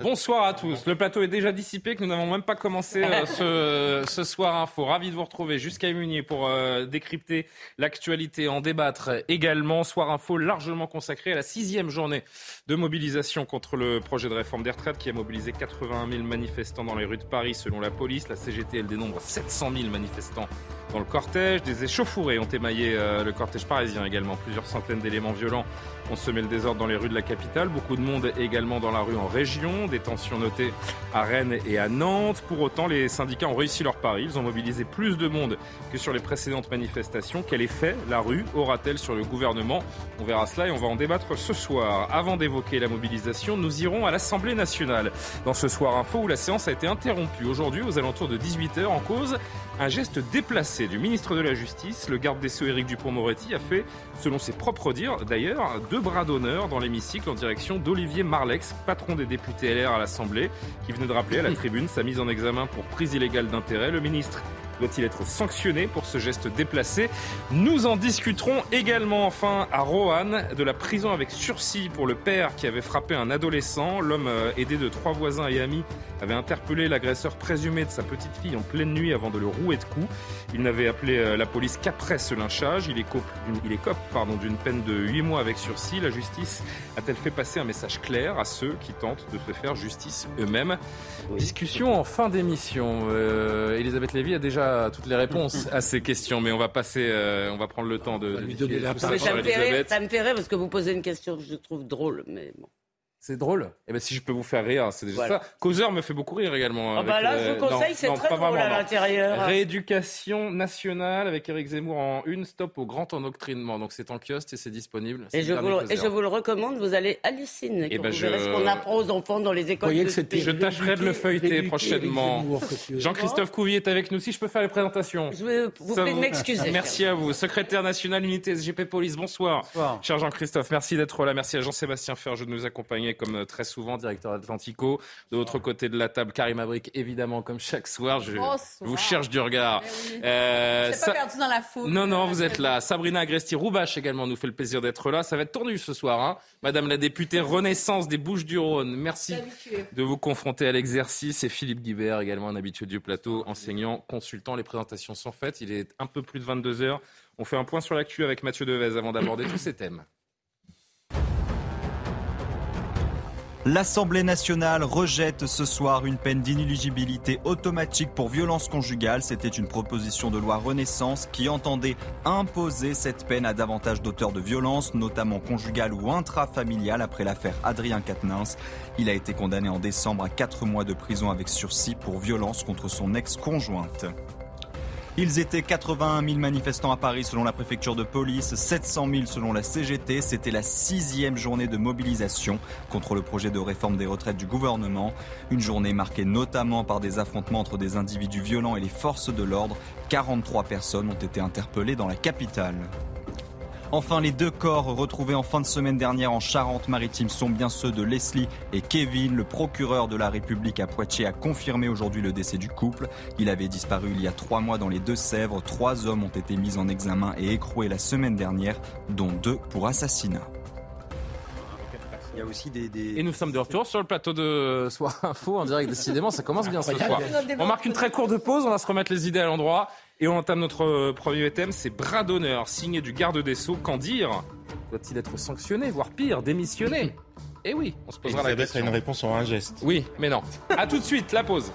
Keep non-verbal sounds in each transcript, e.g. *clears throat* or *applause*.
Bonsoir à tous. Le plateau est déjà dissipé, que nous n'avons même pas commencé euh, *laughs* ce, ce soir info. Ravi de vous retrouver jusqu'à Munier pour euh, décrypter l'actualité, en débattre également. Soir info largement consacré à la sixième journée de mobilisation contre le projet de réforme des retraites qui a mobilisé 81 000 manifestants dans les rues de Paris selon la police. La CGT, elle dénombre 700 000 manifestants dans le cortège. Des échauffourées ont émaillé euh, le cortège parisien également. Plusieurs centaines d'éléments violents ont semé le désordre dans les rues de la capitale. Beaucoup de monde également dans la rue en région. Des tensions notées à Rennes et à Nantes. Pour autant, les syndicats ont réussi leur pari. Ils ont mobilisé plus de monde que sur les précédentes manifestations. Quel effet la rue aura-t-elle sur le gouvernement? On verra cela et on va en débattre ce soir. Avant d'évoquer la mobilisation, nous irons à l'Assemblée nationale. Dans ce soir info où la séance a été interrompue aujourd'hui aux alentours de 18h en cause un geste déplacé du ministre de la Justice. Le garde des Sceaux Éric Dupont-Moretti a fait, selon ses propres dires d'ailleurs, deux bras d'honneur dans l'hémicycle en direction d'Olivier Marlex, patron des députés LR à l'Assemblée, qui venait de rappeler à la *laughs* tribune sa mise en examen pour prise illégale d'intérêt. Le ministre doit-il être sanctionné pour ce geste déplacé Nous en discuterons également enfin à Roanne de la prison avec sursis pour le père qui avait frappé un adolescent. L'homme, euh, aidé de trois voisins et amis, avait interpellé l'agresseur présumé de sa petite fille en pleine nuit avant de le rouer de coups. Il n'avait appelé euh, la police qu'après ce lynchage. Il écope, pardon, d'une peine de 8 mois avec sursis. La justice a-t-elle fait passer un message clair à ceux qui tentent de se faire justice eux-mêmes Discussion en fin d'émission. Euh, Elisabeth Lévy a déjà toutes les réponses *laughs* à ces questions, mais on va passer, euh, on va prendre le temps de. de lui diffuser donner la tout ça ça me fait rire parce que vous posez une question que je trouve drôle, mais bon. C'est drôle. Eh ben, si je peux vous faire rire, c'est déjà Voilà. ça. Causeur me fait beaucoup rire également. Ah bah là, je vous conseille, c'est très drôle vraiment, à l'intérieur. Rééducation nationale avec Éric Zemmour en une stop au grand endoctrinement. Donc c'est en kiosque et c'est disponible. Et je, vous, causeur. et je vous le recommande, vous allez halluciner Eh quand ben, vous je- verrez ce qu'on apprend aux enfants dans les écoles. Voyez que c'était- Je tâcherai de le feuilleter prochainement. Jean-Christophe Couvier est avec nous. Si je peux faire les présentations. Je vais vous vous- m'excuser. Merci à vous. Secrétaire national unité SGP Police, bonsoir. Cher Jean-Christophe, merci d'être là. Merci à Jean-Sébastien Ferjeux de nous accompagner comme euh, très souvent, directeur Atlantico. De l'autre côté de la table, Karim Abric, évidemment, comme chaque soir. Je Bonsoir. vous cherche du regard. Eh oui. Euh, Je ça- pas perdu dans la foule. Non, non, vous êtes là. Sabrina Agresti-Roubache également nous fait le plaisir d'être là. Ça va être tournu ce soir, hein. Madame la députée Renaissance des Bouches-du-Rhône. Merci de vous confronter à l'exercice. Et Philippe Guibert, également un habitué du plateau, enseignant, consultant. Les présentations sont faites. Il est un peu plus de 22 heures. On fait un point sur l'actu avec Mathieu Devez avant d'aborder tous ces thèmes. L'Assemblée nationale rejette ce soir une peine d'inéligibilité automatique pour violence conjugale. C'était une proposition de loi Renaissance qui entendait imposer cette peine à davantage d'auteurs de violences, notamment conjugales ou intrafamiliales, après l'affaire Adrien Quatennens. Il a été condamné en décembre à 4 mois de prison avec sursis pour violence contre son ex-conjointe. Ils étaient 81 000 manifestants à Paris selon la préfecture de police, 700 000 selon la CGT. C'était la sixième journée de mobilisation contre le projet de réforme des retraites du gouvernement. Une journée marquée notamment par des affrontements entre des individus violents et les forces de l'ordre. 43 personnes ont été interpellées dans la capitale. Enfin, les deux corps retrouvés en fin de semaine dernière en Charente-Maritime sont bien ceux de Leslie et Kevin. Le procureur de la République à Poitiers a confirmé aujourd'hui le décès du couple. Il avait disparu il y a trois mois dans les Deux-Sèvres. Trois hommes ont été mis en examen et écroués la semaine dernière, dont deux pour assassinat. Il y a aussi des. des- Et nous sommes de retour sur le plateau de Soir Info en direct. Décidément, ça commence bien ce soir. On marque une très courte pause, on va se remettre les idées à l'endroit. Et on entame notre euh, premier thème, c'est bras d'honneur, signé du garde des Sceaux. Qu'en dire Doit-il être sanctionné, voire pire, démissionné? Eh oui, on se posera la Elisabeth a question. une réponse en un geste. Oui, mais non. À tout de suite, la pause.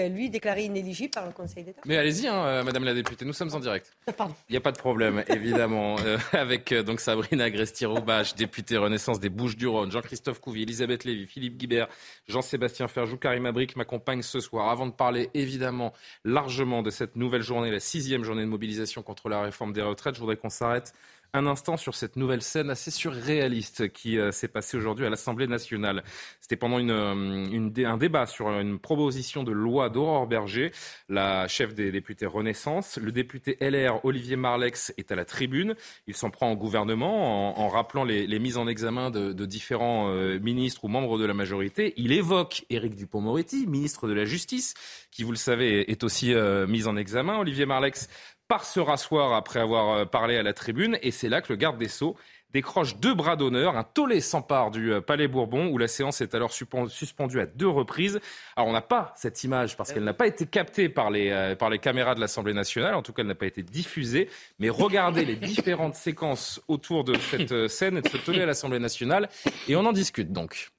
Euh, Lui déclaré inéligible par le Conseil d'État. Mais allez-y, hein, euh, Madame la députée, nous sommes en direct. Pardon. Il n'y a pas de problème, *laughs* évidemment. Euh, avec euh, donc Sabrina Agresti-Roubache, députée Renaissance des Bouches-du-Rhône, Jean-Christophe Couvier, Elisabeth Lévy, Philippe Guibert, Jean-Sébastien Ferjou, Karim Abric m'accompagnent ce soir. Avant de parler évidemment largement de cette nouvelle journée, la sixième journée de mobilisation contre la réforme des retraites, je voudrais qu'on s'arrête un instant sur cette nouvelle scène assez surréaliste qui euh, s'est passée aujourd'hui à l'Assemblée nationale. C'était pendant une, euh, un débat sur une proposition de loi d'Aurore Berger, la chef des députés Renaissance. Le député LR Olivier Marlex est à la tribune. Il s'en prend au gouvernement en, rappelant les, mises en examen de, différents euh, ministres ou membres de la majorité. Il évoque Éric Dupont-Moretti, ministre de la Justice, qui, vous le savez, est aussi mis en examen. Olivier Marlex part se rasseoir après avoir euh, parlé à la tribune. Et c'est là que le garde des Sceaux décroche deux bras d'honneur. Un tollé s'empare du euh, Palais Bourbon où la séance est alors suspendue à deux reprises. Alors on n'a pas cette image parce qu'elle n'a pas été captée par les, euh, par les caméras de l'Assemblée nationale. En tout cas, elle n'a pas été diffusée. Mais regardez les différentes séquences autour de cette scène et de ce tollé à l'Assemblée nationale. Et on en discute donc.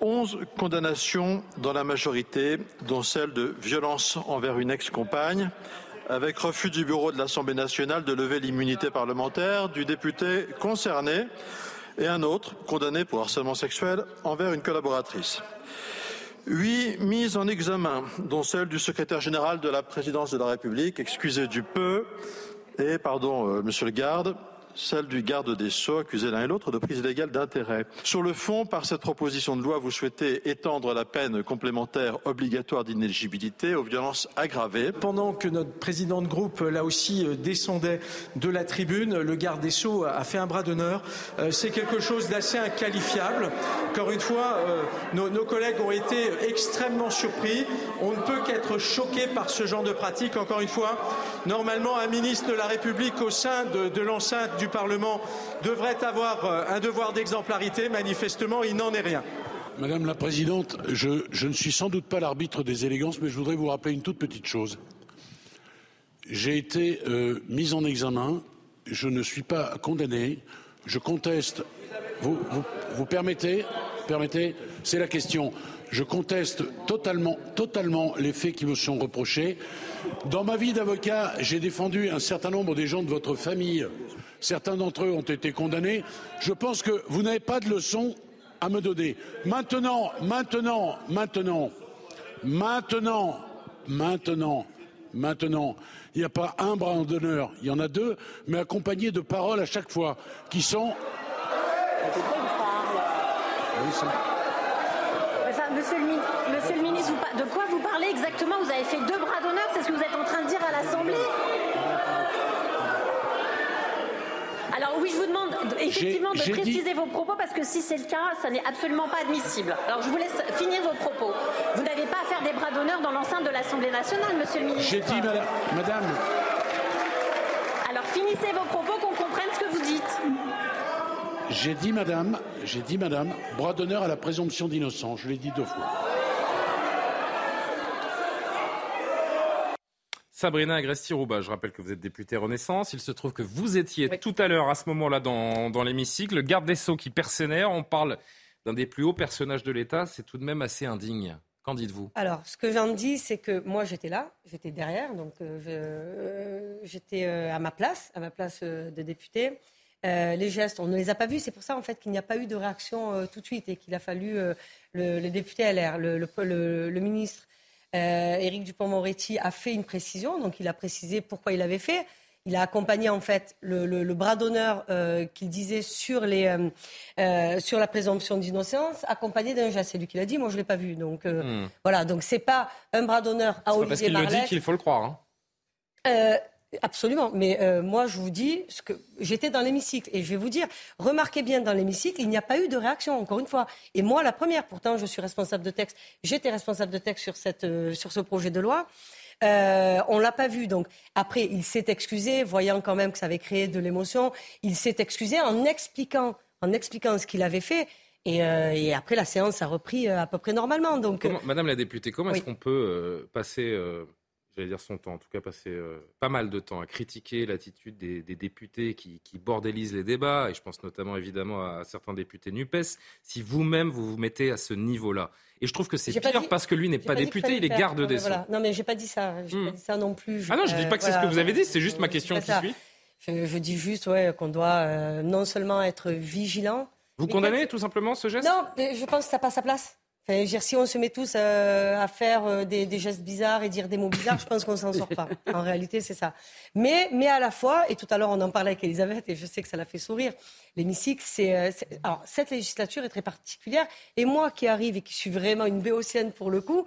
11 condamnations dans la majorité, dont celle de violence envers une ex-compagne, avec refus du bureau de l'Assemblée nationale de lever l'immunité parlementaire du député concerné et un autre condamné pour harcèlement sexuel envers une collaboratrice. Huit mises en examen, dont celle du secrétaire général de la présidence de la République, excusez du peu, et, pardon, euh, monsieur le garde, celle du garde des Sceaux, accusé l'un et l'autre de prise illégale d'intérêt. Sur le fond, par cette proposition de loi, vous souhaitez étendre la peine complémentaire obligatoire d'inéligibilité aux violences aggravées. Pendant que notre président de groupe, là aussi, euh, descendait de la tribune, le garde des Sceaux a fait un bras d'honneur. Euh, c'est quelque chose d'assez inqualifiable. Encore une fois, euh, nos, collègues ont été extrêmement surpris. On ne peut qu'être choqué par ce genre de pratique. Encore une fois, normalement, un ministre de la République au sein de l'enceinte du Parlement devrait avoir euh, un devoir d'exemplarité. Manifestement, il n'en est rien. Madame la Présidente, je, ne suis sans doute pas l'arbitre des élégances, mais je voudrais vous rappeler une toute petite chose. J'ai été euh, mis en examen, je ne suis pas condamné, je conteste. Vous, vous, permettez? Permettez? C'est la question. Je conteste totalement, totalement les faits qui me sont reprochés. Dans ma vie d'avocat, j'ai défendu un certain nombre des gens de votre famille Certains d'entre eux ont été condamnés. Je pense que vous n'avez pas de leçon à me donner. Maintenant, maintenant, maintenant, maintenant, maintenant, maintenant, il n'y a pas un bras d'honneur, il y en a deux, mais accompagnés de paroles à chaque fois, qui sont. monsieur, le, monsieur le ministre, de quoi vous parlez exactement? Vous avez fait deux bras d'honneur, c'est ce que vous êtes en train de dire à l'Assemblée? Alors oui, je vous demande effectivement de préciser vos propos parce que si c'est le cas, ça n'est absolument pas admissible. Alors je vous laisse finir vos propos. Vous n'avez pas à faire des bras d'honneur dans l'enceinte de l'Assemblée nationale, monsieur le ministre. J'ai dit, madame. Alors finissez vos propos qu'on comprenne ce que vous dites. J'ai dit, madame, j'ai dit, madame, bras d'honneur à la présomption d'innocence. Je l'ai dit deux fois. Sabrina Agresti-Rouba, je rappelle que vous êtes députée Renaissance. Il se trouve que vous étiez tout à l'heure à ce moment-là dans, dans l'hémicycle. Le garde des Sceaux qui persénère, on parle d'un des plus hauts personnages de l'État. C'est tout de même assez indigne. Qu'en dites-vous? Alors, ce que j'en dis, c'est que moi, j'étais là, j'étais derrière, donc euh, euh, j'étais euh, à ma place, à ma place de députée. les gestes, on ne les a pas vus. C'est pour ça, en fait, qu'il n'y a pas eu de réaction tout de suite et qu'il a fallu le, député LR, le, le ministre Éric Dupont-Moretti a fait une précision, donc il a précisé pourquoi il avait fait. Il a accompagné en fait le, bras d'honneur euh, qu'il disait sur, les, euh, sur la présomption d'innocence, accompagné d'un geste. C'est lui qui l'a dit, moi je l'ai pas vu. Donc hmm. voilà, donc c'est pas un bras d'honneur à Olivier Parce qu'il le dit qu'il faut le croire. Hein. Absolument, mais euh, moi je vous dis ce que j'étais dans l'hémicycle et je vais vous dire, remarquez bien dans l'hémicycle, il n'y a pas eu de réaction encore une fois. Et moi la première, pourtant je suis responsable de texte, j'étais responsable de texte sur cette euh, sur ce projet de loi. Euh, on l'a pas vu. Donc après, il s'est excusé, voyant quand même que ça avait créé de l'émotion. Il s'est excusé en expliquant, en expliquant ce qu'il avait fait. Et, et, après, la séance a repris à peu près normalement. Donc, Madame la députée, comment est-ce qu'on peut passer j'allais dire son temps, en tout cas passer euh, pas mal de temps à critiquer l'attitude des, députés qui, bordélisent les débats, et je pense notamment évidemment à, certains députés NUPES, si vous-même vous vous mettez à ce niveau-là. Et je trouve que c'est pire parce que lui n'est pas, député, il est garde des Sceaux. Non mais j'ai pas dit ça, j'ai pas hmm. dit ça non plus. ah non, je dis pas que c'est ce que vous avez dit, c'est juste ma question qui suit. Je, dis juste ouais, qu'on doit euh, non seulement être vigilant. Vous condamnez tout simplement ce geste? Non, je pense que ça n'a pas sa place. Enfin, dire, si on se met tous euh, à faire euh, des, des, gestes bizarres et dire des mots bizarres, je pense qu'on s'en sort pas. *laughs* En réalité, c'est ça. Mais, mais à la fois, et tout à l'heure on en parlait avec Elisabeth, et je sais que ça l'a fait sourire, l'hémicycle, c'est, euh, alors cette législature est très particulière. Et moi qui arrive et qui suis vraiment une béotienne pour le coup,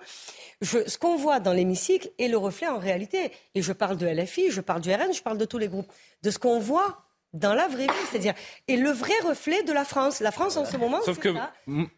je, ce qu'on voit dans l'hémicycle est le reflet en réalité. Et je parle de LFI, je parle du RN, je parle de tous les groupes. De ce qu'on voit dans la vraie vie, c'est-à-dire et le vrai reflet de la France. La France en ce moment, Sauf que ça.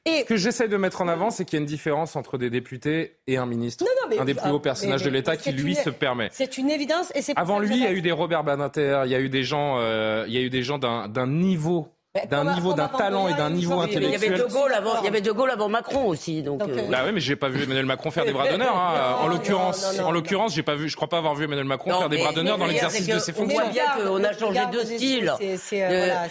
Et... ce que j'essaie de mettre en avant, c'est qu'il y a une différence entre des députés et un ministre, non, non, mais, un des plus hauts personnages mais, mais, de l'État qui lui une, se permet. C'est une évidence et c'est avant lui, il y a eu des Robert Badinter, il y a eu des gens, euh, il y a eu des gens d'un niveau d'un niveau, d'un talent et d'un niveau intellectuel. Il y avait De Gaulle avant, il y avait De Gaulle avant Macron aussi, donc. euh... Bah oui, mais j'ai pas vu Emmanuel Macron faire des bras d'honneur. Hein. En l'occurrence, en l'occurrence, j'ai pas vu, je crois pas avoir vu Emmanuel Macron non, faire des bras d'honneur dans l'exercice de ses fonctions. On voit bien qu'on a changé de style.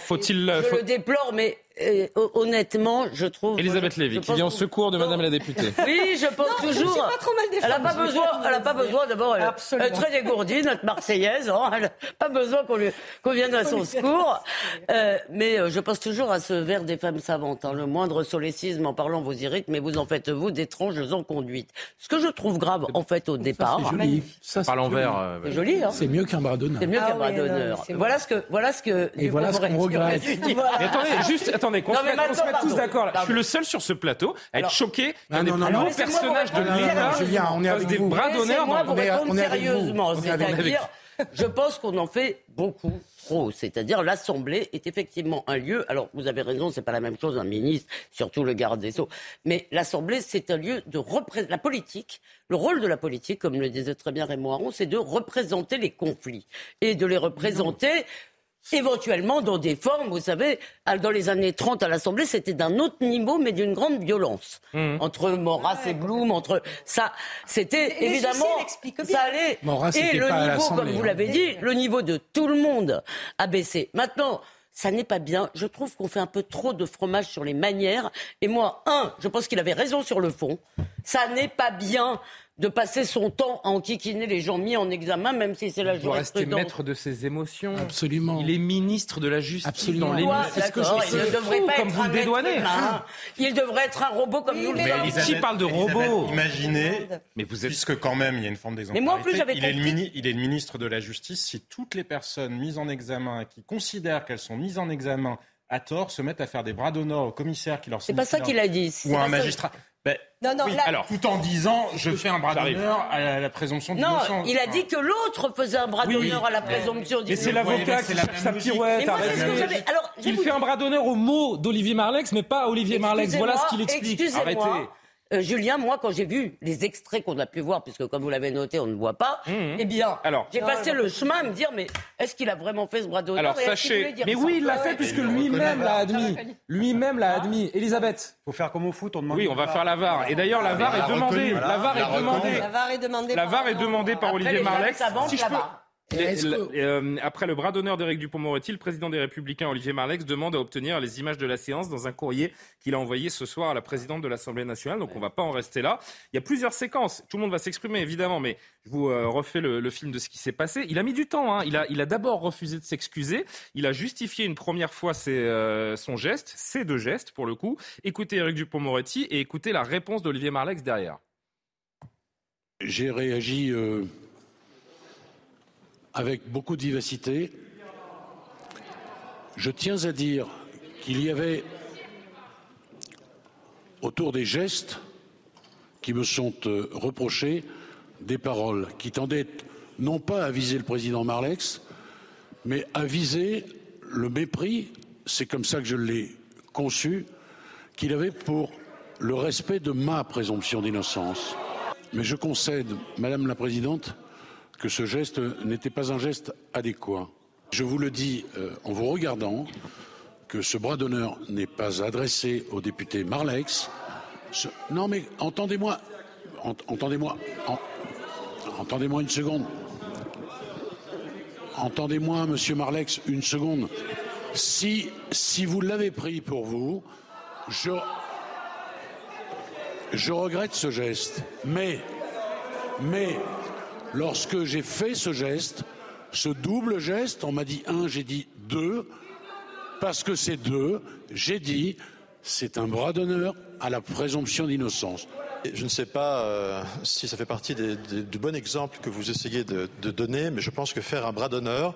Faut-il Je le déplore, mais euh, honnêtement, je trouve. Elisabeth Lévy, qui vient en secours de Madame la députée. *laughs* Oui, je pense non, toujours. Je pas trop mal elle n'a pas besoin. Elle n'a pas besoin. D'abord, elle, elle, est très dégourdie, notre Marseillaise. Hein, elle n'a pas besoin qu'on lui qu'on vienne à son secours. Euh, mais euh, je pense toujours à ce vers des femmes savantes. Hein, le moindre solécisme en parlant vous irrite, mais vous en faites vous d'étranges en conduite. Ce que je trouve grave, en fait, au départ. C'est joli. Ça, par l'envers. Euh, c'est joli. Hein. C'est mieux qu'un bras d'honneur. C'est mieux ah qu'un bras oui, d'honneur. Voilà ce que voilà ce que. Et voilà ce qu'on regrette. *laughs* Attendez, juste attendez, qu'on se mette tous d'accord. Je suis le seul sur ce plateau à être choqué qu'un des plus hauts personnages de l'État Julien, on est avec des bras d'honneur. Vous répondre on est avec sérieusement, vous. On est avec c'est-à-dire, je pense qu'on en fait beaucoup trop. C'est-à-dire, l'Assemblée est effectivement un lieu. Alors, vous avez raison, c'est pas la même chose un ministre, surtout le garde des sceaux. Mais l'Assemblée, c'est un lieu de représenter la politique. Le rôle de la politique, comme le disait très bien Raymond Aron, c'est de représenter les conflits et de les représenter éventuellement dans des formes, vous savez, dans les années 30 à l'Assemblée, c'était d'un autre niveau, mais d'une grande violence. Mmh. Entre Maurras et Blum, entre ça, c'était évidemment, ça allait. Maurras, et le pas niveau, comme vous l'avez dit, le niveau de tout le monde a baissé. Maintenant, ça n'est pas bien. Je trouve qu'on fait un peu trop de fromage sur les manières. Et moi, un, je pense qu'il avait raison sur le fond. Ça n'est pas bien de passer son temps à enquiquiner les gens mis en examen, même si c'est la jurisprudence. Il doit rester maître de ses émotions. Absolument. Il est ministre de la justice Absolument. dans ce que je il ne devrait fou, pas comme être vous un le dédouanez. humain. Il devrait être un robot comme Oui, nous le mais sommes. Elisabeth- Qui parle de robot Imaginez, Mais vous êtes puisque quand même il y a une forme Mais moi, en d'exemplarité, plus, j'avais il, est le il est le ministre de la Justice. Si toutes les personnes mises en examen et qui considèrent qu'elles sont mises en examen à tort se mettent à faire des bras d'honneur au commissaire qui leur C'est pas ça qu'il a dit. ou à un ça. Ben, Non, non, oui, alors, tout en disant je fais un bras d'honneur à la, la présomption Non, d'innocence. il a dit que l'autre faisait un bras Oui, d'honneur oui. à la présomption Mais c'est d'innocence. l'avocat c'est qui la cherche même sa pirouette. Et moi, alors, vais Il vous- fait un bras d'honneur au mot d'Olivier Marlex, mais pas à Olivier Marlex. Voilà ce qu'il explique. Arrêtez. Euh, Julien, moi, quand j'ai vu les extraits qu'on a pu voir, puisque comme vous l'avez noté, on ne voit pas, Mhm. eh bien, Alors. j'ai passé le chemin à me dire, mais est-ce qu'il a vraiment fait ce bras d'honneur Alors sachez, mais oui, il l'a fait puisque lui-même l'a admis. Lui-même l'a admis. Elisabeth. faut faire comme au foot, on demande. Oui, on va faire la VAR. Et d'ailleurs, la VAR est demandée. La VAR est demandée. La VAR est demandée. Par- Olivier Marlex. Si je peux- que- euh, après le bras d'honneur d'Éric Dupond-Moretti, le président des Républicains, Olivier Marlex, demande à obtenir les images de la séance dans un courrier qu'il a envoyé ce soir à la présidente de l'Assemblée nationale. Donc on va pas en rester là. Il y a plusieurs séquences. Tout le monde va s'exprimer évidemment, mais je vous euh, refais le, le film de ce qui s'est passé. Il a mis du temps. Hein. Il a, il a d'abord refusé de s'excuser. Il a justifié une première fois ses, euh, son geste, ses deux gestes pour le coup. Écoutez Éric Dupond-Moretti et écoutez la réponse d'Olivier Marlex derrière. J'ai réagi euh, avec beaucoup de vivacité. Je tiens à dire qu'il y avait autour des gestes qui me sont euh, reprochés des paroles qui tendaient non pas à viser le président Marlex, mais à viser le mépris, c'est comme ça que je l'ai conçu, qu'il avait pour le respect de ma présomption d'innocence. Mais je concède, Madame la Présidente, que ce geste n'était pas un geste adéquat. Je vous le dis euh, en vous regardant, que ce bras d'honneur n'est pas adressé au député Marlex. Non mais entendez-moi, Ent- entendez-moi, en- entendez-moi une seconde. Entendez-moi, Monsieur Marlex, une seconde. Si, si vous l'avez pris pour vous, je, je regrette ce geste. Mais, mais, lorsque j'ai fait ce geste, ce double geste, on m'a dit un, j'ai dit deux, parce que c'est deux, j'ai dit, c'est un bras d'honneur à la présomption d'innocence. Je ne sais pas euh, si ça fait partie du bon exemple que vous essayez de, donner, mais je pense que faire un bras d'honneur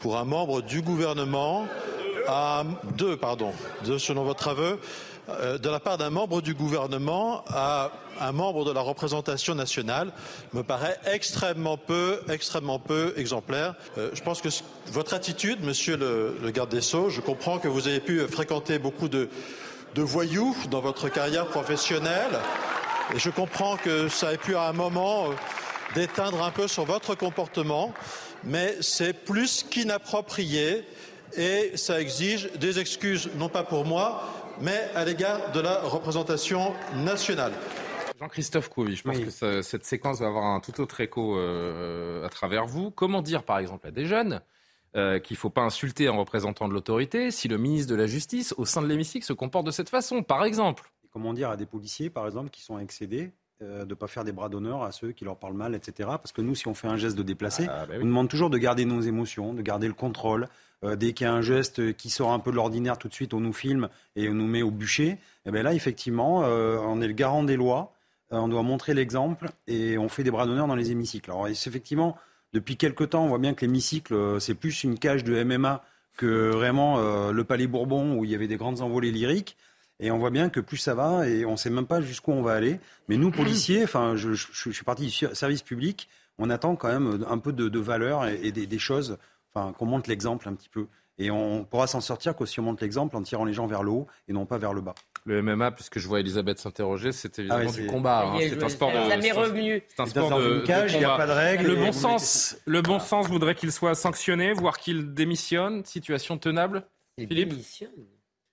pour un membre du gouvernement à deux, pardon, deux selon votre aveu, de la part d'un membre du gouvernement à un membre de la représentation nationale me paraît extrêmement peu, extrêmement peu exemplaire. Euh, je pense que votre attitude, Monsieur le, garde des Sceaux, je comprends que vous avez pu fréquenter beaucoup de, de voyous dans votre carrière professionnelle, et je comprends que ça ait pu à un moment euh, d'éteindre un peu sur votre comportement, mais c'est plus qu'inapproprié et ça exige des excuses, non pas pour moi, mais à l'égard de la représentation nationale. Jean-Christophe Couvi, je pense que cette séquence va avoir un tout autre écho euh, à travers vous. Comment dire, par exemple, à des jeunes euh, qu'il ne faut pas insulter un représentant de l'autorité si le ministre de la Justice, au sein de l'hémicycle, se comporte de cette façon, par exemple? Comment dire à des policiers, par exemple, qui sont excédés euh, de ne pas faire des bras d'honneur à ceux qui leur parlent mal, etc. Parce que nous, si on fait un geste de déplacer, ah, bah on demande toujours de garder nos émotions, de garder le contrôle, euh, dès qu'il y a un geste qui sort un peu de l'ordinaire, tout de suite, on nous filme et on nous met au bûcher. Et eh bien là, effectivement, euh, on est le garant des lois. Euh, on doit montrer l'exemple et on fait des bras d'honneur dans les hémicycles. Alors, effectivement, depuis quelques temps, on voit bien que l'hémicycle, c'est plus une cage de MMA que vraiment le Palais Bourbon où il y avait des grandes envolées lyriques. Et on voit bien que plus ça va, et on ne sait même pas jusqu'où on va aller. Mais nous, policiers, *clears throat* enfin, je, suis parti du service public, on attend quand même un peu de, valeur et, des, choses enfin, qu'on montre l'exemple un petit peu. Et on pourra s'en sortir qu'aussi on montre l'exemple en tirant les gens vers le haut et non pas vers le bas. Le MMA, puisque je vois Elisabeth s'interroger, c'est évidemment ah du combat. Hein. C'est un sport de. C'est un sport de, cage, Il n'y a pas de règles. Le bon sens, le bon sens voudrait qu'il soit sanctionné, voire qu'il démissionne. Situation tenable. Philippe? Démissionne.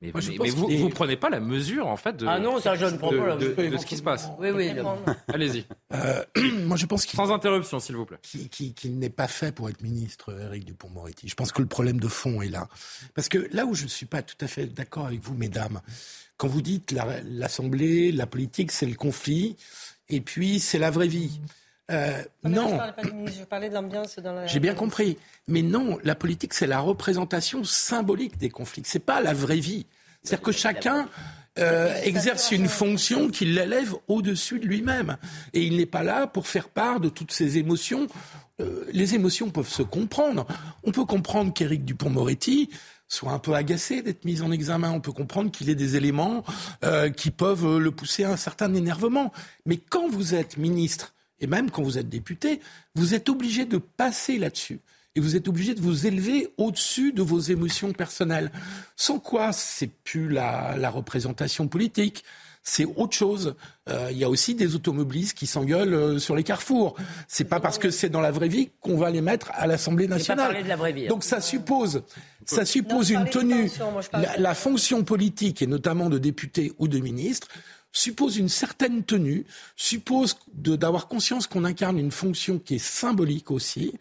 Mais, vous, ne prenez pas la mesure, en fait, de, ah non, ça, je ne prends pas de, ce qui se passe. Oui, oui. *laughs* Allez-y. Euh, *clears throat* moi, je pense Sans interruption, s'il vous plaît. Qu'il n'est pas fait pour être ministre, Eric Dupont-Moretti. Je pense que le problème de fond est là. Parce que là où je ne suis pas tout à fait d'accord avec vous, mesdames, quand vous dites l'Assemblée, la, politique, c'est le conflit, et puis c'est la vraie vie. Euh, non. Je parlais de l'ambiance dans la. J'ai bien compris. Mais non, la politique, c'est la représentation symbolique des conflits. C'est pas la vraie vie. C'est-à-dire que chacun euh, exerce une fonction qui l'élève au-dessus de lui-même. Et il n'est pas là pour faire part de toutes ses émotions. Euh, les émotions peuvent se comprendre. On peut comprendre qu'Éric Dupont-Moretti soit un peu agacé d'être mis en examen. On peut comprendre qu'il ait des éléments euh, qui peuvent le pousser à un certain énervement. Mais quand vous êtes ministre, et même quand vous êtes député, vous êtes obligé de passer là-dessus. Et vous êtes obligé de vous élever au-dessus de vos émotions personnelles. Sans quoi, c'est plus la, la représentation politique c'est autre chose. Euh, il y a aussi des automobilistes qui s'engueulent euh, sur les carrefours. C'est pas parce que c'est dans la vraie vie qu'on va les mettre à l'Assemblée nationale. De la vraie vie, hein. Donc ça suppose, ça suppose une tenue. La, la, fonction politique et notamment de député ou de ministre suppose une certaine tenue, suppose d'avoir conscience qu'on incarne une fonction qui est symbolique aussi,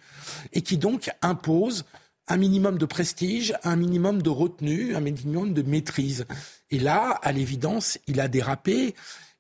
et qui donc impose un minimum de prestige, un minimum de retenue, un minimum de maîtrise. Et là, à l'évidence, il a dérapé,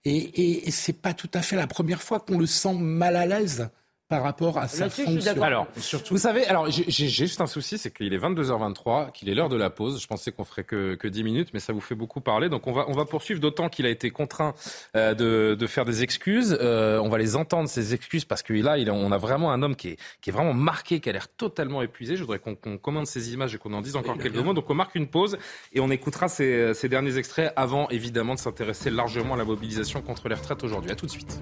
et, et, c'est pas tout à fait la première fois qu'on le sent mal à l'aise par rapport à sa fonction. Alors, vous savez, alors j'ai juste un souci, c'est qu'il est 22h23, qu'il est l'heure de la pause. Je pensais qu'on ferait que, que 10 minutes, mais ça vous fait beaucoup parler. Donc on va, on va poursuivre, d'autant qu'il a été contraint euh, de, de, faire des excuses. Euh, on va les entendre, ces excuses, parce que là, il, on a vraiment un homme qui est, qui est vraiment marqué, qui a l'air totalement épuisé. Je voudrais qu'on commande ces images et qu'on en dise encore quelques mots. Donc on marque une pause et on écoutera ces, ces derniers extraits avant, évidemment, de s'intéresser largement à la mobilisation contre les retraites aujourd'hui. À tout de suite.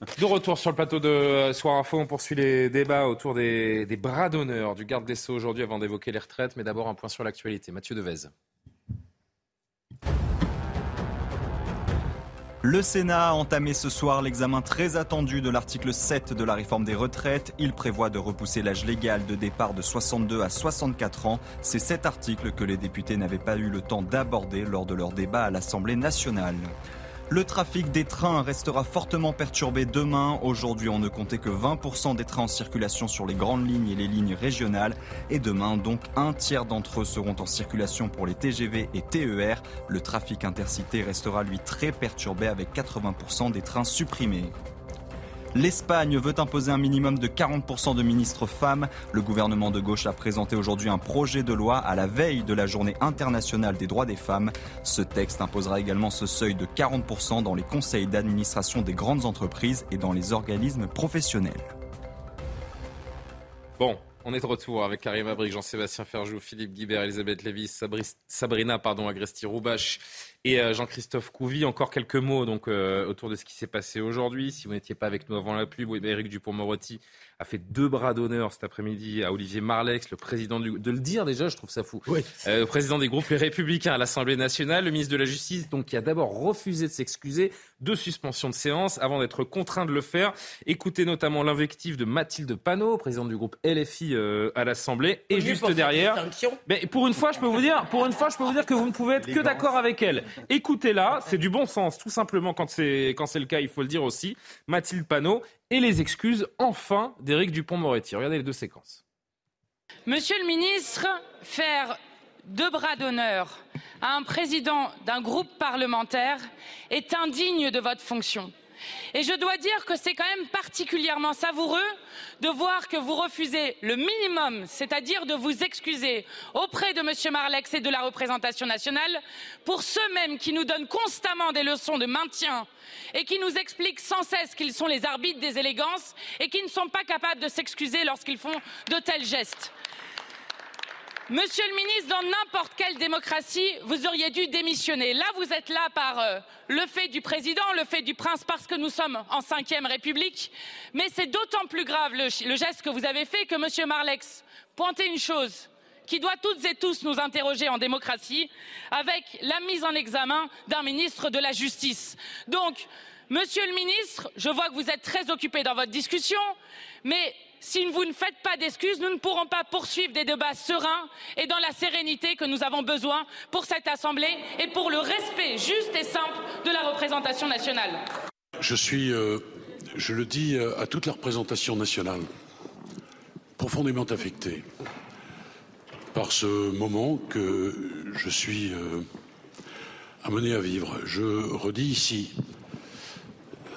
De retour sur le plateau de Soir Info, on poursuit les débats autour des, bras d'honneur du garde des Sceaux aujourd'hui avant d'évoquer les retraites. Mais d'abord un point sur l'actualité. Mathieu Devez. Le Sénat a entamé ce soir l'examen très attendu de l'article 7 de la réforme des retraites. Il prévoit de repousser l'âge légal de départ de 62 à 64 ans. C'est cet article que les députés n'avaient pas eu le temps d'aborder lors de leur débat à l'Assemblée nationale. Le trafic des trains restera fortement perturbé demain. Aujourd'hui, on ne comptait que 20% des trains en circulation sur les grandes lignes et les lignes régionales. Et demain, donc, un tiers d'entre eux seront en circulation pour les TGV et TER. Le trafic intercité restera, lui, très perturbé avec 80% des trains supprimés. L'Espagne veut imposer un minimum de 40% de ministres femmes. Le gouvernement de gauche a présenté aujourd'hui un projet de loi à la veille de la journée internationale des droits des femmes. Ce texte imposera également ce seuil de 40% dans les conseils d'administration des grandes entreprises et dans les organismes professionnels. Bon, on est de retour avec Karim Abrik, Jean-Sébastien Ferjou, Philippe Guibert, Elisabeth Lévis, Sabrina pardon, Agresti-Roubache et euh, Jean-Christophe Couvi. Encore quelques mots donc, euh, autour de ce qui s'est passé aujourd'hui. Si vous n'étiez pas avec nous avant la pub, Éric Dupont-Moretti a fait deux bras d'honneur cet après-midi à Olivier Marlex, le président du... De le dire déjà, je trouve ça fou. Oui. Euh, président des groupes Les Républicains à l'Assemblée nationale, le ministre de la Justice, donc qui a d'abord refusé de s'excuser, de suspension de séance, avant d'être contraint de le faire. Écoutez notamment l'invective de Mathilde Panot, présidente du groupe LFI euh, à l'Assemblée, et juste derrière... Mais pour une fois, je peux vous dire, pour une fois, je peux vous dire que vous ne pouvez être que d'accord avec elle. Écoutez-la, c'est du bon sens, tout simplement, quand c'est, quand c'est le cas, il faut le dire aussi. Mathilde Panot, et les excuses, enfin, d'Éric Dupont-Moretti. Regardez les deux séquences. Monsieur le ministre, faire deux bras d'honneur à un président d'un groupe parlementaire est indigne de votre fonction. Et je dois dire que c'est quand même particulièrement savoureux de voir que vous refusez le minimum, c'est-à-dire de vous excuser auprès de M. Marlex et de la représentation nationale pour ceux mêmes qui nous donnent constamment des leçons de maintien et qui nous expliquent sans cesse qu'ils sont les arbitres des élégances et qui ne sont pas capables de s'excuser lorsqu'ils font de tels gestes. Monsieur le ministre, dans n'importe quelle démocratie, vous auriez dû démissionner. Là, vous êtes là par euh, le fait du président, le fait du prince, parce que nous sommes en cinquième République. Mais c'est d'autant plus grave le, geste que vous avez fait que Monsieur Marlex pointait une chose qui doit toutes et tous nous interroger en démocratie, avec la mise en examen d'un ministre de la Justice. Donc, Monsieur le ministre, je vois que vous êtes très occupé dans votre discussion, mais si vous ne faites pas d'excuses, nous ne pourrons pas poursuivre des débats sereins et dans la sérénité que nous avons besoin pour cette Assemblée et pour le respect juste et simple de la représentation nationale. Je suis, euh, je le dis euh, à toute la représentation nationale, profondément affecté par ce moment que je suis euh, amené à vivre. Je redis ici,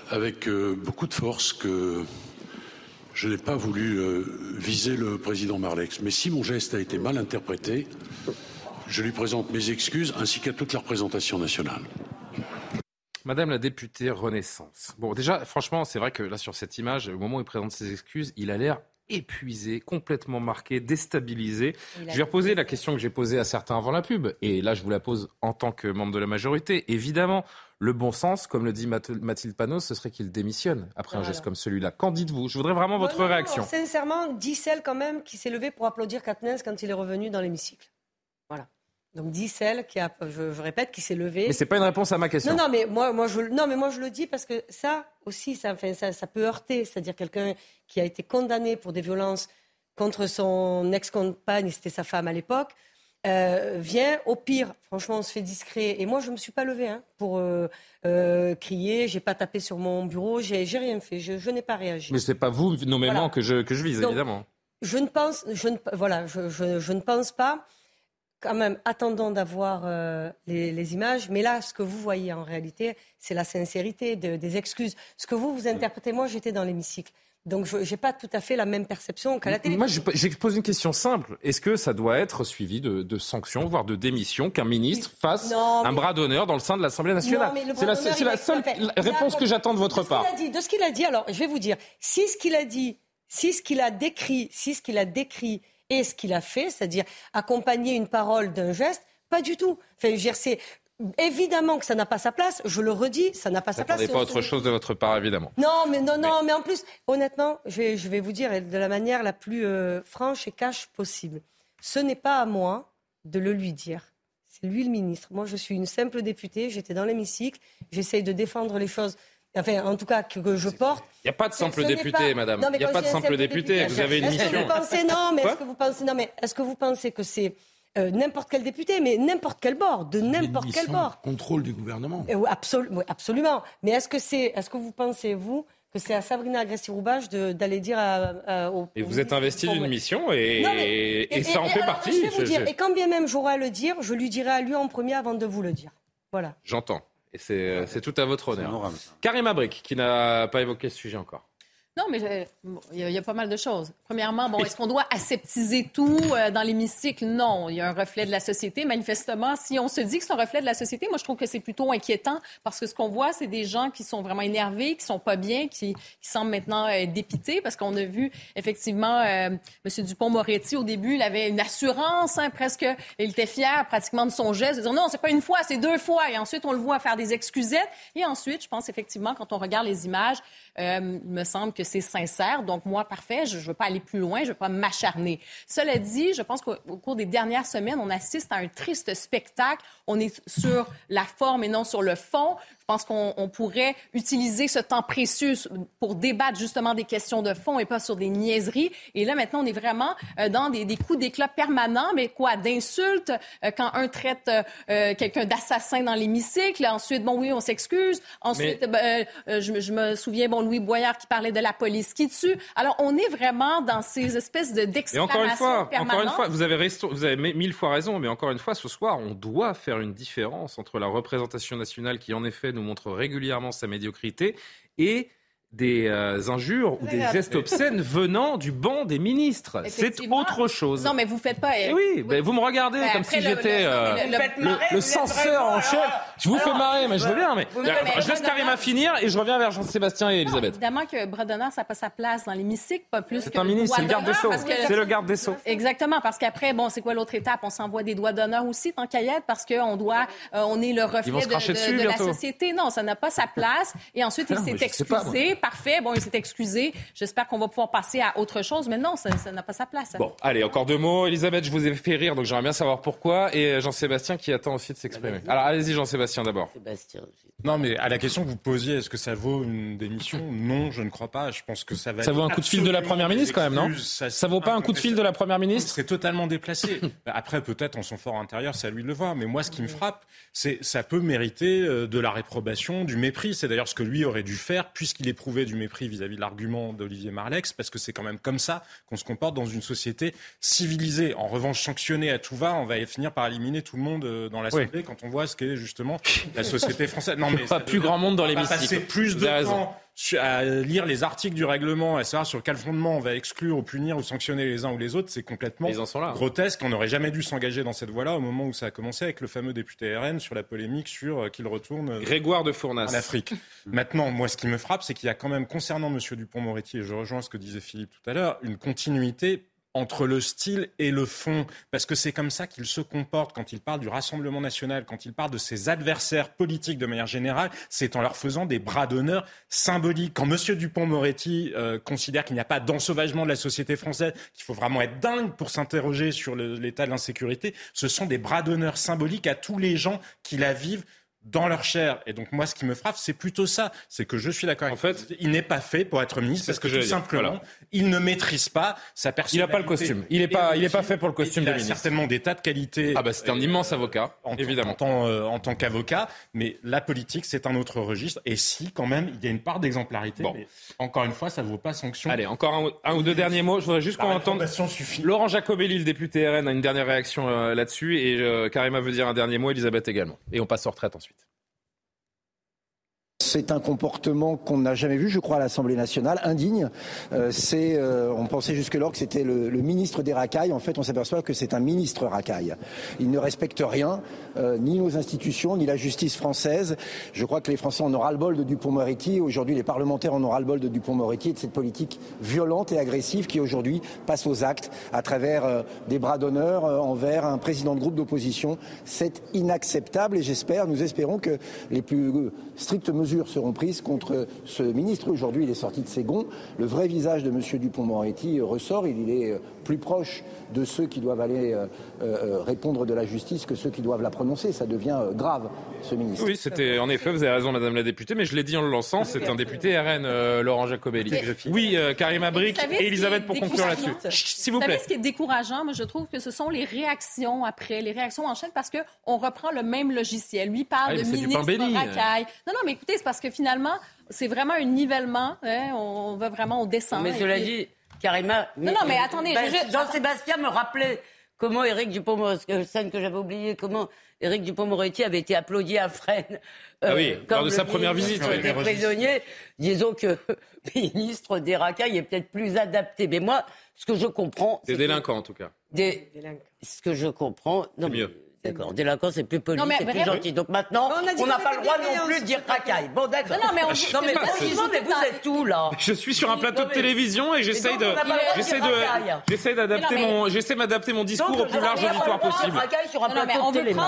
avec beaucoup de force, que je n'ai pas voulu euh, viser le président Marlex. Mais si mon geste a été mal interprété, je lui présente mes excuses ainsi qu'à toute la représentation nationale. Madame la députée Renaissance. Bon, déjà, franchement, c'est vrai que là, sur cette image, au moment où il présente ses excuses, il a l'air épuisé, complètement marqué, déstabilisé. Je vais reposer la question que j'ai posée à certains avant la pub. Et là, je vous la pose en tant que membre de la majorité. Évidemment, le bon sens, comme le dit Mathilde Panot, ce serait qu'il démissionne après un geste comme celui-là. Qu'en dites-vous? Je voudrais vraiment votre réaction. sincèrement, dit celle quand même qui s'est levée pour applaudir Katnens quand il est revenu dans l'hémicycle. Voilà. Donc dit celle qui a, je, répète, qui s'est levée. Mais c'est pas une réponse à ma question. Non, non, mais moi, moi, je, non, mais moi je le dis parce que ça aussi, ça, ça, ça peut heurter. C'est-à-dire quelqu'un qui a été condamné pour des violences contre son ex-compagne, c'était sa femme à l'époque. Euh, vient, au pire, franchement, on se fait discret. Et moi, je ne me suis pas levée hein, pour euh, euh, crier, j'ai pas tapé sur mon bureau, j'ai rien fait, je, n'ai pas réagi. Mais ce n'est pas vous, nommément, que, je, que je vise, évidemment. Je ne pense, je ne, voilà, je, je, ne pense pas. Quand même, attendons d'avoir les, les, images. Mais là, ce que vous voyez en réalité, c'est la sincérité des excuses. Ce que vous, vous interprétez, moi, j'étais dans l'hémicycle. Donc je n'ai pas tout à fait la même perception qu'à la télé. Moi, je, pose une question simple. Est-ce que ça doit être suivi de, sanctions, voire de démission, qu'un ministre fasse un bras d'honneur dans le sein de l'Assemblée nationale? C'est la, seule réponse que j'attends de votre part. de ce qu'il a dit, alors je vais vous dire, si ce qu'il a dit, si ce qu'il a décrit, si ce qu'il a décrit et ce qu'il a fait, c'est-à-dire accompagner une parole d'un geste, pas du tout. Enfin, je veux dire, Évidemment que ça n'a pas sa place, je le redis, ça n'a pas sa place. Vous pas autre chose de votre part, évidemment. Non, mais non, non, mais en plus, honnêtement, je vais, je vais vous dire de la manière la plus euh, franche et cash possible. Ce n'est pas à moi de le lui dire. C'est lui le ministre. Moi, je suis une simple députée, j'étais dans l'hémicycle, j'essaye de défendre les choses enfin en tout cas que, je porte. Il n'y a pas de simple député, madame. Il n'y a pas de simple député. Vous avez une mission. Vous pensez non, mais est-ce que vous pensez non, mais est-ce que vous pensez que c'est euh, n'importe quel député, mais n'importe quel bord, de n'importe quel bord. Contrôle du gouvernement. Euh, absolument. Mais est-ce que c'est, est-ce que vous pensez vous que c'est à Sabrina Agresti-Roubache d'aller dire à, au, Et vous êtes investi d'une mission et, ça en fait partie. Je vais vous dire, et quand bien même j'aurai à le dire, je lui dirai à lui en premier avant de vous le dire. Voilà. J'entends. Et c'est tout à votre honneur. Karim Abrik, qui n'a pas évoqué ce sujet encore. Non, mais euh, il y, a pas mal de choses. Premièrement, bon, est-ce qu'on doit aseptiser tout euh, dans l'hémicycle? Non, il y a un reflet de la société. Manifestement, si on se dit que c'est un reflet de la société, moi, je trouve que c'est plutôt inquiétant parce que ce qu'on voit, c'est des gens qui sont vraiment énervés, qui sont pas bien, qui, semblent maintenant euh, dépités parce qu'on a vu effectivement M. Dupont-Moretti au début, il avait une assurance hein, presque, il était fier pratiquement de son geste, de dire non, c'est pas une fois, c'est deux fois. Et ensuite, on le voit faire des excusettes. Et ensuite, je pense effectivement, quand on regarde les images, il me semble que c'est sincère. Donc, moi, parfait, je ne veux pas aller plus loin, je ne veux pas m'acharner. Cela dit, je pense qu'au cours des dernières semaines, on assiste à un triste spectacle. On est sur la forme et non sur le fond. Je pense qu'on pourrait utiliser ce temps précieux pour débattre justement des questions de fond et pas sur des niaiseries. Et là, maintenant, on est vraiment euh, dans des, coups d'éclat permanents, mais quoi, d'insultes, euh, quand un traite euh, quelqu'un d'assassin dans l'hémicycle, ensuite, bon, oui, on s'excuse. Ensuite, ben, je, je, me souviens, bon, Louis Boyard qui parlait de la police qui tue. Alors, on est vraiment dans ces espèces de d'exclamations encore une fois, permanentes. encore une fois, vous avez, vous avez mille fois raison, mais encore une fois, ce soir, on doit faire une différence entre la représentation nationale qui, en effet, nous montre régulièrement sa médiocrité et des euh, injures ou des gestes obscènes venant du banc des ministres. C'est autre chose. Non, mais vous faites pas. Eh oui, mais vous me regardez ben, comme si j'étais euh, le, censeur en chef. Je vous fais marrer, mais je veux bien. Mais, je laisse Karima finir et je reviens vers Jean-Sébastien et Elisabeth. Évidemment que bras d'honneur, ça n'a pas sa place dans l'hémicycle, pas plus que. C'est un ministre, c'est le garde des Sceaux. C'est le garde des Sceaux. Exactement, parce qu'après, bon, c'est quoi l'autre étape? On s'envoie des doigts d'honneur aussi, tant qu'à y être, parce qu'on doit, euh, on est le reflet de, la société. Non, ça n'a pas sa place. Et ensuite, il s'est excusé. Parfait. Bon, il s'est excusé. J'espère qu'on va pouvoir passer à autre chose, mais non, ça n'a pas sa place. Bon, allez, encore deux mots. Elisabeth, je vous ai fait rire, donc j'aimerais bien savoir pourquoi. Et Jean-Sébastien qui attend aussi de s'exprimer. Alors, allez-y, Jean-Sébastien, d'abord. Non, mais à la question que vous posiez, est-ce que ça vaut une démission? Non, je ne crois pas. Je pense que ça va. Ça vaut un coup de fil de la première ministre quand même, non? ça, vaut pas un coup de fil de la première ministre? C'est totalement déplacé. Après, peut-être en son fort intérieur, c'est à lui de le voir. Mais moi, ce qui me frappe, c'est ça peut mériter euh, de la réprobation, du mépris. C'est d'ailleurs ce que lui aurait dû faire, puisqu'il éprouvait du mépris vis-à-vis de l'argument d'Olivier Marlex, parce que c'est quand même comme ça qu'on se comporte dans une société civilisée. En revanche, sanctionné à tout va, on va finir par éliminer tout le monde euh, dans l'Assemblée quand on voit ce qu'est justement la société française. Non, mais pas plus grand monde dans l'hémicycle. Passer plus de temps à lire les articles du règlement, à savoir sur quel fondement on va exclure ou punir ou sanctionner les uns ou les autres, c'est complètement grotesque. On n'aurait jamais dû s'engager dans cette voie-là au moment où ça a commencé avec le fameux député RN sur la polémique sur euh, qu'il retourne euh, Grégoire de Fournas en Afrique. Maintenant, moi, ce qui me frappe, c'est qu'il y a quand même, concernant M. Dupont-Moretti, et je rejoins ce que disait Philippe tout à l'heure, une continuité entre le style et le fond, parce que c'est comme ça qu'il se comporte quand il parle du Rassemblement national, quand il parle de ses adversaires politiques de manière générale, c'est en leur faisant des bras d'honneur symboliques. Quand M. Dupont-Moretti euh, considère qu'il n'y a pas d'ensauvagement de la société française, qu'il faut vraiment être dingue pour s'interroger sur l'état de l'insécurité, ce sont des bras d'honneur symboliques à tous les gens qui la vivent dans leur chair. Et donc moi, ce qui me frappe, c'est plutôt ça. C'est que je suis d'accord avec En fait, il n'est pas fait pour être ministre parce que, tout simplement, il ne maîtrise pas sa personnalité. Il n'a pas le costume. Il n'est pas, il est pas fait pour le costume de ministre. Il a certainement des tas de qualités. Ah bah c'est un immense avocat, en, évidemment. En, tant, euh, en tant qu'avocat, mais la politique, c'est un autre registre. Et si, quand même, il y a une part d'exemplarité. Bon. encore une fois, ça ne vaut pas sanction. Allez, encore un, ou deux derniers mots. Je voudrais juste qu'on entende. Laurent Jacobelli, le député RN, a une dernière réaction euh, là-dessus. Et euh, Karima veut dire un dernier mot, Elisabeth également. Et on passe retraite ensuite. C'est un comportement qu'on n'a jamais vu, je crois, à l'Assemblée nationale, indigne. Euh, euh, on pensait jusque-là que c'était le, ministre des racailles. En fait, on s'aperçoit que c'est un ministre racaille. Il ne respecte rien, euh, ni nos institutions, ni la justice française. Je crois que les Français en ont ras-le-bol de Dupont-Moretti. Aujourd'hui, les parlementaires en ont ras-le-bol de Dupont-Moretti et de cette politique violente et agressive qui aujourd'hui passe aux actes à travers des bras d'honneur envers un président de groupe d'opposition. C'est inacceptable et j'espère, nous espérons que les plus strictes mesures seront prises contre ce ministre. Aujourd'hui, il est sorti de ses gonds. Le vrai visage de M. Dupont-Moretti ressort. Il est plus proche de ceux qui doivent aller euh, euh, répondre de la justice que ceux qui doivent la prononcer. Ça devient euh, grave, ce ministre. Oui, c'était en effet, vous avez raison, Madame la députée, mais je l'ai dit en le lançant, c'est un député RN, Laurent Jacobelli. Oui, Karim Abric et Elisabeth pour conclure là-dessus. S'il vous plaît. Vous savez ce qui est décourageant, moi je trouve que ce sont les réactions après, les réactions en chaîne, parce qu'on reprend le même logiciel. Lui parle ah de ministre racaille. Non, non, mais écoutez, parce que finalement, c'est vraiment un nivellement. Hein, on va vraiment au descend. Mais cela dit, Karima. Non, non, mais attendez. Ben, Jean-Sébastien me rappelait comment Éric Dupont-Moretti, scène que j'avais oubliée, comment Éric Dupont-Moretti avait été applaudi à Fresnes. ah oui, lors de sa première visite. Des prisonniers. Disons que *laughs* ministre des racailles est peut-être plus adapté. Mais moi, ce que je comprends. Des délinquants, en tout cas. Des... Ce que je comprends. Non, mieux. D'accord, délinquant, c'est plus poli, c'est plus gentil. Donc maintenant, on n'a pas le droit non plus de dire racaille. Bon, d'accord. Non, mais, on... non, mais, vous êtes où, là Je suis sur un plateau de télévision et j'essaye de, j'essaie de, j'essaie d'adapter mon, j'essaie m'adapter mon discours au plus large auditoire possible.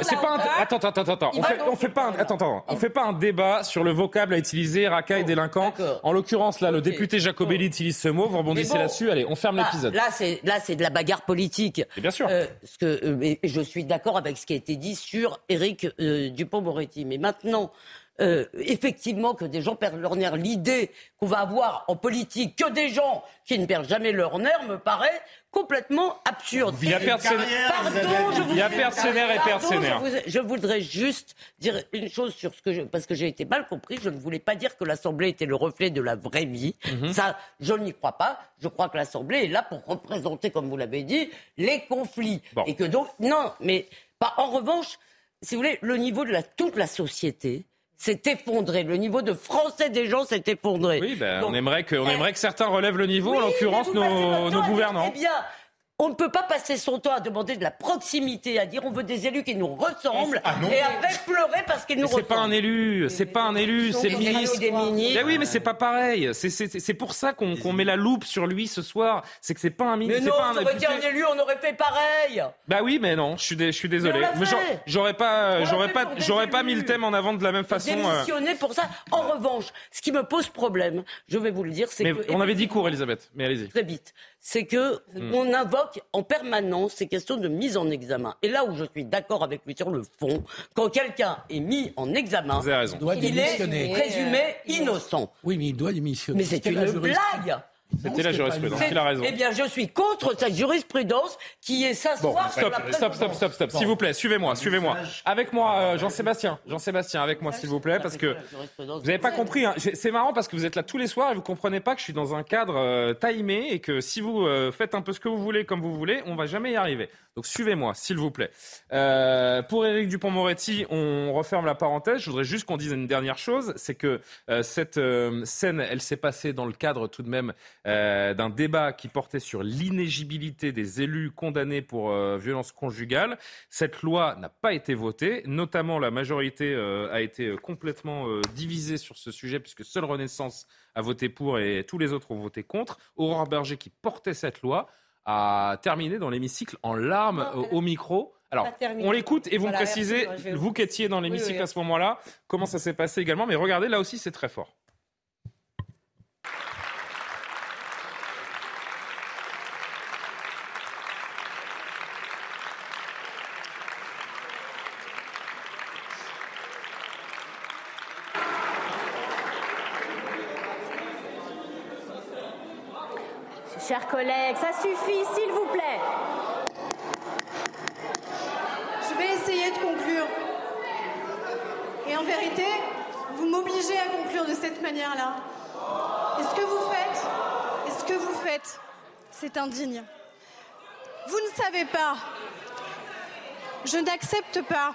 C'est pas un, attends, attends, attends, attends. On fait, pas un, attends, attends. On fait pas un débat sur le vocable à utiliser, racaille, délinquant. En l'occurrence, là, le député Jacobelli utilise ce mot. Vous rebondissez là-dessus. Allez, on ferme l'épisode. Là, c'est, là, c'est de la bagarre politique. Bien sûr. Ce que, je suis d'accord avec ce qui a été dit sur Éric euh, Dupont-Moretti. Mais maintenant, euh, effectivement, que des gens perdent leur nerf, l'idée qu'on va avoir en politique que des gens qui ne perdent jamais leur nerf me paraît complètement absurde. Il y a perdre ses nerfs et perdre ses nerfs. Je voudrais juste dire une chose sur ce que je, parce que j'ai été mal compris. Je ne voulais pas dire que l'Assemblée était le reflet de la vraie vie. Mhm. Ça, je n'y crois pas. Je crois que l'Assemblée est là pour représenter, comme vous l'avez dit, les conflits. Et que donc, non, mais bah, en revanche, si vous voulez, le niveau de la, toute la société s'est effondré. Le niveau de français des gens s'est effondré. Oui, ben, on, aimerait que, on aimerait que certains relèvent le niveau, en l'occurrence nos, nos gouvernants. Eh bien, on ne peut pas passer son temps à demander de la proximité, à dire on veut des élus qui nous ressemblent ah et après pleurer parce qu'ils nous ressemblent. C'est pas un élu, c'est pas un élu, c'est le ministre. Mais oui, mais c'est pas pareil. C'est pour ça qu'on met la loupe sur lui ce soir. C'est que c'est pas un ministre. Mais non, pas un, aurait été un élu, on aurait fait pareil. Bah oui, mais non, je suis, je suis désolé. J'aurais pas, j'aurais pas, j'aurais pas mis le thème en avant de la même façon. Euh. Démissionner pour ça. En revanche, ce qui me pose problème, je vais vous le dire, c'est que. On avait dit court, Elisabeth. Mais allez-y. Très vite c'est que hmm. on invoque en permanence ces questions de mise en examen. Et là où je suis d'accord avec lui sur le fond, quand quelqu'un est mis en examen, il est présumé innocent. Oui, mais il doit démissionner. Mais c'est une blague. C'était la jurisprudence, il a raison. Eh bien, je suis contre cette jurisprudence qui est s'asseoir bon, stop, stop, stop, stop, stop, S'il vous plaît, suivez-moi, suivez-moi. Avec moi, euh, Jean-Sébastien. Jean-Sébastien, avec moi, s'il vous plaît, parce que vous n'avez pas compris. Hein. C'est marrant parce que vous êtes là tous les soirs et vous comprenez pas que je suis dans un cadre euh, timé et que si vous euh, faites un peu ce que vous voulez comme vous voulez, on va jamais y arriver. Donc suivez-moi, s'il vous plaît. Euh, pour Éric Dupont-Moretti, on referme la parenthèse. Je voudrais juste qu'on dise une dernière chose, c'est que euh, cette euh, scène, elle s'est passée dans le cadre tout de même d'un débat qui portait sur l'inégibilité des élus condamnés pour violence conjugale. Cette loi n'a pas été votée, notamment la majorité a été complètement divisée sur ce sujet puisque seule Renaissance a voté pour et tous les autres ont voté contre. Aurore Berger qui portait cette loi a terminé dans l'hémicycle en larmes au, micro. Alors, on l'écoute et vous me précisez, vous qui étiez dans l'hémicycle à ce moment-là, comment ça s'est passé également. Mais regardez, là aussi, c'est très fort. Ça suffit, s'il vous plaît. Je vais essayer de conclure. Et en vérité, vous m'obligez à conclure de cette manière-là. Et ce que vous faites, et ce que vous faites, c'est indigne. Vous ne savez pas. Je n'accepte pas.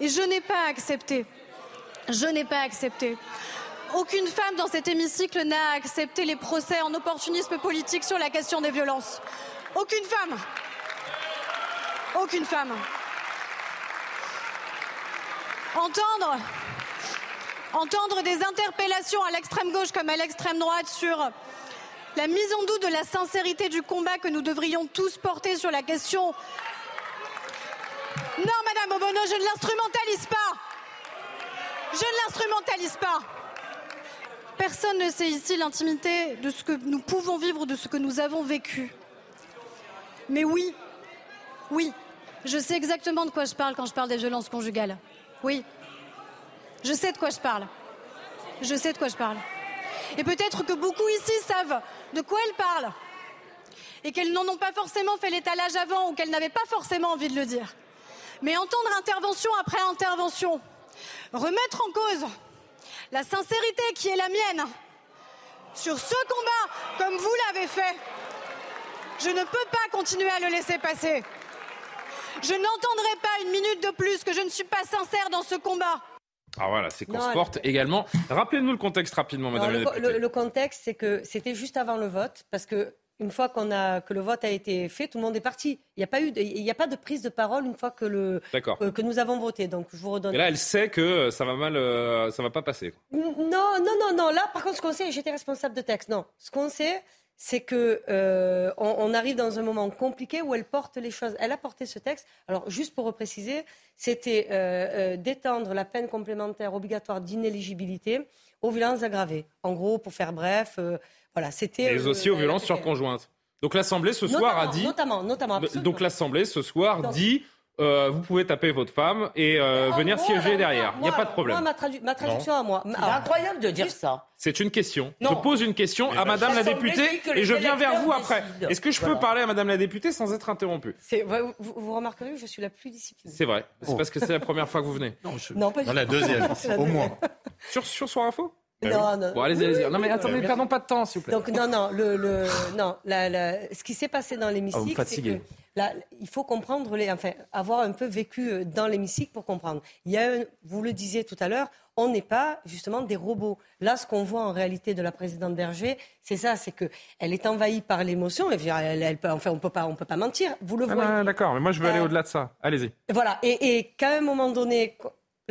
Et je n'ai pas accepté. Je n'ai pas accepté aucune femme dans cet hémicycle n'a accepté les procès en opportunisme politique sur la question des violences. Aucune femme. Aucune femme. Entendre, des interpellations à l'extrême gauche comme à l'extrême droite sur la mise en doute de la sincérité du combat que nous devrions tous porter sur la question. Non, Madame Obono, je ne l'instrumentalise pas. Je ne l'instrumentalise pas. Personne ne sait ici l'intimité de ce que nous pouvons vivre, de ce que nous avons vécu. Mais oui, oui, je sais exactement de quoi je parle quand je parle des violences conjugales. Oui, je sais de quoi je parle. Je sais de quoi je parle. Et peut-être que beaucoup ici savent de quoi elles parlent. Et qu'elles n'en ont pas forcément fait l'étalage avant ou qu'elles n'avaient pas forcément envie de le dire. Mais entendre intervention après intervention, remettre en cause la sincérité qui est la mienne sur ce combat, comme vous l'avez fait, je ne peux pas continuer à le laisser passer. Je n'entendrai pas une minute de plus que je ne suis pas sincère dans ce combat. Ah voilà, c'est qu'on se porte également. Rappelez-nous le contexte rapidement, Non, madame le, la députée. le- le contexte, c'est que c'était juste avant le vote, parce que une fois qu'on a que le vote a été fait, tout le monde est parti. Il n'y a pas eu, de, il n'y a pas de prise de parole une fois que le que, que nous avons voté. Donc je vous redonne. Et là, elle sait que ça va mal, euh, ça va pas passer. Non, non, non, non. Là, par contre, ce qu'on sait, j'étais responsable de texte. Non, ce qu'on sait, c'est que euh, on, on arrive dans un moment compliqué où elle porte les choses. Elle a porté ce texte. Alors, juste pour repréciser, c'était euh, d'étendre la peine complémentaire obligatoire d'inéligibilité aux violences aggravées. En gros, pour faire bref, voilà, c'était. Et euh, aussi aux violences sur conjointes. Donc l'Assemblée ce soir a dit. Notamment, notamment. absolument. Donc l'Assemblée ce soir Donc- dit. euh, vous pouvez taper votre femme et euh, En venir siéger alors, derrière. Il n'y a pas de problème. Moi, ma, tradu- ma traduction à moi. C'est incroyable de dire ça. C'est une question. Non. Je pose une question à Madame la députée et je viens vers vous après. Est-ce que je peux parler à Madame la députée sans être interrompu vous, vous- remarquerez que je suis la plus disciplinée. C'est vrai. C'est parce que c'est la première fois que vous venez. Non, pas du Dans la tout. deuxième, *laughs* au moins. Sur, sur Soir Info? Non, non. Bon, allez-y, allez-y. Non, mais attendez, perdons pas de temps, s'il vous plaît. Donc non, non, le, le- non, la- la- ce qui s'est passé dans Ah, l'hémicycle, c'est fatiguez. que là, il faut comprendre, les, enfin, avoir un peu vécu euh, dans l'hémicycle pour comprendre. Il y a, un- vous le disiez tout à l'heure, on n'est pas justement des robots. Là, ce qu'on voit en réalité de la présidente Berger, c'est ça, c'est que elle est envahie par l'émotion. Elle, elle peut- enfin, on peut pas, on peut pas mentir. Vous le Ah, voyez. D'accord, mais moi je veux aller Euh, au-delà de ça. Allez-y. Voilà, et, et qu'à un moment donné,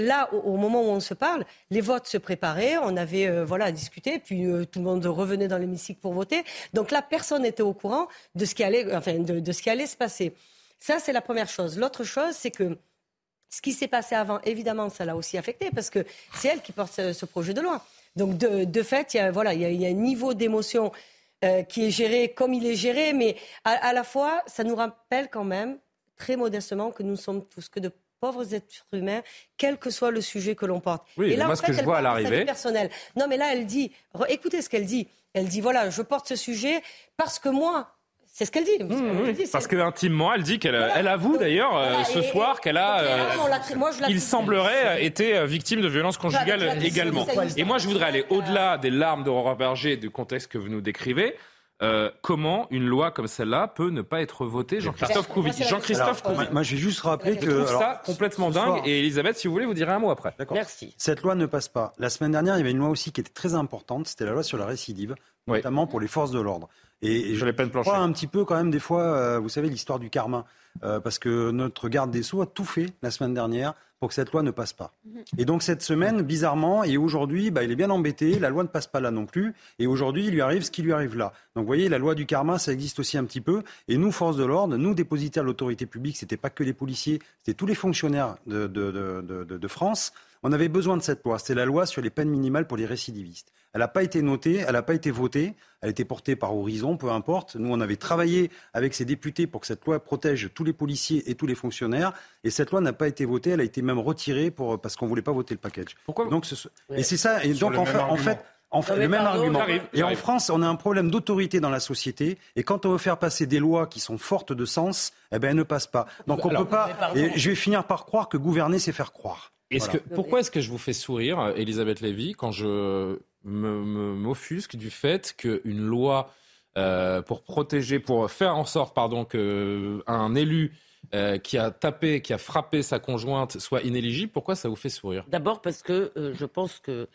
là, au, moment où on se parle, les votes se préparaient, on avait euh, voilà discuté, puis euh, tout le monde revenait dans l'hémicycle pour voter. Donc là, personne n'était au courant de ce qui allait, enfin, de, ce qui allait se passer. Ça, c'est la première chose. L'autre chose, c'est que ce qui s'est passé avant, évidemment, ça l'a aussi affecté parce que c'est elle qui porte ce, projet de loi. Donc de, fait, il y a, voilà, y a un niveau d'émotion euh, qui est géré comme il est géré, mais à, à la fois, ça nous rappelle quand même très modestement que nous sommes tous que de pauvres êtres humains, quel que soit le sujet que l'on porte. Oui, Et là, moi, en ce que je vois à l'arrivée-. Non, mais là, elle dit, écoutez ce qu'elle dit. Elle dit, voilà, je porte ce sujet parce que moi, c'est ce qu'elle dit. Mmh, oui, Elle dit, parce que intimement, elle dit qu'elle elle avoue d'ailleurs euh, Voilà, ce et- soir qu'elle a, euh, moi, il semblerait, euh, été victime de violences conjugales également. Et moi, je voudrais aller au-delà des larmes d'Aurora Berger et du contexte que vous nous décrivez. Euh, comment une loi comme celle-là peut ne pas être votée Jean-Christophe Couvi. Jean-Christophe. Couvi. Moi, je vais juste rappeler Je que. trouve alors, ça complètement dingue. soir- Et Elisabeth, si vous voulez, vous direz un mot après. D'accord. Merci. Cette loi ne passe pas. La semaine dernière, il y avait une loi aussi qui était très importante, c'était la loi sur la récidive, Oui. notamment pour les forces de l'ordre. Et, peines crois un petit peu quand même des fois, euh, vous savez, l'histoire du karma. Euh, parce que notre garde des Sceaux a tout fait la semaine dernière pour que cette loi ne passe pas. Et donc cette semaine, bizarrement, et aujourd'hui, bah, il est bien embêté, la loi ne passe pas là non plus, et aujourd'hui, il lui arrive ce qui lui arrive là. Donc vous voyez, la loi du karma, ça existe aussi un petit peu, et nous, forces de l'ordre, nous, dépositaires de l'autorité publique, c'était pas que les policiers, c'était tous les fonctionnaires de, de, de, de, de- de France, on avait besoin de cette loi, c'est la loi sur les peines minimales pour les récidivistes. Elle n'a pas été notée, elle n'a pas été votée, elle a été portée par Horizon, peu importe. Nous, on avait travaillé avec ces députés pour que cette loi protège tous les policiers et tous les fonctionnaires. Et cette loi n'a pas été votée, elle a été même retirée pour, parce qu'on ne voulait pas voter le package. Pourquoi donc, ce- Et c'est ça. Et donc, le en même fait, en fait, fait, le même pardon, argument. j'arrive, et en. France, on a un problème d'autorité dans la société. Et quand on veut faire passer des lois qui sont fortes de sens, eh ben, elles ne passent pas. Donc, on Alors, peut pas. Et je vais finir par croire que gouverner, c'est faire croire. Est-ce Voilà. que, pourquoi est-ce que je vous fais sourire, Elisabeth Lévy, quand je m'offusque du fait qu'une loi euh, pour protéger, pour faire en sorte, pardon, qu'un élu euh, qui a tapé, qui a frappé sa conjointe soit inéligible, pourquoi ça vous fait sourire? D'abord parce que euh, je pense que,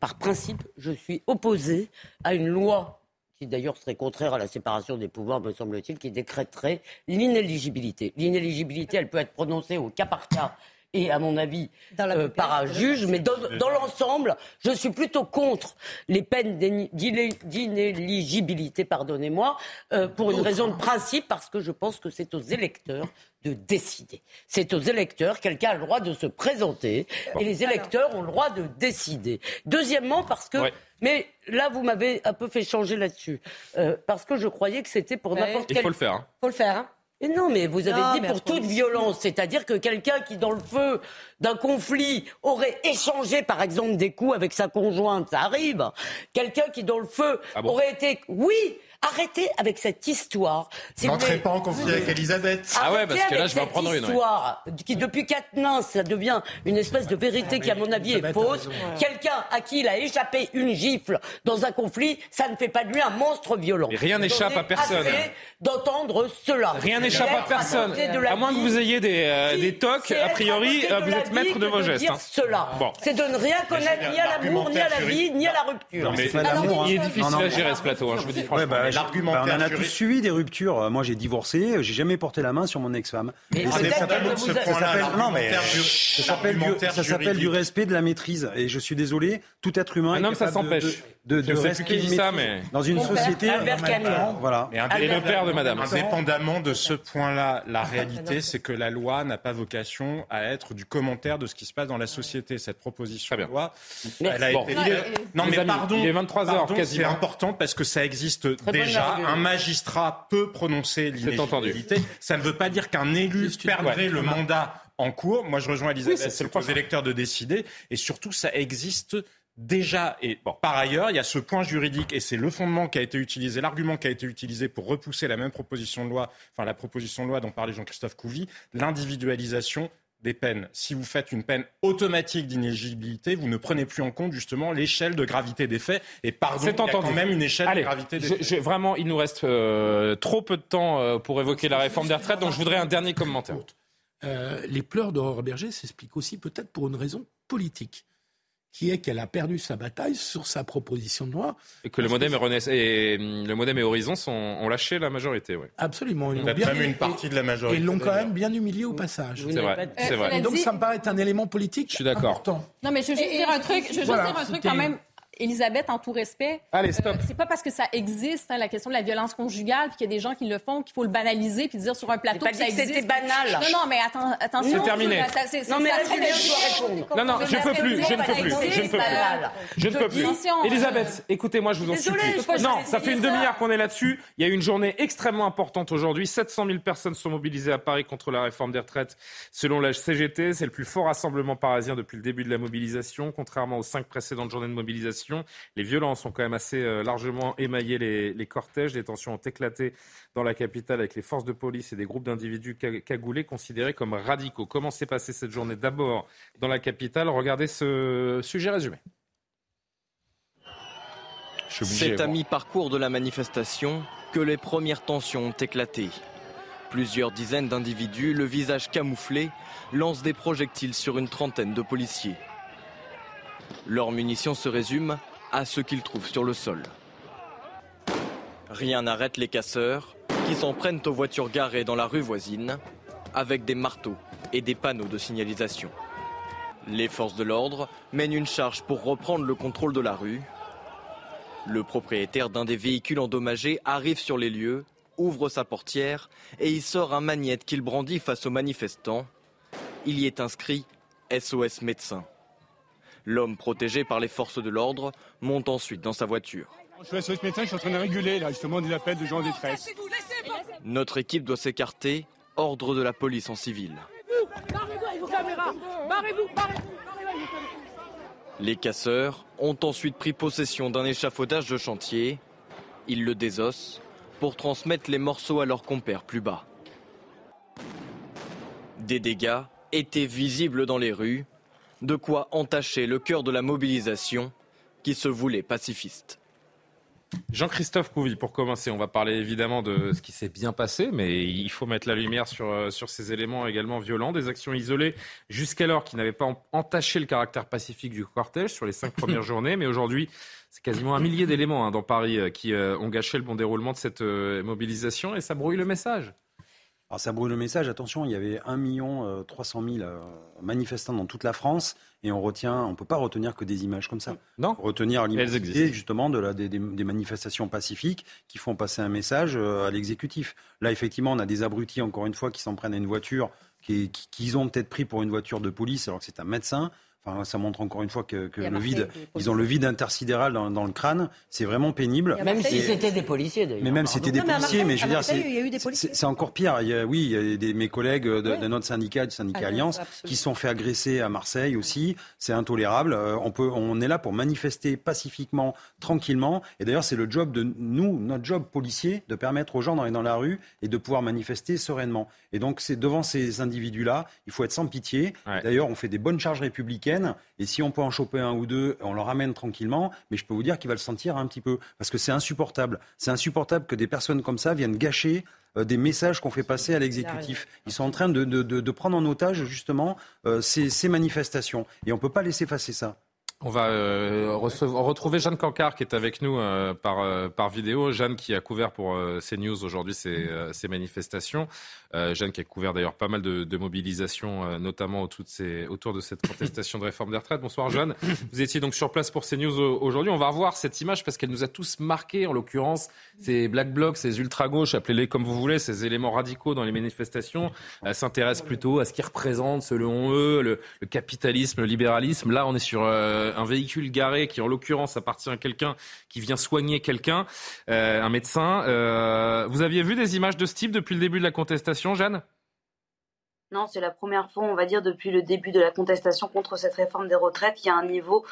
par principe, je suis opposé à une loi qui d'ailleurs serait contraire à la séparation des pouvoirs, me semble-t-il, qui décréterait l'inéligibilité. L'inéligibilité, elle peut être prononcée au cas par cas et, à mon avis, Dans la euh, par un juge, mais dans, dans l'ensemble, je suis plutôt contre les peines d'iné- d'iné- d'inéligibilité, pardonnez-moi, euh, pour une raison de principe, parce que je pense que c'est aux électeurs de décider. C'est aux électeurs, quelqu'un a le droit de se présenter, et les électeurs ont le droit de décider. Deuxièmement, parce que... Ouais. Mais là, vous m'avez un peu fait changer là-dessus, euh, parce que je croyais que c'était pour Ouais. n'importe Il quel... faut le faire. hein. faut le faire. hein. Et non, mais vous avez Non, dit pour toute violence, c'est-à-dire que quelqu'un qui, dans le feu d'un conflit, aurait échangé, par exemple, des coups avec sa conjointe, ça arrive. Quelqu'un qui, dans le feu, Ah bon aurait été, oui, Arrêtez avec cette histoire. Si N'entrez pas en conflit avec Elisabeth. Ah ouais, parce que là, je vais en prendre une, ouais. histoire qui, depuis Quatennens, ça devient une espèce de vérité qui, à mon avis, est fausse. Quelqu'un à qui il a échappé une gifle dans un conflit, ça ne fait pas de lui un monstre violent. Mais rien n'échappe à personne. D'entendre cela. Rien n'échappe à personne. la À moins que vous ayez des, euh, des tocs, a priori, euh, vous êtes maître de vos gestes. dire hein. cela. Bon. C'est de ne rien connaître ni à l'amour, ni à la vie, ni à la rupture. Non, mais il est difficile à gérer ce plateau, hein, je vous dis franchement. Bah, l'argumentaire bah, on en a tous suivi des ruptures. Euh, Moi, j'ai divorcé, j'ai jamais porté la main sur mon ex-femme. Mais ça s'appelle- du, du respect de la maîtrise. Et je suis désolé, tout être humain. Un homme, ça s'empêche. De, de, Je de sais plus respect qui et dit de ça, mais- Dans une Albert- société. Albert Camus. Voilà. Mais Et le père de madame. Indépendamment de ce point-là, la réalité, c'est que la loi n'a pas vocation à être du commentaire de ce qui se passe dans la société. Cette proposition de loi, elle a Bon, été... Non, mais amis, pardon, il est 23 heures, pardon, c'est quasiment. important parce que ça existe bonne déjà. Un magistrat peut prononcer l'inéligibilité. Ça ne veut pas dire qu'un élu perdrait le mandat en cours. Moi, je rejoins Elisabeth, Oui, c'est- aux électeurs de décider. Et surtout, ça existe déjà. Et bon, par ailleurs, il y a ce point juridique et c'est le fondement qui a été utilisé, l'argument qui a été utilisé pour repousser la même proposition de loi, enfin la proposition de loi dont parlait Jean-Christophe Couvi, l'individualisation des peines. Si vous faites une peine automatique d'inéligibilité, vous ne prenez plus en compte justement l'échelle de gravité des faits. Et pardon, il y a quand même une échelle Allez, de gravité des je- faits. je- vraiment, il nous reste euh, trop peu de temps euh, pour évoquer la réforme des retraites, donc je voudrais un dernier commentaire. Euh, les pleurs d'Aurore Berger s'expliquent aussi peut-être pour une raison politique, qui est qu'elle a perdu sa bataille sur sa proposition de loi. Et que le modem et, hum, le modem et Horizon sont, ont lâché la majorité, ouais. Absolument. Ils Peut-être bien- même une partie de la majorité. Et ils l'ont quand même bien humilié au passage. C'est vrai, c'est vrai. Et donc ça me paraît être un élément politique Je suis d'accord. important. Non, mais je veux juste dire un truc, je veux juste Voilà, dire un truc quand même. Elisabeth, en tout respect, Allez, stop. euh, c'est pas parce que ça existe, hein, la question de la violence conjugale, puis qu'il y a des gens qui le font, qu'il faut le banaliser, puis dire sur un plateau pas que ça dit que existe. c'était banal. Non, non, mais attends, attention. C'est terminé. ça- c'est- c'est- Non, mais ça là, serait Julien, de je dois dire- répondre. Non, non, je ne peux ça plus, je ne peux plus, ça je ne peux plus. Je ne peux plus. Elisabeth, écoutez-moi, je vous en supplie. Non, ça fait une ça. demi-heure qu'on est là-dessus. Il y a eu une journée extrêmement importante aujourd'hui. 700 000 personnes sont mobilisées à Paris contre la réforme des retraites. Selon la CGT, c'est le plus fort rassemblement parisien depuis le début de la mobilisation. Contrairement aux cinq précédentes journées de mobilisation, les violences ont quand même assez euh, largement émaillé les, les cortèges. Les tensions ont éclaté dans la capitale avec les forces de police et des groupes d'individus ca- cagoulés considérés comme radicaux. Comment s'est passée cette journée D'abord dans la capitale? Regardez ce sujet résumé. C'est à mi-parcours de la manifestation que les premières tensions ont éclaté. Plusieurs dizaines d'individus, le visage camouflé, lancent des projectiles sur une trentaine de policiers. Leurs munitions se résument à ce qu'ils trouvent sur le sol. Rien n'arrête les casseurs qui s'en prennent aux voitures garées dans la rue voisine avec des marteaux et des panneaux de signalisation. Les forces de l'ordre mènent une charge pour reprendre le contrôle de la rue le propriétaire d'un des véhicules endommagés arrive sur les lieux, ouvre sa portière et y sort un magnète qu'il brandit face aux manifestants. Il y est inscrit SOS médecin. L'homme protégé par les forces de l'ordre monte ensuite dans sa voiture. Je suis SOS médecin, je suis en train de réguler là, justement des appels de gens en détresse. Notre équipe doit s'écarter, ordre de la police en civil. Les casseurs ont ensuite pris possession d'un échafaudage de chantier. Ils le désossent pour transmettre les morceaux à leurs compères plus bas. Des dégâts étaient visibles dans les rues, de quoi entacher le cœur de la mobilisation qui se voulait pacifiste. Jean-Christophe Couvi, pour commencer, on va parler évidemment de ce qui s'est bien passé, mais il faut mettre la lumière sur, euh, sur ces éléments également violents, des actions isolées jusqu'alors qui n'avaient pas en- entaché le caractère pacifique du cortège sur les cinq *laughs* premières journées, mais aujourd'hui, c'est quasiment un millier d'éléments hein, dans Paris euh, qui euh, ont gâché le bon déroulement de cette euh, mobilisation et ça brouille le message. Alors ça brûle le message, attention, il y avait 1 million 300 000 euh, manifestants dans toute la France et on retient, on peut pas retenir que des images comme ça. Non. Retenir existent. justement de la, des, des- des manifestations pacifiques qui font passer un message euh, à l'exécutif. Là effectivement, on a des abrutis encore une fois qui s'en prennent à une voiture qui, qui- qu'ils ont peut-être pris pour une voiture de police alors que c'est un médecin. Enfin, ça montre encore une fois que, que le vide, ils ont le vide intersidéral dans, dans le crâne. C'est vraiment pénible. Même si c'était des policiers, d'ailleurs. Mais même si c'était des policiers, mais je veux dire, c'est encore pire. Il y a, oui, il y a des, mes collègues de, de notre syndicat, du syndicat Alliance, Alliance qui se sont fait agresser à Marseille aussi. C'est intolérable. Euh, on peut, on est là pour manifester pacifiquement, tranquillement. Et d'ailleurs, c'est le job de nous, notre job policier, de permettre aux gens d'aller dans la rue et de pouvoir manifester sereinement. Et donc, c'est devant ces individus-là, il faut être sans pitié. Ouais. D'ailleurs, on fait des bonnes charges républicaines. Et si on peut en choper un ou deux, on le ramène tranquillement. Mais je peux vous dire qu'il va le sentir un petit peu. Parce que c'est insupportable. C'est insupportable que des personnes comme ça viennent gâcher euh, des messages qu'on fait passer à l'exécutif. Ils sont en train de, de- de- de prendre en otage justement euh, ces, ces manifestations. Et on ne peut pas laisser passer ça. On va euh, retrouver Jeanne Cancard qui est avec nous euh, par, euh, par vidéo. Jeanne qui a couvert pour euh, CNews aujourd'hui ces, euh, ces manifestations. Euh, Jeanne qui a couvert d'ailleurs pas mal de, de mobilisations, notamment autour de, ces, autour de cette contestation de réforme des retraites. Bonsoir Jeanne. Vous étiez donc sur place pour CNews au- aujourd'hui. On va revoir cette image parce qu'elle nous a tous marqués, en l'occurrence, ces black blocs, ces ultra-gauches, appelez-les comme vous voulez, ces éléments radicaux dans les manifestations. Elle s'intéresse plutôt à ce qu'ils représentent, selon eux, le, le capitalisme, le libéralisme. Là, on est sur un véhicule garé qui, en l'occurrence, appartient à quelqu'un qui vient soigner quelqu'un, euh, un médecin. Euh, vous aviez vu des images de ce type depuis le début de la contestation, Jeanne? Non, c'est la première fois, on va dire, depuis le début de la contestation contre cette réforme des retraites, qu'il y a un niveau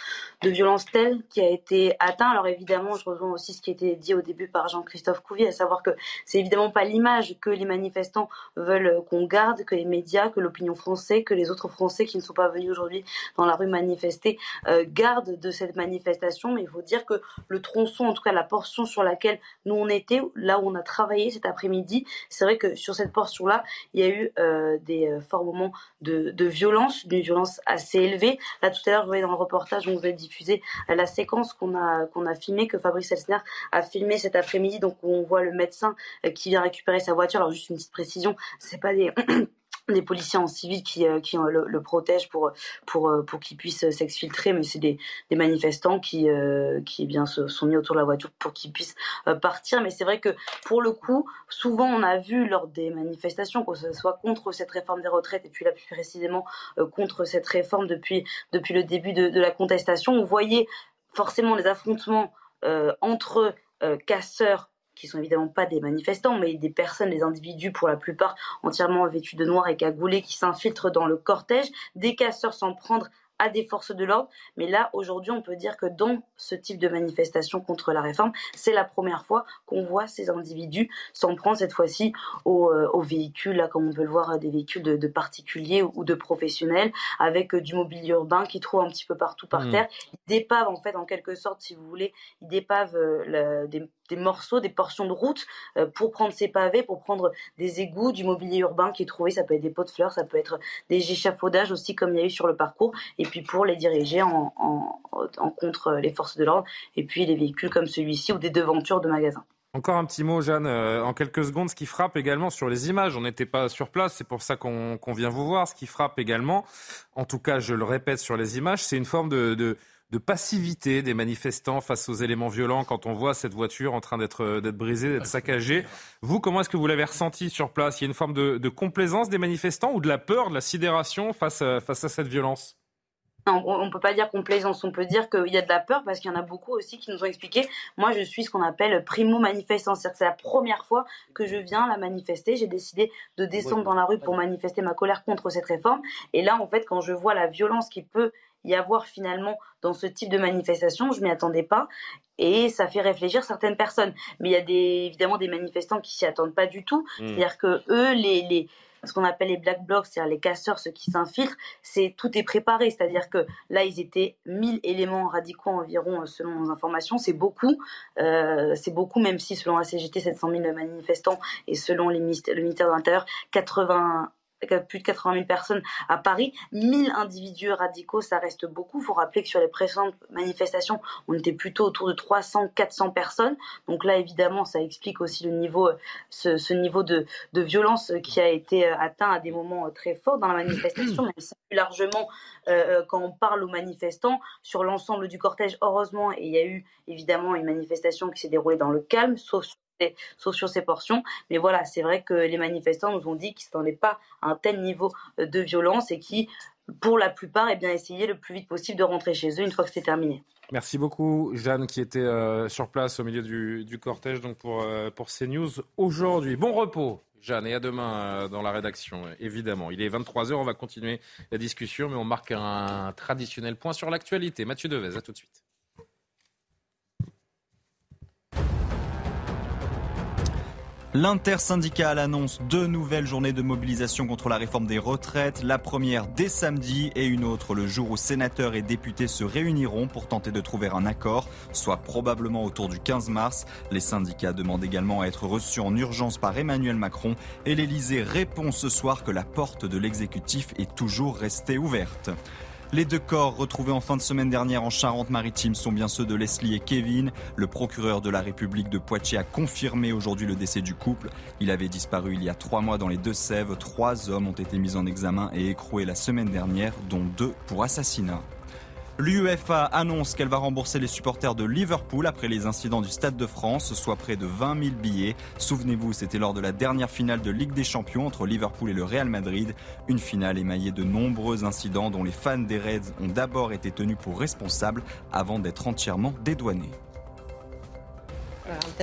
de violence tel qui a été atteint. Alors évidemment, je rejoins aussi ce qui a été dit au début par Jean-Christophe Couvier, à savoir que c'est évidemment pas l'image que les manifestants veulent qu'on garde, que les médias, que l'opinion française, que les autres Français qui ne sont pas venus aujourd'hui dans la rue manifester euh, gardent de cette manifestation. Mais il faut dire que le tronçon, en tout cas la portion sur laquelle nous on était, là où on a travaillé cet après-midi, c'est vrai que sur cette portion-là, il y a eu euh, des euh, forts moments de, violence, d'une violence assez élevée. Là, tout à l'heure, vous voyez dans le reportage, on vous a diffusé la séquence qu'on a, filmée, que Fabrice Elsner a filmé cet après-midi, donc où on voit le médecin euh, qui vient récupérer sa voiture. Alors, juste une petite précision, c'est pas des... *clears throat* des policiers en civil qui, euh, qui euh, le, protègent pour, pour, euh, pour qu'il puisse s'exfiltrer, mais c'est des, manifestants qui, eh bien, se sont mis autour de la voiture pour qu'ils puissent euh, partir. Mais c'est vrai que pour le coup, souvent on a vu lors des manifestations, que ce soit contre cette réforme des retraites et puis là plus précisément contre cette réforme depuis, le début de, la contestation, on voyait forcément des affrontements entre casseurs qui sont évidemment pas des manifestants, mais des personnes, des individus pour la plupart entièrement vêtus de noir et cagoulés qui s'infiltrent dans le cortège, des casseurs s'en prendre à des forces de l'ordre. Mais là, aujourd'hui, on peut dire que dans ce type de manifestation contre la réforme, c'est la première fois qu'on voit ces individus s'en prendre cette fois-ci aux, euh, aux véhicules, là, comme on peut le voir, des véhicules de, de particuliers ou de professionnels, avec euh, du mobilier urbain qui trouve un petit peu partout par Mhm. terre. Ils dépavent, en fait, en quelque sorte, si vous voulez, ils dépavent euh, la- des, des morceaux, des portions de route euh, pour prendre ces pavés, pour prendre des égouts, du mobilier urbain qui est trouvé. Ça peut être des pots de fleurs, ça peut être des échafaudages aussi, comme il y a eu sur le parcours. Et puis pour les diriger en, contre les forces de l'ordre. Et puis les véhicules comme celui-ci ou des devantures de magasins. Encore un petit mot, Jeanne, euh, en quelques secondes, ce qui frappe également sur les images, on n'était pas sur place, c'est pour ça qu'on vient vous voir, ce qui frappe également, en tout cas je le répète sur les images, c'est une forme de, de passivité des manifestants face aux éléments violents quand on voit cette voiture en train d'être d'être brisée, d'être saccagée. Vous, comment est-ce que vous l'avez ressenti sur place? Il y a une forme de, de complaisance des manifestants ou de la peur, de la sidération face à, face à cette violence? Non, on ne peut pas dire complaisance, on peut dire qu'il y a de la peur parce qu'il y en a beaucoup aussi qui nous ont expliqué. Moi, je suis ce qu'on appelle primo manifestant, c'est-à-dire que c'est la première fois que je viens la manifester. J'ai décidé de descendre dans la rue pour manifester ma colère contre cette réforme. Et là, en fait, quand je vois la violence qui peut y avoir finalement dans ce type de manifestation, je m'y attendais pas et ça fait réfléchir certaines personnes. Mais il y a des, évidemment des manifestants qui s'y attendent pas du tout. Mm. C'est-à-dire que eux, les, les ce qu'on appelle les black blocs, c'est-à-dire les casseurs, ceux qui s'infiltrent, c'est tout est préparé. C'est-à-dire que là, ils étaient 1000 éléments radicaux environ, euh, selon nos informations. C'est beaucoup. Euh, c'est beaucoup, même si selon la CGT, 700 000 manifestants et selon les ministères- le ministère de l'Intérieur, 80 plus de 80 000 personnes à Paris, 1000 individus radicaux, ça reste beaucoup. Il faut rappeler que sur les précédentes manifestations, on était plutôt autour de 300, 400 personnes. Donc là, évidemment, ça explique aussi le niveau, euh, ce, niveau de, violence qui a été euh, atteint à des moments euh, très forts dans la manifestation, mais aussi plus largement quand on parle aux manifestants sur l'ensemble du cortège. Heureusement, et il y a eu évidemment une manifestation qui s'est déroulée dans le calme, sauf sur sauf sur ces portions. Mais voilà, c'est vrai que les manifestants nous ont dit qu'ils n'en pas à un tel niveau de violence et qui, pour la plupart, eh bien, essayaient le plus vite possible de rentrer chez eux une fois que c'est terminé. Merci beaucoup, Jeanne, qui était euh, sur place au milieu du, cortège donc pour, euh, pour CNews aujourd'hui. Bon repos, Jeanne, et à demain euh, dans la rédaction, évidemment. Il est 23h, on va continuer la discussion, mais on marque un traditionnel point sur l'actualité. Mathieu Devez, à tout de suite. L'intersyndicale annonce deux nouvelles journées de mobilisation contre la réforme des retraites, la première dès samedi et une autre le jour où sénateurs et députés se réuniront pour tenter de trouver un accord, soit probablement autour du 15 mars. Les syndicats demandent également à être reçus en urgence par Emmanuel Macron et l'Elysée répond ce soir que la porte de l'exécutif est toujours restée ouverte. Les deux corps retrouvés en fin de semaine dernière en Charente-Maritime sont bien ceux de Leslie et Kevin. Le procureur de la République de Poitiers a confirmé aujourd'hui le décès du couple. Il avait disparu il y a trois mois dans les Deux-Sèvres. Trois hommes ont été mis en examen et écroués la semaine dernière, dont deux pour assassinat. L'UEFA annonce qu'elle va rembourser les supporters de Liverpool après les incidents du Stade de France, soit près de 20 000 billets. Souvenez-vous, c'était lors de la dernière finale de Ligue des Champions entre Liverpool et le Real Madrid. Une finale émaillée de nombreux incidents dont les fans des Reds ont d'abord été tenus pour responsables avant d'être entièrement dédouanés.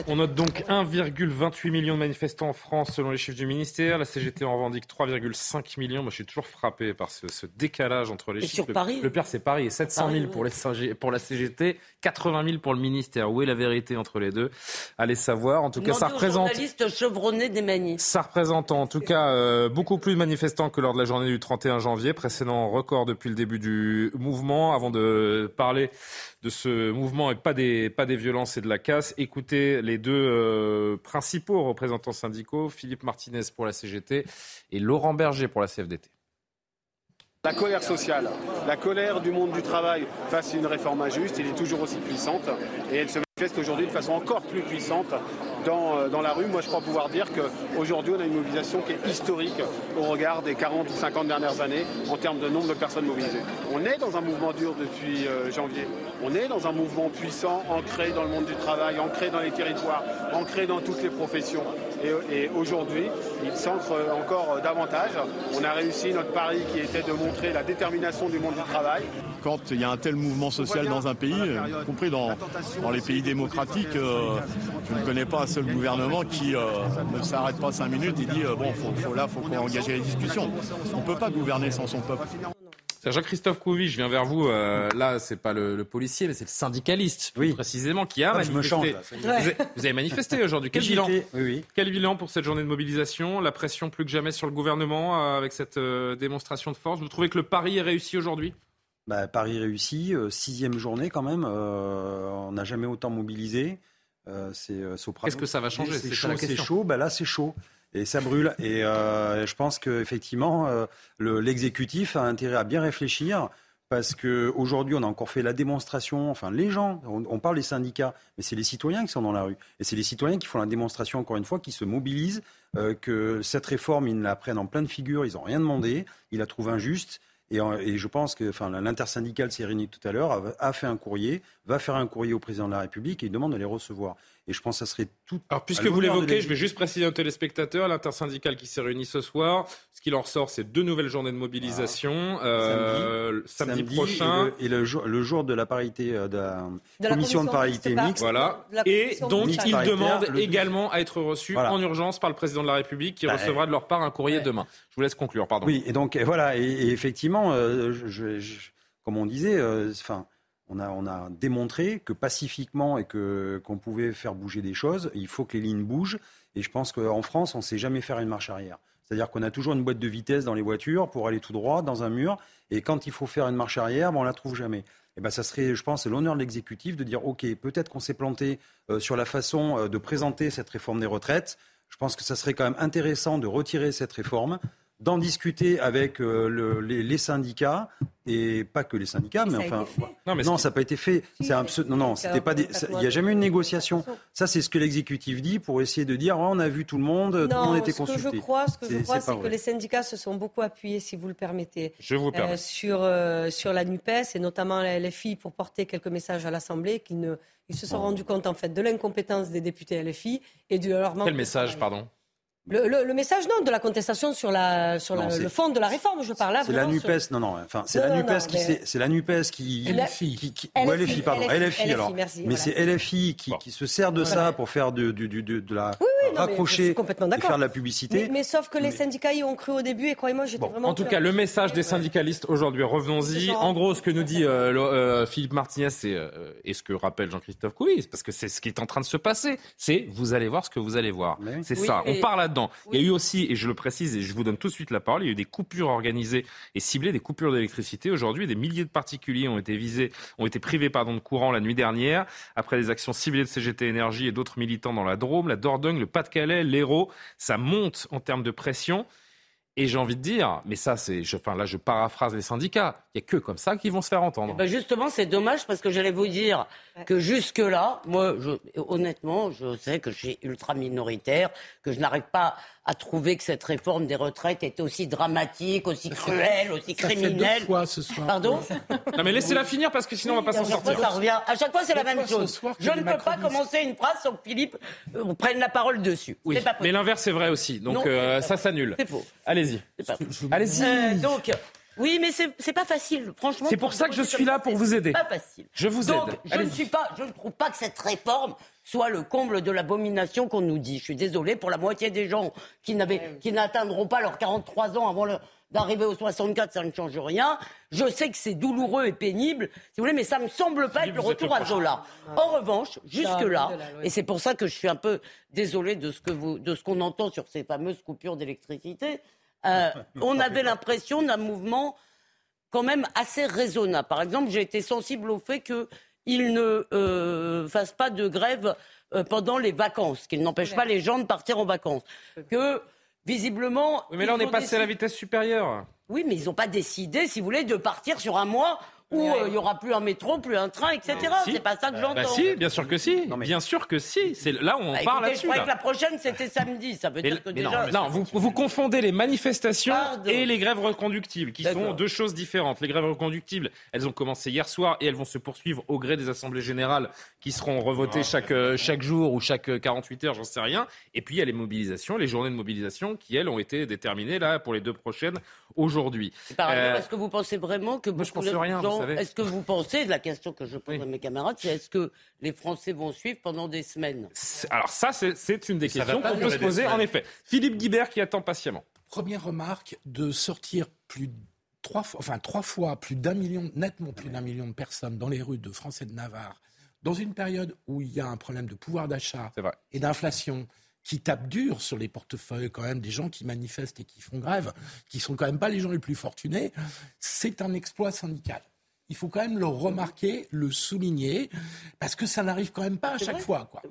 On note donc 1,28 million de manifestants en France selon les chiffres du ministère. La CGT en revendique 3,5 millions. Moi, je suis toujours frappé par ce, décalage entre les chiffres. Sur Paris le, pire, c'est Paris. 700 000 pour, les, pour la CGT, 80 000 pour le ministère. Où est la vérité entre les deux? Allez savoir. En tout cas, ça représente. des Ça représente en tout cas euh, beaucoup plus de manifestants que lors de la journée du 31 janvier, précédent record depuis le début du mouvement. Avant de parler de ce mouvement et pas des, pas des violences et de la casse. Écoutez les deux euh, principaux représentants syndicaux, Philippe Martinez pour la CGT et Laurent Berger pour la CFDT. La colère sociale, la colère du monde du travail face à une réforme injuste, elle est toujours aussi puissante et elle se manifeste aujourd'hui de façon encore plus puissante dans, euh, dans la rue. Moi, je crois pouvoir dire qu'aujourd'hui, on a une mobilisation qui est historique au regard des 40 ou 50 dernières années en termes de nombre de personnes mobilisées. On est dans un mouvement dur depuis euh, janvier. On est dans un mouvement puissant, ancré dans le monde du travail, ancré dans les territoires, ancré dans toutes les professions. Et, aujourd'hui, il s'ancre encore davantage. On a réussi notre pari qui était de montrer la détermination du monde du travail. Quand il y a un tel mouvement social dans un pays, y compris dans, dans les pays démocratiques, euh, je ne connais pas un seul gouvernement qui euh, ne s'arrête pas cinq minutes et dit euh, bon, faut, faut là, faut engager les discussions. On ne peut pas gouverner sans son peuple. Jean-Christophe Couvi, je viens vers vous. Euh, là, c'est pas le, policier, mais c'est le syndicaliste, plus précisément, qui a ah, manifesté. vous, avez, manifesté aujourd'hui. Quel bilan Quel bilan pour cette journée de mobilisation La pression plus que jamais sur le gouvernement euh, avec cette euh, démonstration de force? Vous trouvez que le pari est réussi aujourd'hui? Bah, Paris réussi, euh, sixième journée quand même. on n'a jamais autant mobilisé. c'est Qu'est-ce que ça va changer C'est chaud, c'est chaud. Bah, là, c'est chaud et ça brûle. Et euh, je pense qu'effectivement, euh, l'exécutif a intérêt à bien réfléchir. Parce qu'aujourd'hui, on a encore fait la démonstration, enfin les gens, on, parle des syndicats, mais c'est les citoyens qui sont dans la rue. Et c'est les citoyens qui font la démonstration, encore une fois, qui se mobilisent, euh, que cette réforme, ils la prennent en pleine figure, ils n'ont rien demandé, ils la trouvent injuste. Et, je pense que l'intersyndicale s'est réunie tout à l'heure, a, a, fait un courrier, va faire un courrier au président de la République et il demande de les recevoir. Et je pense que ça serait tout. Alors, puisque vous l'évoquez, je vais juste préciser aux téléspectateurs l'intersyndicale qui s'est réunie ce soir. Ce qu'il en ressort, c'est deux nouvelles journées de mobilisation. Euh, samedi, prochain. Et, le, jour, le, jour, de la parité, euh, de la, commission, de parité mixte. Voilà. Et donc, ils demandent également à être reçus en urgence par le président de la République qui bah, recevra de leur part un courrier demain. Je vous laisse conclure, pardon. Oui, et donc, voilà. Et, effectivement, euh, je, comme on disait, enfin on a, démontré que pacifiquement et que qu'on pouvait faire bouger des choses, il faut que les lignes bougent. Et je pense qu'en France, on ne sait jamais faire une marche arrière. C'est-à-dire qu'on a toujours une boîte de vitesse dans les voitures pour aller tout droit dans un mur. Et quand il faut faire une marche arrière, ben, on la trouve jamais. Et ben, ça serait, je pense, l'honneur de l'exécutif de dire, OK, peut-être qu'on s'est planté euh, sur la façon euh, de présenter cette réforme des retraites. Je pense que ça serait quand même intéressant de retirer cette réforme, d'en discuter avec euh, les, syndicats et pas que les syndicats, mais, ça a enfin, été fait. non, mais ça n'a pas été fait. C'est un non, non, c'était pas. des- ça- Il n'y a jamais eu une négociation. Ça, c'est ce que l'exécutif dit pour essayer de dire, oh, on a vu tout le monde, tout le Non, monde était ce que consulté. je crois, ce que je crois, c'est que les syndicats se sont beaucoup appuyés, si vous le permettez, Je vous permets. euh, sur, euh, sur la NUPES et notamment la LFI pour porter quelques messages à l'Assemblée qu'ils ne, ils se sont rendus compte en fait de l'incompétence des députés LFI et de leur manque Quel message, pardon? Le, le- le message, non, de la contestation sur, la, sur Non, la- le fond de la réforme, je parle là. C'est la vraiment sur- Nupes, non, non, enfin, c'est la Nupes non, qui, mais- c'est la Nupes qui, LFI. qui, qui- LFI, ou LFI, pardon, LFI, LFI, alors, merci, mais voilà. c'est LFI qui, qui se sert de ça pour faire de, du- de, de la oui, je raccrocher suis complètement et d'accord. faire de la publicité. Mais, mais sauf que les syndicats y ont cru au début et croyez-moi, j'étais vraiment. En tout cas, le message des syndicalistes aujourd'hui, revenons-y. En gros, ce que nous dit euh, euh, Philippe Martinez, euh, et ce que rappelle Jean-Christophe Couy, parce que c'est ce qui est en train de se passer. C'est vous allez voir ce que vous allez voir. C'est Oui, ça. On part là-dedans. Il y a eu aussi, et je le précise, et je vous donne tout de suite la parole, il y a eu des coupures organisées et ciblées, des coupures d'électricité. Aujourd'hui, des milliers de particuliers ont été visés, ont été privés pardon de courant la nuit dernière après des actions ciblées de CGT Énergie et d'autres militants dans la Drôme, la Dordogne, le Pas-de-Calais, l'Hérault. Ça monte en termes de pression. Et j'ai envie de dire, mais ça, c'est, je, enfin là, je paraphrase les syndicats. Il y a que comme ça qu'ils vont se faire entendre. Ben justement, c'est dommage parce que j'allais vous dire que jusque-là, moi, je, honnêtement, je sais que je suis ultra minoritaire, que je n'arrive pas à trouver que cette réforme des retraites est aussi dramatique, aussi cruelle, aussi Ça fait criminelle. deux fois ce soir. Pardon Non, mais laissez-la finir parce que sinon on va pas s'en chaque fois, sortir. ça revient. À chaque fois, c'est la même chose. soir Je ne peux pas commencer une phrase sans que Philippe euh, prenne la parole dessus. Oui, C'est pas mais l'inverse est vrai aussi. Donc Non, euh, ça s'annule. C'est faux. Allez-y. Allez-y. Euh, donc, oui, mais c'est c'est pas facile, franchement. C'est pour ça que je suis là pour vous aider. Pas facile. Je vous Donc, aide. je ne suis pas, je ne trouve pas que cette réforme soit le comble de l'abomination qu'on nous dit. Je suis désolé pour la moitié des gens qui n'avaient, qui n'atteindront pas leurs 43 ans avant le- d'arriver aux 64, ça ne change rien. Je sais que c'est douloureux et pénible, si vous voulez, mais ça me semble pas être le retour à. Zola. En revanche, jusque-là, au-delà, ouais. et c'est pour ça que je suis un peu désolé de ce que vous, de ce qu'on entend sur ces fameuses coupures d'électricité, euh, on avait l'impression d'un mouvement quand même assez raisonnable. Par exemple, j'ai été sensible au fait qu'il ne euh, fasse pas de grève euh, pendant les vacances, qu'il n'empêche pas les gens de partir en vacances. Que, visiblement... Oui, mais là, on est passé à la vitesse supérieure. Oui, mais ils n'ont pas décidé, si vous voulez, de partir sur un mois où euh, il y aura plus un métro, plus un train, etc. Si. C'est pas ça que j'entends. Bah si, bien sûr que si. Bien sûr que si. C'est là où on Bah, part écoutez, là-dessus. je croyais là. que la prochaine, c'était samedi. Ça veut Mais, dire que mais déjà... non, non, vous, vous confondez les manifestations Pardon. et les grèves reconductibles, qui sont deux choses différentes. Les grèves reconductibles, elles ont commencé hier soir et elles vont se poursuivre au gré des assemblées générales qui seront revotées chaque, euh, chaque jour ou chaque euh, 48 heures, j'en sais rien. Et puis il y a les mobilisations, les journées de mobilisation qui, elles, ont été déterminées là pour les deux prochaines aujourd'hui. Par ailleurs, Euh, est-ce que vous pensez vraiment que je beaucoup pense rien, gens- Est-ce que vous pensez, la question que je pose à mes camarades, c'est est-ce que les Français vont suivre pendant des semaines? Alors ça, c'est- une des Ça questions qu'on peut se poser, en effet. Philippe Guibert qui attend patiemment. Première remarque, de sortir plus de trois fois, enfin trois fois plus d'un million, nettement plus d'un million de personnes dans les rues de France et de Navarre, dans une période où il y a un problème de pouvoir d'achat et d'inflation qui tape dur sur les portefeuilles quand même des gens qui manifestent et qui font grève, qui sont quand même pas les gens les plus fortunés, c'est un exploit syndical. Il faut quand même le remarquer, le souligner, parce que ça n'arrive quand même pas à chaque vrai, fois. Quoi.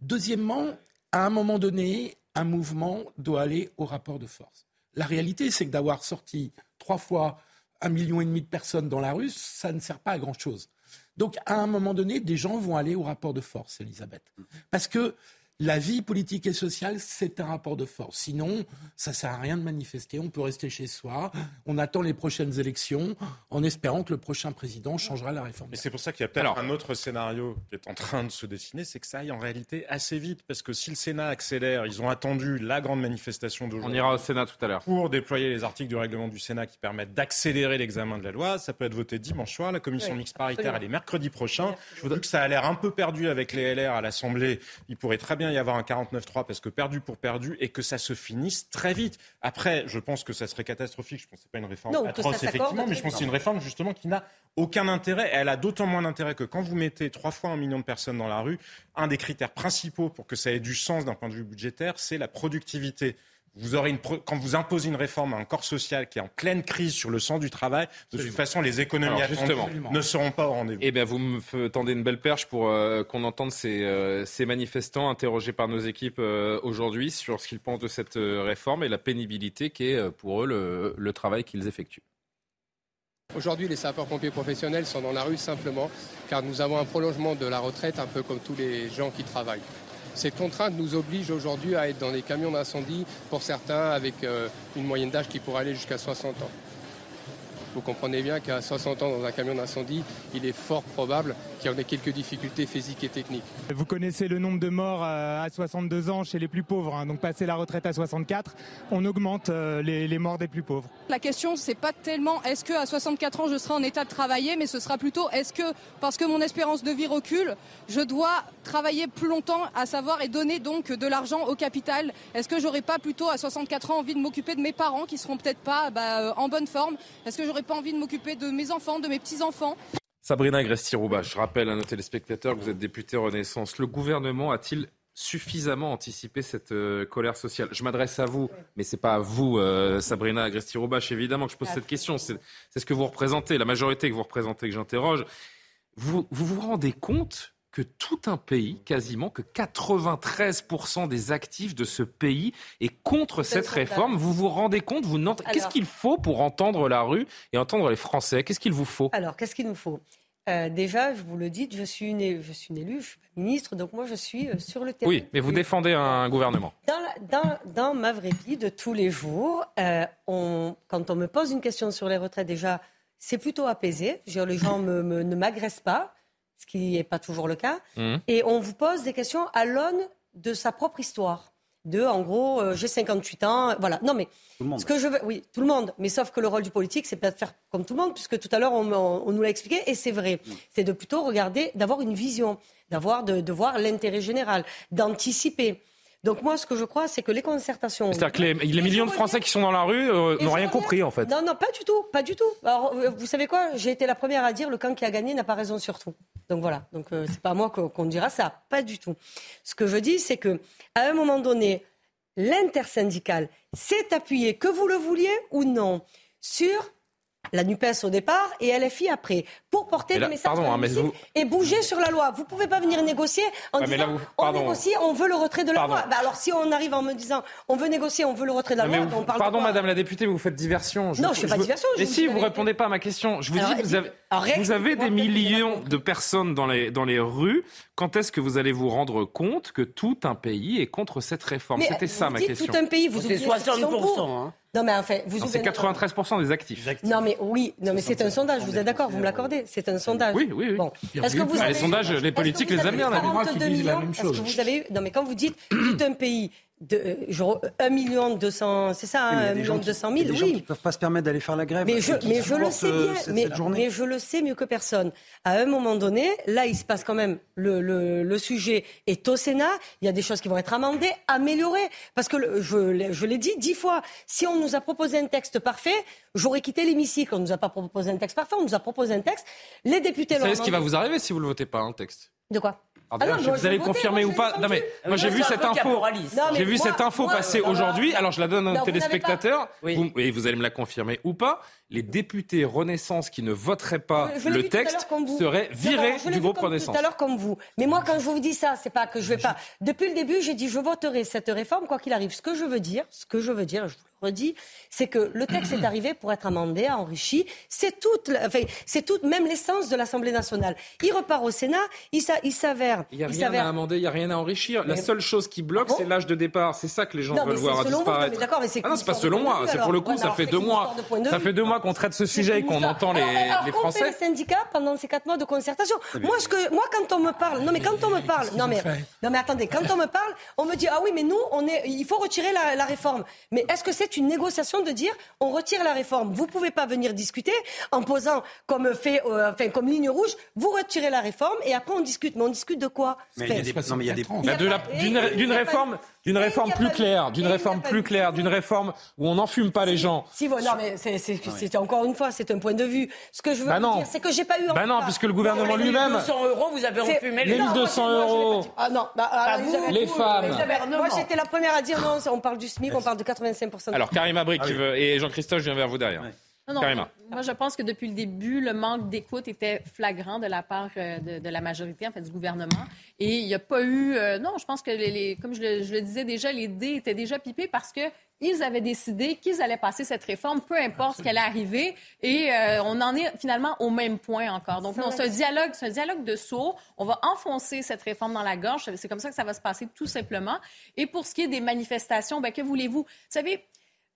Deuxièmement, à un moment donné, un mouvement doit aller au rapport de force. La réalité, c'est que d'avoir sorti trois fois un million et demi de personnes dans la rue, ça ne sert pas à grand-chose. Donc, à un moment donné, des gens vont aller au rapport de force, Elisabeth. Parce que la vie politique et sociale, c'est un rapport de force. Sinon, ça sert à rien de manifester. On peut rester chez soi. On attend les prochaines élections en espérant que le prochain président changera la réforme. Et c'est pour ça qu'il y a peut-être un autre scénario qui est en train de se dessiner, c'est que ça aille en réalité assez vite. Parce que si le Sénat accélère, ils ont attendu la grande manifestation On d'aujourd'hui. ira au Sénat tout à l'heure. Pour déployer les articles du règlement du Sénat qui permettent d'accélérer l'examen de la loi. Ça peut être voté dimanche soir. La commission Oui, mixte paritaire, elle est mercredi prochain. Vu que ça a l'air un peu perdu avec les LR à l'Assemblée, il pourrait très bien y avoir un 49-3 parce que perdu pour perdu et que ça se finisse très vite. Après, je pense que ça serait catastrophique. Je pense que c'est pas une réforme Non, atroce, effectivement, mais je pense que c'est une réforme justement qui n'a aucun intérêt. Elle a d'autant moins d'intérêt que quand vous mettez trois fois un million de personnes dans la rue, un des critères principaux pour que ça ait du sens d'un point de vue budgétaire, c'est la productivité. Vous aurez une pro- Quand vous imposez une réforme à un corps social qui est en pleine crise sur le sens du travail, de toute façon, les économies Alors, attendues justement. ne seront pas au rendez-vous. Eh bien, vous me tendez une belle perche pour euh, qu'on entende ces, euh, ces manifestants interrogés par nos équipes euh, aujourd'hui sur ce qu'ils pensent de cette réforme et la pénibilité qui est euh, pour eux le, le travail qu'ils effectuent. Aujourd'hui, les sapeurs-pompiers professionnels sont dans la rue simplement car nous avons un prolongement de la retraite un peu comme tous les gens qui travaillent. Ces contraintes nous obligent aujourd'hui à être dans des camions d'incendie, pour certains avec euh, une moyenne d'âge qui pourrait aller jusqu'à 60 ans. Vous comprenez bien qu'à 60 ans dans un camion d'incendie, il est fort probable qu'il y en ait quelques difficultés physiques et techniques. Vous connaissez le nombre de morts euh, à 62 ans chez les plus pauvres. hein. Donc passer la retraite à 64, on augmente euh, les, les morts des plus pauvres. La question, c'est pas tellement est-ce que à 64 ans je serai en état de travailler, mais ce sera plutôt est-ce que parce que mon espérance de vie recule, je dois travailler plus longtemps, à savoir et donner donc de l'argent au capital. Est-ce que j'aurais pas plutôt à 64 ans envie de m'occuper de mes parents qui seront peut-être pas bah, euh, en bonne forme? Est-ce que j'aurais pas envie de m'occuper de mes enfants, de mes petits enfants Sabrina Agresti-Rouba, je rappelle à nos téléspectateurs que vous êtes députée Renaissance. Le gouvernement a-t-il suffisamment anticipé cette euh, colère sociale? Je m'adresse à vous, mais c'est pas à vous, euh, Sabrina Agresti-Roubache, évidemment que je pose cette question. C'est c'est ce que vous représentez, la majorité que vous représentez, que j'interroge. Vous, vous vous rendez compte que tout un pays, quasiment, que 93% des actifs de ce pays est contre cette réforme. Vous vous rendez compte vous Qu'est-ce qu'il faut pour entendre la rue et entendre les Français? Qu'est-ce qu'il vous faut? Alors, qu'est-ce qu'il nous faut? Euh, Déjà, je vous le dis, je suis une, je suis une élue, je suis ministre, donc moi je suis euh, sur le terrain. Oui, mais vous défendez un gouvernement. Dans, la- dans, dans ma vraie vie de tous les jours, euh, on, quand on me pose une question sur les retraites, déjà, c'est plutôt apaisé. Les gens me- me- ne m'agressent pas, ce qui n'est pas toujours le cas. Mmh. Et on vous pose des questions à l'aune de sa propre histoire. De, en gros, euh, j'ai 58 ans, voilà. Non, mais ce que je veux, oui, tout le monde. Mais sauf que le rôle du politique, c'est pas de faire comme tout le monde, puisque tout à l'heure on, on- on nous l'a expliqué, et c'est vrai. C'est de plutôt regarder, d'avoir une vision, d'avoir, de, de voir l'intérêt général, d'anticiper. Donc moi, ce que je crois, c'est que les concertations. C'est-à-dire que les, les millions de Français qui sont dans la rue euh, n'ont rien reviens- compris, en fait. Non, non, pas du tout, pas du tout. Alors, euh, vous savez quoi? J'ai été la première à dire le camp qui a gagné n'a pas raison sur tout. Donc voilà. Donc euh, c'est pas moi qu'on dira ça, pas du tout. Ce que je dis, c'est que à un moment donné, l'intersyndicale s'est appuyé, que vous le vouliez ou non, sur la NUPES au départ et LFI après, pour porter là, des messages pardon, hein, mais l'hémicycle vous- et bouger sur la loi. Vous pouvez pas venir négocier en Ouais, disant là, vous- on négocie, on veut le retrait de la Pardon. loi. Bah, alors si on arrive en me disant on veut négocier, on veut le retrait de la Non, loi, vous- on parle de pardon, quoi Madame la députée, vous faites diversion. Non, je fais pas diversion, je Mais si, vous vérité. répondez pas à ma question. Je vous Alors, dis, vous avez, alors, vous avez des millions de personnes dans les, dans les rues. Quand est-ce que vous allez vous rendre compte que tout un pays est contre cette réforme? C'était ça ma question. Tout un pays, vous C'est oubliez ceux qui sont 60%, pour. hein. Non mais enfin, vous C'est 93% des actifs. Non mais oui, non mais c'est un sondage. Vous êtes d'accord Vous me l'accordez C'est un sondage. Oui, oui, oui. Bon. Est-ce que vous avez les sondages, les politiques les aiment bien. là. 42 millions Est-ce que vous avez eu Non mais quand vous dites *clears throat* tout un pays de euh, genre 1 million 200, c'est ça, Oui, mais il y hein, a 1 des gens million qui- 200 il y a 000, des gens qui oui. ne peuvent pas se permettre d'aller faire la grève. Mais je, qui mais je le sais euh, bien, cette- mais, cette journée. mais je le sais mieux que personne. À un moment donné, là, il se passe quand même, le, le, le sujet est au Sénat, il y a des choses qui vont être amendées, améliorées. Parce que le- je, l'ai- je l'ai dit dix fois, si on nous a proposé un texte parfait, j'aurais quitté l'hémicycle. On nous a pas proposé un texte parfait, on nous a proposé un texte. Les députés Vous l'ont savez ce qui va vous arriver si vous ne le votez pas, un texte? De quoi? Ah, Ah non, vous allez confirmer ou pas Non mais l'ai moi j'ai vu cette info. J'ai vu cette info passer aujourd'hui. Alors je la donne n'avez téléspectateurs. Oui. Vous- et vous allez me la confirmer ou pas. Les députés Renaissance qui ne voteraient pas Je le texte seraient virés du groupe comme Renaissance. Tout à l'heure comme vous. Mais moi, quand je vous dis ça, c'est pas que je vais pas. Depuis le début, j'ai dit je voterai cette réforme quoi qu'il arrive. Ce que je veux dire, ce que je veux dire, je vous le redis, c'est que le texte est arrivé pour être amendé, enrichi. C'est toute, enfin, c'est toute, même l'essence de l'Assemblée nationale. Il repart au Sénat. Il, s'a- il s'avère. Il n'y a rien s'avère- à amender, il n'y a rien à enrichir. La seule chose qui bloque, Ah bon c'est l'âge de départ. C'est ça que les gens Non, veulent voir vous, disparaître. mais d'accord, mais c'est ah non, une c'est pas selon moi. C'est pour le coup, Ouais, ça fait deux mois. Ça fait deux mois qu'on traite ce sujet et qu'on entend les, Alors, les qu'ont fait Français. les syndicats pendant ces quatre mois de concertation Moi, ce que, moi, quand on me parle, non mais quand on me parle, non mais, non mais attendez, quand on me parle, on me dit ah oui mais nous on est, il faut retirer la, la réforme. Mais est-ce que c'est une négociation de dire on retire la réforme Vous pouvez pas venir discuter en posant comme fait, euh, enfin comme ligne rouge, vous retirez la réforme et après on discute. Mais on discute de quoi Mais il y a des- non, mais il y a des- de la- d'une d'une réforme, d'une réforme plus claire, d'une réforme plus claire, d'une réforme où on n'enfume pas les gens. Si, voilà, non, mais c'est, c'est, c'est- encore une fois, c'est un point de vue. Ce que je veux Bah dire, c'est que j'ai pas eu. Bah non, puisque le gouvernement lui-même. 200 euros, vous avez enfumé Les les 1200 euros. Ah non, bah, alors, vous, Elisabeth, les femmes. Moi, j'étais la première à dire non, on parle du SMIC, on parle de 85%. de- Alors, Karima Brick qui veut- et Jean-Christophe, je viens vers vous derrière. Non, non, moi, je pense que depuis le début, le manque d'écoute était flagrant de la part euh, de, la majorité, en fait, du gouvernement. Et il n'y a pas eu... Euh, non, je pense que, les, comme je le, disais déjà, les dés étaient déjà pipés parce que ils avaient décidé qu'ils allaient passer cette réforme, peu importe ce qui allait arriver. Et euh, on en est finalement au même point encore. Donc, c'est un dialogue, c'est un dialogue de saut. On va enfoncer cette réforme dans la gorge. C'est comme ça que ça va se passer, tout simplement. Et pour ce qui est des manifestations, ben, que voulez-vous? Vous savez,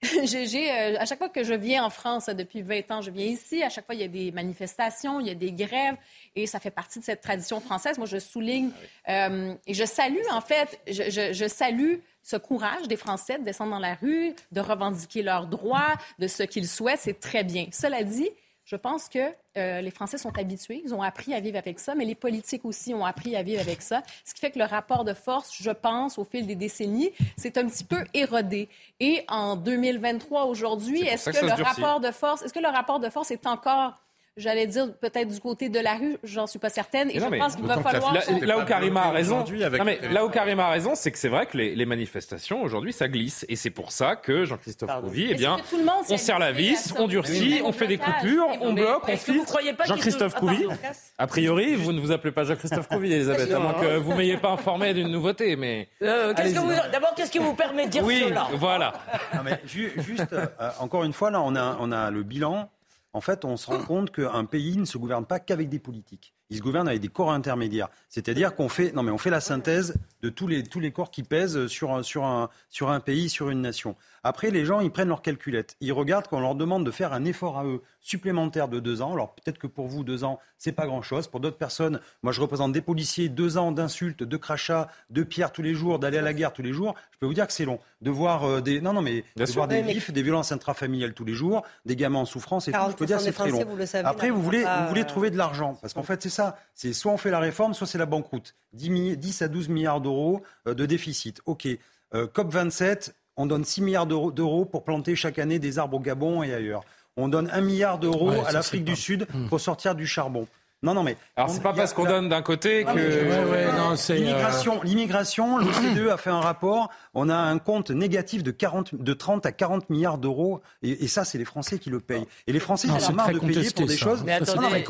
*laughs* j'ai, euh, à chaque fois que je viens en France, depuis 20 ans, je viens ici. À chaque fois, il y a des manifestations, il y a des grèves, et ça fait partie de cette tradition française. Moi, je souligne euh, et je salue, en fait, je, je, salue ce courage des Français de descendre dans la rue, de revendiquer leurs droits, de ce qu'ils souhaitent. C'est très bien. Cela dit, je pense que euh, les Français sont habitués, ils ont appris à vivre avec ça, mais les politiques aussi ont appris à vivre avec ça. Ce qui fait que le rapport de force, je pense, au fil des décennies, c'est un petit peu érodé. Et en 2023, aujourd'hui, est-ce que, le rapport de force, est-ce que le rapport de force est encore j'allais dire peut-être du côté de la rue, j'en suis pas certaine. Et je pense qu'il va falloir. Là, où Karima a raison, mais là où Karima a raison, c'est que c'est vrai que les, manifestations aujourd'hui ça glisse, et c'est pour ça que Jean-Christophe Couvi, eh bien, on serre la vis, on durcit, on fait des coupures, on bloque, on filtre. Jean-Christophe Couvi, a priori, vous ne vous appelez pas Jean-Christophe Couvi, Elisabeth, à moins que vous m'ayez pas informé d'une nouveauté, mais. Euh, d'abord, qu'est-ce qui vous permet de dire oui, cela? Voilà. juste, euh, encore une fois, là, on a le bilan en fait, on se rend *clears throat* compte qu'un pays ne se gouverne pas qu'avec des politiques. Il se gouverne avec des corps intermédiaires. C'est-à-dire qu'on fait, non mais on fait la synthèse de tous les, tous les corps qui pèsent sur, sur, un, sur un pays, sur une nation. Après, les gens, ils prennent leur calculette. Ils regardent qu'on leur demande de faire un effort à eux supplémentaire de deux ans. Alors peut-être que pour vous, deux ans, c'est pas grand-chose. Pour d'autres personnes, moi je représente des policiers, deux ans d'insultes, de crachats, de pierres tous les jours, d'aller à la guerre tous les jours. Je peux vous dire que c'est long. De voir euh, des, non non mais de voir des vifs, des violences intrafamiliales tous les jours, des gamins en souffrance et tout. Je peux dire c'est très long. Après, vous voulez, vous voulez trouver de l'argent parce qu'en fait c'est ça. C'est soit on fait la réforme, soit c'est la banqueroute. 10, 10 à 12 milliards d'euros euh, de déficit. Ok. Euh, COP 27 on donne 6 milliards d'euros pour planter chaque année des arbres au Gabon et ailleurs. On donne 1 milliard d'euros à l'Afrique du Sud hmm. pour sortir du charbon. Non, non, mais. Alors, c'est pas parce qu'on donne d'un côté que. L'immigration, l'immigration, l'OCDE *clears throat* a fait un rapport. On a un compte négatif de, 40, de 30 à 40 milliards d'euros. Et, ça, c'est les Français qui le payent. Et les Français, ils ont marre de payer pour des choses. Mais attendez,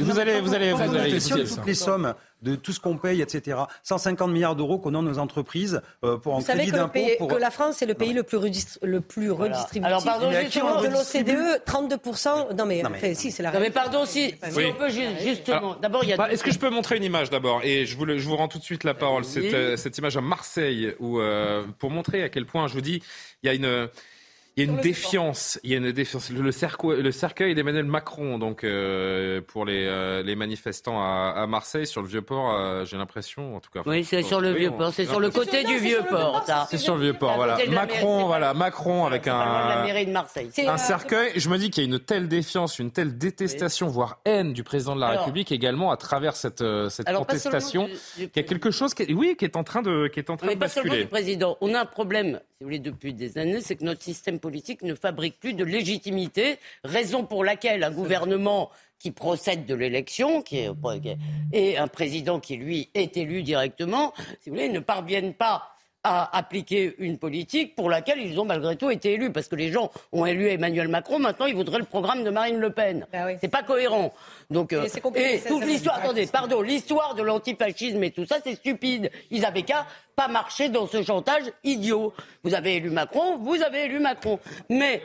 vous allez, vous allez, vous allez. toutes les sommes de tout ce qu'on paye, etc. 150 milliards d'euros qu'on a nos entreprises euh, pour en crédit d'impôt. Pour... que la France est le pays le plus, le plus redistributif. Alors pardon, justement, de l'OCDE, 32%. Non mais, si, c'est la Non mais pardon, si, si on peut justement. D'abord, il y a. Bah, est-ce que je peux montrer une image d'abord Et je vous, je vous rends tout de suite la parole. Cette, euh, cette image à Marseille, où, euh, pour montrer à quel point, je vous dis, il y a une il y a une défiance. Il y a une défiance. Le, cercueil, le cercueil d'Emmanuel Macron, donc euh, pour les, euh, les manifestants à, à, Marseille, sur le vieux port, euh, j'ai l'impression, en tout cas. Oui, c'est sur le vieux port. C'est sur le côté du vieux port. C'est sur le vieux port. Voilà. Macron, voilà, Macron avec un. La mairie de Marseille. Un cercueil. Je me dis qu'il y a une telle défiance, une telle détestation, voire haine du président de la République également à travers cette cette contestation. Il y a quelque chose qui, est, oui, qui est en train de qui est en train de basculer. Pas seulement du président. On a un problème, si vous voulez, depuis des années, c'est que notre système politique ne fabrique plus de légitimité, raison pour laquelle un gouvernement qui procède de l'élection, est, et un président qui, lui, est élu directement, si vous voulez, ne parviennent pas à appliquer une politique pour laquelle ils ont malgré tout été élus. Parce que les gens ont élu Emmanuel Macron, maintenant ils voudraient le programme de Marine Le Pen. Bah c'est pas cohérent. Donc, euh, et toute l'histoire, attendez, pardon, l'histoire de l'antifascisme et tout ça, c'est stupide. Ils avaient qu'à pas marcher dans ce chantage idiot. Vous avez élu Macron, vous avez élu Macron. Mais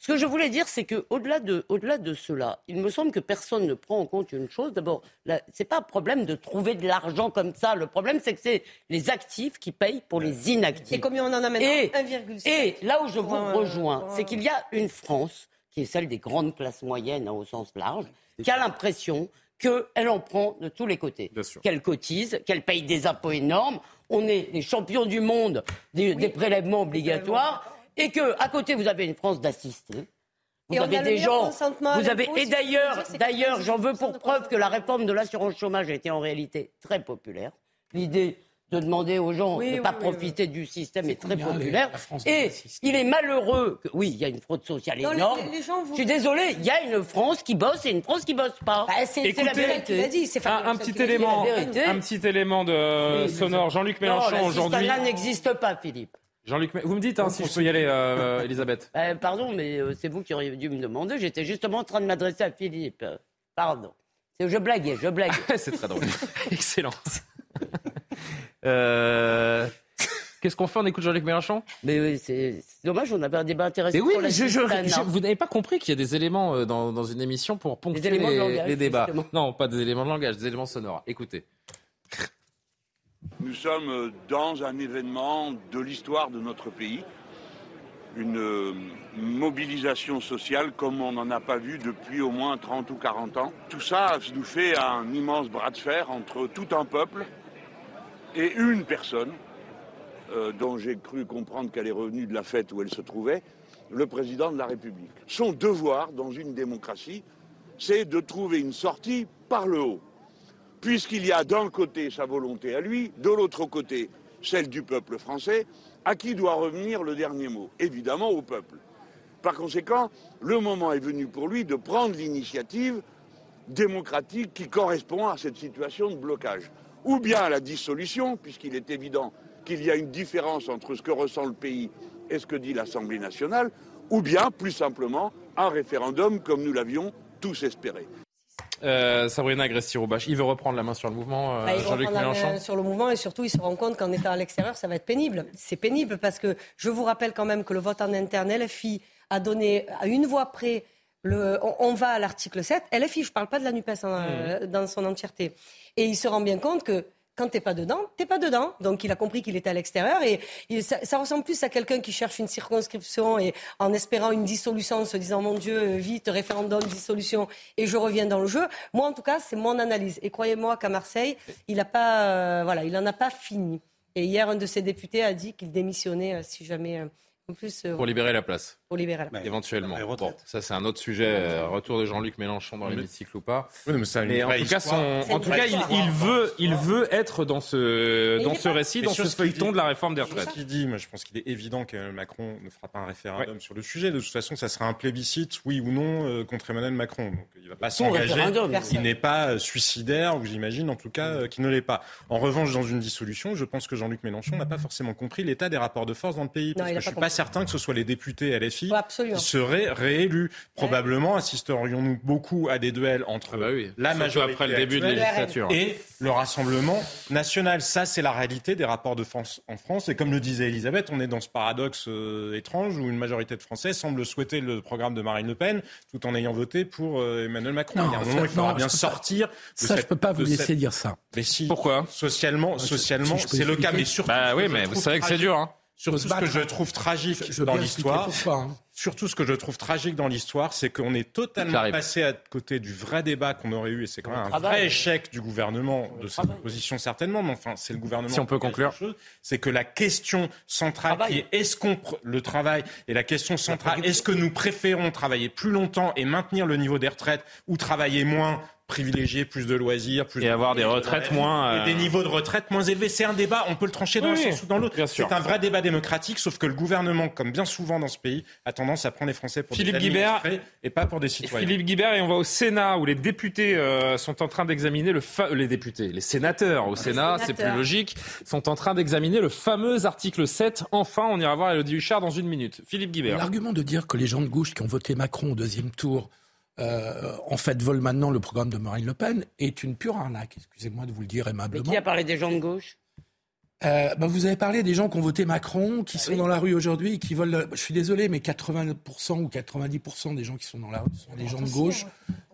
ce que je voulais dire, c'est qu'au-delà de, au-delà de cela, il me semble que personne ne prend en compte une chose. D'abord, ce n'est pas un problème de trouver de l'argent comme ça. Le problème, c'est que c'est les actifs qui payent pour les inactifs. Et combien on en a maintenant 1,7. Et là où je vous rejoins, c'est qu'il y a une France, qui est celle des grandes classes moyennes hein, au sens large, qui a l'impression qu'elle en prend de tous les côtés. Qu'elle cotise, qu'elle paye des impôts énormes. On est les champions du monde des prélèvements obligatoires et que à côté vous avez une France d'assistés. Vous avez des gens. Vous avez et d'ailleurs, d'ailleurs, j'en veux pour preuve que la réforme de l'assurance chômage a été en réalité très populaire. L'idée de demander aux gens de ne pas profiter du système est, très populaire. et il est malheureux que, oui, il y a une fraude sociale énorme. Je suis désolé, il y a une France qui bosse et une France qui bosse pas. Bah, c'est la vérité. un, petit élément, un petit élément de sonore. Jean-Luc Mélenchon aujourd'hui. n'existe pas, Philippe. Jean-Luc, vous me dites hein, si je peux y aller, euh, Elisabeth. *laughs* Euh, pardon, mais euh, c'est vous qui auriez dû me demander. J'étais justement en train de m'adresser à Philippe. Pardon. Je blaguais, je blaguais. *laughs* c'est très drôle. *laughs* Excellent. euh... Qu'est-ce qu'on fait? On écoute Jean-Luc Mélenchon? Mais oui, c'est dommage, on avait un débat intéressant. Mais oui, mais je, vous n'avez pas compris qu'il y a des éléments dans, dans une émission pour ponctuer les, langage, les débats. Non, pas des éléments de langage, des éléments sonores. Écoutez. Nous sommes dans un événement de l'histoire de notre pays, une euh, mobilisation sociale comme on n'en a pas vu depuis au moins 30 ou 40 ans. Tout ça nous fait un immense bras de fer entre tout un peuple et une personne euh, dont j'ai cru comprendre qu'elle est revenue de la fête où elle se trouvait, le président de la République. Son devoir dans une démocratie, c'est de trouver une sortie par le haut. Puisqu'il y a d'un côté sa volonté à lui, de l'autre côté celle du peuple français, à qui doit revenir le dernier mot Évidemment au peuple. Par conséquent, le moment est venu pour lui de prendre l'initiative démocratique qui correspond à cette situation de blocage. Ou bien à la dissolution, puisqu'il est évident qu'il y a une différence entre ce que ressent le pays et ce que dit l'Assemblée nationale, ou bien, plus simplement, un référendum comme nous l'avions tous espéré. Euh, Sabrina Agresti-Roubache, il veut reprendre la main sur le mouvement, euh, bah, Jean-Luc Mélenchon Sur le mouvement et surtout, il se rend compte qu'en étant à l'extérieur, ça va être pénible. C'est pénible parce que je vous rappelle quand même que le vote en interne, LFI a donné à une voix près le, on, va à l'article 7. LFI, je ne parle pas de la NUPES mmh. dans son entièreté. Et il se rend bien compte que quand t'es pas dedans, t'es pas dedans. Donc il a compris qu'il était à l'extérieur et ça, ressemble plus à quelqu'un qui cherche une circonscription et en espérant une dissolution, en se disant mon Dieu, vite, référendum, dissolution et je reviens dans le jeu. Moi en tout cas, c'est mon analyse. Et croyez-moi qu'à Marseille, il a pas, euh, voilà, il en a pas fini. Et hier, un de ses députés a dit qu'il démissionnait euh, si jamais. Euh, plus, pour libérer la place. Place. Éventuellement. Bon, ça, c'est un autre sujet. retour de Jean-Luc Mélenchon dans l'hémicycle ou pas. Oui, mais, en tout cas, en tout cas il, veut, il veut être dans ce, dans ce récit, dans ce feuilleton de la réforme des retraites. Ce qu'il dit, moi, je pense qu'il est évident que Macron ne fera pas un référendum sur le sujet. De toute façon, ça sera un plébiscite, oui ou non, euh, contre Emmanuel Macron. Donc, il ne va pas s'engager. Il n'est pas euh, suicidaire, ou j'imagine en tout cas euh, qu'il ne l'est pas. En revanche, dans une dissolution, je pense que Jean-Luc Mélenchon n'a pas forcément compris l'état des rapports de force dans le pays. Parce que je ne suis pas certain que ce soit les députés LFI qui seraient réélus. Probablement assisterions-nous beaucoup à des duels entre ah bah la majorité après le début de législature et le Rassemblement national. Ça, c'est la réalité des rapports de France en France. Et comme le disait Elisabeth, on est dans ce paradoxe euh, étrange où une majorité de Français semble souhaiter le programme de Marine Le Pen tout en ayant voté pour euh, Emmanuel Macron. Non, il, y a un moment, il faudra bien sortir. ça, je je peux pas vous laisser dire ça. Mais si. Pourquoi? Socialement, socialement, c'est le cas. Mais surtout, bah oui, mais vous savez que c'est dur. Hein. Surtout ce que je trouve tragique dans l'histoire, hein. surtout ce que je trouve tragique dans l'histoire, c'est qu'on est totalement passé à côté du vrai débat qu'on aurait eu, et c'est quand même un vrai échec du gouvernement de cette position certainement, mais enfin c'est le gouvernement. Si on peut conclure, c'est que la question centrale qui est est-ce qu'on le travail et la question centrale est-ce que nous préférons travailler plus longtemps et maintenir le niveau des retraites ou travailler moins privilégier plus de loisirs, plus et avoir des retraites moins et des euh, niveaux de retraite moins élevés. C'est un débat, on peut le trancher dans un sens ou dans l'autre. C'est un vrai débat démocratique, sauf que le gouvernement, comme bien souvent dans ce pays, a tendance à prendre les Français pour Philippe des Guibert et pas pour des citoyens. Philippe Guibert et on va au Sénat où les députés euh, sont en train d'examiner le les députés, les sénateurs au Sénat, c'est plus logique, sont en train d'examiner le fameux article 7. Enfin, on ira voir Elodie Huchard dans une minute. Philippe Guibert. L'argument de dire que les gens de gauche qui ont voté Macron au deuxième tour euh, en fait, veulent maintenant le programme de Marine Le Pen est une pure arnaque. Excusez-moi de vous le dire aimablement. Mais qui a parlé des gens de gauche? Euh, bah, vous avez parlé des gens qui ont voté Macron, qui ah sont dans la rue aujourd'hui et qui veulent. Je suis désolé, mais 80% ou 90% des gens qui sont dans la rue sont des gens de gauche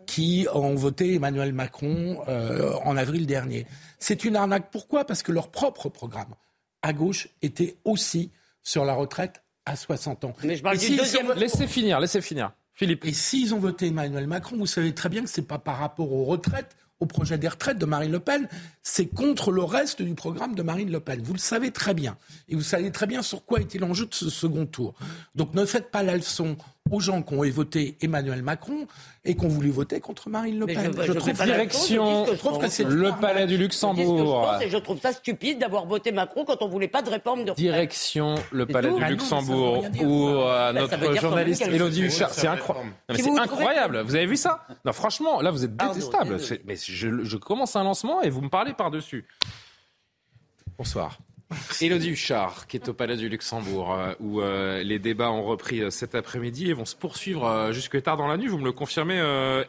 qui ont voté Emmanuel Macron euh, en avril dernier. C'est une arnaque. Pourquoi? Parce que leur propre programme à gauche était aussi sur la retraite à 60 ans. Mais je parle du deuxième... Laissez finir, laissez finir. Philippe. Et s'ils ont voté Emmanuel Macron, vous savez très bien que ce n'est pas par rapport aux retraites, au projet des retraites de Marine Le Pen, c'est contre le reste du programme de Marine Le Pen. Vous le savez très bien. Et vous savez très bien sur quoi était l'enjeu de ce second tour. Donc ne faites pas la leçon aux gens qui ont voté Emmanuel Macron et qui ont voulu voter contre Marine Le Pen. Je, trouve direction le palais du Luxembourg. Je, trouve ça stupide d'avoir voté Macron quand on voulait pas de réforme de Direction le palais du Luxembourg où euh, notre journaliste Elodie Huchard. C'est incroyable. Vous avez vu ça? Non, franchement, là vous êtes détestable. Mais je, commence un lancement et vous me parlez par-dessus. Bonsoir. Élodie Huchard, qui est au Palais du Luxembourg, euh, où euh, les débats ont repris euh, cet après-midi et vont se poursuivre jusque tard dans la nuit. Vous me le confirmez,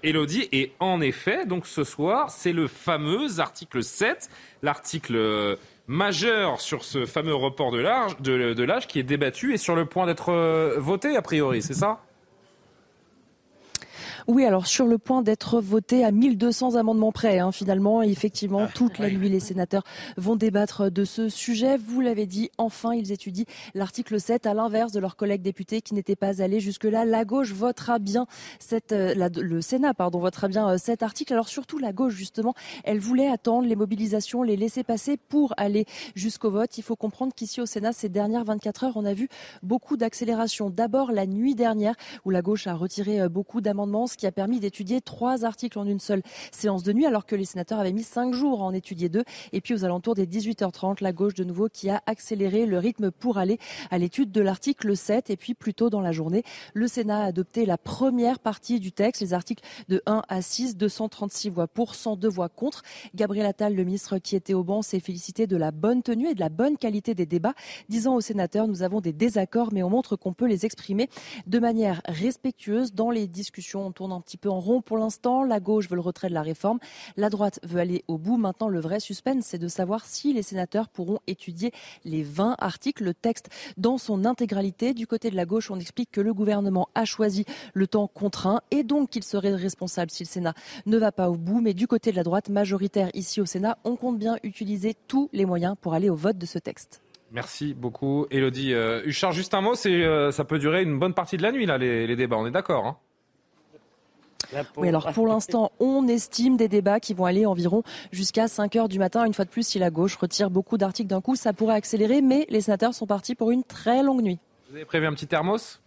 Élodie. Et en effet, donc ce soir, c'est le fameux article 7, l'article majeur sur ce fameux report de l'âge de, qui est débattu et sur le point d'être voté, a priori, c'est ça? Oui, alors sur le point d'être voté à 1200 amendements près, hein, finalement, et effectivement, toute la nuit, les sénateurs vont débattre de ce sujet. Vous l'avez dit, enfin, ils étudient l'article 7, à l'inverse de leurs collègues députés qui n'étaient pas allés jusque-là. La gauche votera bien cette, euh, la- le Sénat, pardon, votera bien euh, cet article. Alors surtout, la gauche, justement, elle voulait attendre les mobilisations, les laisser passer pour aller jusqu'au vote. Il faut comprendre qu'ici au Sénat, ces dernières 24 heures, on a vu beaucoup d'accélération. D'abord, la nuit dernière, où la gauche a retiré euh, beaucoup d'amendements, qui a permis d'étudier trois articles en une seule séance de nuit, alors que les sénateurs avaient mis cinq jours à en étudier deux. Et puis aux alentours des 18h30, la gauche de nouveau qui a accéléré le rythme pour aller à l'étude de l'article 7. Et puis plus tôt dans la journée, le Sénat a adopté la première partie du texte, les articles de 1 à 6, 236 voix pour, 102 voix contre. Gabriel Attal, le ministre qui était au banc, s'est félicité de la bonne tenue et de la bonne qualité des débats, disant aux sénateurs, nous avons des désaccords, mais on montre qu'on peut les exprimer de manière respectueuse. Dans les discussions, on un petit peu en rond pour l'instant. La gauche veut le retrait de la réforme. La droite veut aller au bout. Maintenant, le vrai suspense, c'est de savoir si les sénateurs pourront étudier les 20 articles, le texte dans son intégralité. Du côté de la gauche, on explique que le gouvernement a choisi le temps contraint et donc qu'il serait responsable si le Sénat ne va pas au bout. Mais du côté de la droite majoritaire ici au Sénat, on compte bien utiliser tous les moyens pour aller au vote de ce texte. Merci beaucoup, Elodie. Euh, Huchard, juste un mot, euh, ça peut durer une bonne partie de la nuit, là, les, les débats, on est d'accord hein? Oui, alors pour l'instant, on estime des débats qui vont aller environ jusqu'à 5 heures du matin. Une fois de plus, si la gauche retire beaucoup d'articles d'un coup, ça pourrait accélérer, mais les sénateurs sont partis pour une très longue nuit. Vous avez prévu un petit thermos?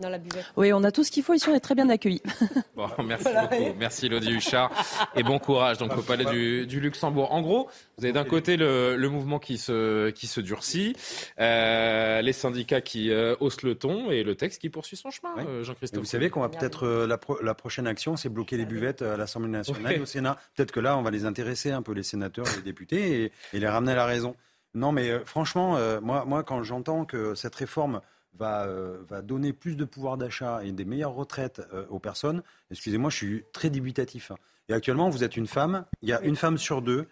Dans la buvette. Oui, on a tout ce qu'il faut ici, on est très bien accueillis. *laughs* Bon, merci beaucoup. Merci Elodie Huchard. Et bon courage donc au Palais du, du Luxembourg. En gros, vous avez d'un côté le, le mouvement qui se, qui se durcit, euh, les syndicats qui euh, haussent le ton et le texte qui poursuit son chemin, euh, Et Jean-Christophe. vous savez qu'on va peut-être euh, la, pro- la prochaine action, c'est bloquer les buvettes à l'Assemblée nationale Ouais. et au Sénat. Peut-être que là, on va les intéresser un peu les sénateurs et les députés et, et les ramener à la raison. Non, mais euh, franchement, euh, moi, moi, quand j'entends que cette réforme va, euh, va donner plus de pouvoir d'achat et des meilleures retraites euh, aux personnes, excusez-moi, je suis très dubitatif. Et actuellement, vous êtes une femme, il y a une femme sur deux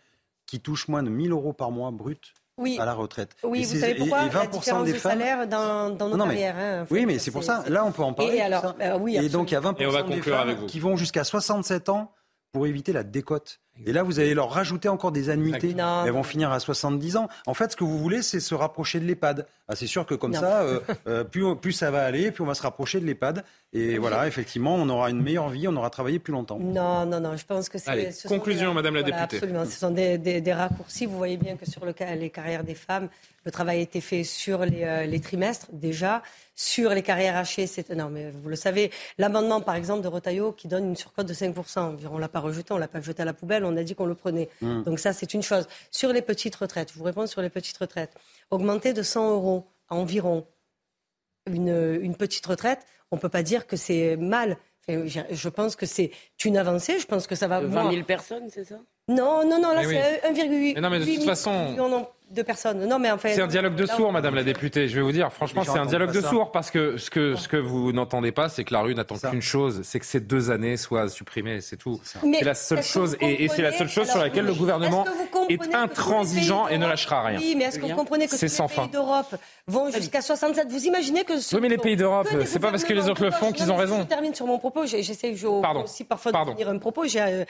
qui touche moins de 1000 euros par mois brut Oui. à la retraite. Oui, Et vous savez pourquoi? et La 20% différence des de femmes- salaire dans, dans nos Non, mais- carrières. hein, oui, mais c'est pour ça. Là, on peut en parler. Et tout alors, ça. euh, oui, et donc, il y a 20% Et on va des femmes avec vous. qui vont jusqu'à 67 ans pour éviter la décote. Et là, vous allez leur rajouter encore des annuités. Non. Elles vont finir à 70 ans. En fait, ce que vous voulez, c'est se rapprocher de l'EHPAD. Ah, c'est sûr que comme Non. ça, euh, euh, plus, plus ça va aller, plus on va se rapprocher de l'EHPAD. Et voilà, effectivement, on aura une meilleure vie, on aura travaillé plus longtemps. Non, non, non, je pense que c'est. Ce sont conclusion, des- Madame la voilà, députée. Absolument, ce sont des, des- des raccourcis. Vous voyez bien que sur le les carrières des femmes, le travail a été fait sur les, euh, les trimestres déjà. Sur les carrières hachées, c'est. Non, mais vous le savez, l'amendement, par exemple, de Retailleau qui donne une surcote de 5%. On ne l'a pas rejeté, on ne l'a pas jeté à la poubelle, on a dit qu'on le prenait. Mm. Donc, ça, c'est une chose. Sur les petites retraites, je vous réponds sur les petites retraites. Augmenter de 100 euros à environ une, une petite retraite, on ne peut pas dire que c'est mal. Enfin, je- pense que c'est une avancée. Je pense que ça va. De 20 000 personnes, c'est ça? Non, non, non, là, c'est 1,8 Mais non, mais de toute façon- de personnes. Non, mais en fait. C'est un dialogue de sourds, Madame la députée. Je vais vous dire, franchement, c'est un dialogue de sourds parce que ce que ce que vous n'entendez pas, c'est que la rue n'attend qu'une chose, c'est que ces deux années soient supprimées, c'est tout. C'est la seule chose et, et c'est la seule chose sur laquelle le gouvernement est intransigeant et ne lâchera rien. Oui, mais est-ce que vous comprenez que tous C'est les sans pays fin. d'Europe vont jusqu'à 67 Vous imaginez que ce Oui, mais les pays d'Europe, c'est pas parce que les autres le font qu'ils ont raison. Je termine sur mon propos. J'essaie aussi parfois Pardon. de finir un propos. Euh,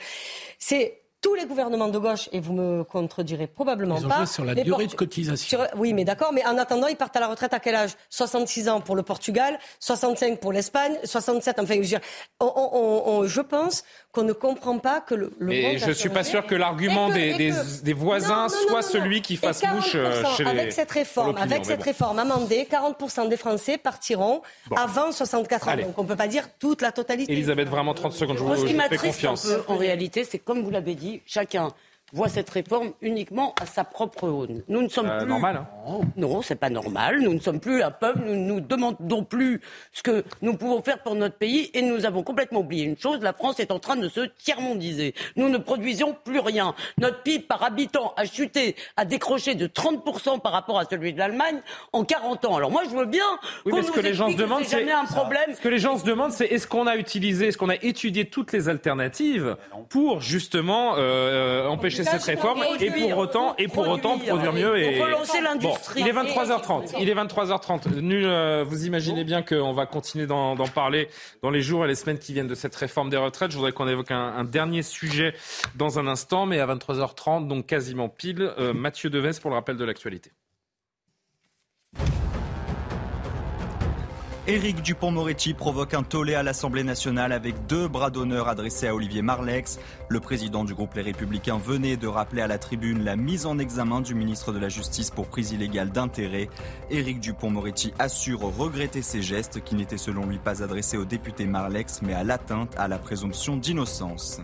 C'est tous les gouvernements de gauche, et vous me contredirez probablement Ils ont pas. joué sur la les durée portu- de cotisation. sur- oui, mais d'accord, mais en attendant, ils partent à la retraite à quel âge? 66 ans pour le Portugal, 65 pour l'Espagne, 67, enfin, je, veux dire, on- on- on- je pense qu'on ne comprend pas que le, le monde Et je suis pas sûr que l'argument des, voisins Non, non, soit non, non, celui qui fasse bouche euh, 40%, chez les. avec cette réforme, avec cette bon. réforme amendée, 40% des Français partiront Bon. avant 64 ans. Allez. Donc on peut pas dire toute la totalité. Elisabeth, vraiment 30 secondes, je vous, je vous fais confiance. peu, en réalité, c'est comme vous l'avez dit, chacun voit cette réforme uniquement à sa propre aune. Nous ne sommes Euh, plus normal, hein. Non, c'est pas normal. Nous ne sommes plus un peuple. Nous ne nous demandons plus ce que nous pouvons faire pour notre pays et nous avons complètement oublié une chose. La France est en train de se tiers-mondiser. Nous ne produisons plus rien. Notre PIB par habitant a chuté, a décroché de 30% par rapport à celui de l'Allemagne en 40 ans. Alors moi, je veux bien Oui, qu'on mais ce nous que les gens se demandent, c'est c'est jamais un problème. Ce que les gens se demandent, c'est est-ce qu'on a utilisé, est-ce qu'on a étudié toutes les alternatives pour justement euh, empêcher cette réforme et pour autant et pour autant produire mieux et. Bon, il est 23h30. Il est 23h30. Nul, euh, vous imaginez bien qu'on va continuer d'en d'en parler dans les jours et les semaines qui viennent de cette réforme des retraites. Je voudrais qu'on évoque un, un dernier sujet dans un instant, mais à 23h30, donc quasiment pile. euh, Mathieu Deves pour le rappel de l'actualité. Éric Dupont-Moretti provoque un tollé à l'Assemblée nationale avec deux bras d'honneur adressés à Olivier Marlex. Le président du groupe Les Républicains venait de rappeler à la tribune la mise en examen du ministre de la Justice pour prise illégale d'intérêt. Éric Dupont-Moretti assure regretter ces gestes qui n'étaient selon lui pas adressés au député Marlex mais à l'atteinte à la présomption d'innocence.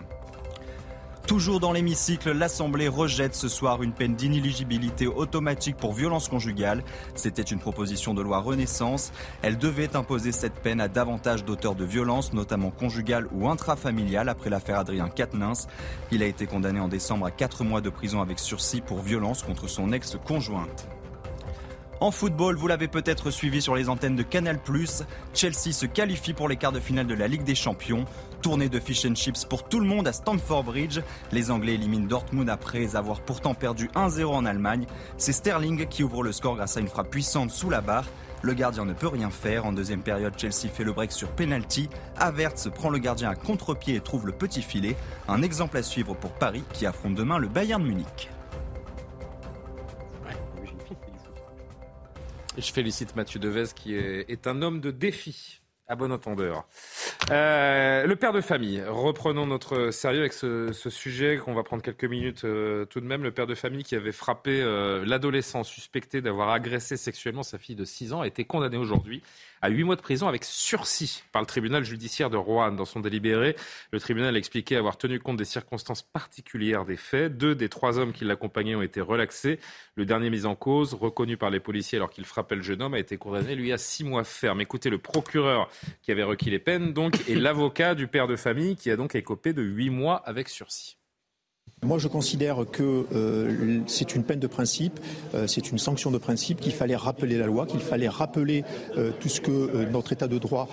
Toujours dans l'hémicycle, l'Assemblée rejette ce soir une peine d'inéligibilité automatique pour violence conjugale. C'était une proposition de loi Renaissance. Elle devait imposer cette peine à davantage d'auteurs de violences, notamment conjugales ou intrafamiliales, après l'affaire Adrien Quatennens. Il a été condamné en décembre à 4 mois de prison avec sursis pour violence contre son ex-conjointe. En football, vous l'avez peut-être suivi sur les antennes de Canal+, Chelsea se qualifie pour les quarts de finale de la Ligue des Champions. Tournée de fish and chips pour tout le monde à Stamford Bridge. Les Anglais éliminent Dortmund après avoir pourtant perdu 1-0 en Allemagne. C'est Sterling qui ouvre le score grâce à une frappe puissante sous la barre. Le gardien ne peut rien faire. En deuxième période, Chelsea fait le break sur penalty. Havertz prend le gardien à contre-pied et trouve le petit filet. Un exemple à suivre pour Paris qui affronte demain le Bayern Munich. Je félicite Mathieu Devez qui est, un homme de défi. À bon entendeur. Euh, le père de famille. Reprenons notre sérieux avec ce, ce sujet qu'on va prendre quelques minutes euh, tout de même. Le père de famille qui avait frappé euh, l'adolescent suspecté d'avoir agressé sexuellement sa fille de 6 ans a été condamné aujourd'hui à 8 mois de prison avec sursis par le tribunal judiciaire de Roanne. Dans son délibéré, le tribunal a expliqué avoir tenu compte des circonstances particulières des faits. Deux des trois hommes qui l'accompagnaient ont été relaxés. Le dernier mis en cause, reconnu par les policiers alors qu'il frappait le jeune homme, a été condamné, lui, à 6 mois ferme. Écoutez le procureur qui avait requis les peines, donc, et l'avocat du père de famille qui a donc écopé de 8 mois avec sursis. Moi, je considère que euh, c'est une peine de principe, euh, c'est une sanction de principe, qu'il fallait rappeler la loi, qu'il fallait rappeler euh, tout ce que notre État de droit,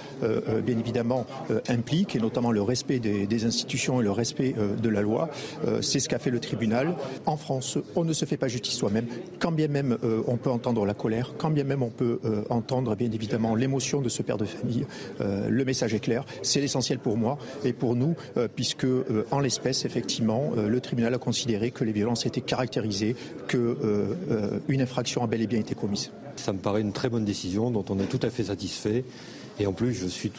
bien évidemment, implique, et notamment le respect des, des institutions et le respect de la loi. C'est ce qu'a fait le tribunal. En France, on ne se fait pas justice soi-même, quand bien même on peut entendre la colère, quand bien même on peut entendre, bien évidemment, l'émotion de ce père de famille. Le message est clair, c'est l'essentiel pour moi et pour nous, puisque, en l'espèce, effectivement, le tribunal a considéré que les violences étaient caractérisées, que euh, euh, une infraction a bel et bien été commise. Ça me paraît une très bonne décision dont on est tout à fait satisfait. Et en plus, je suis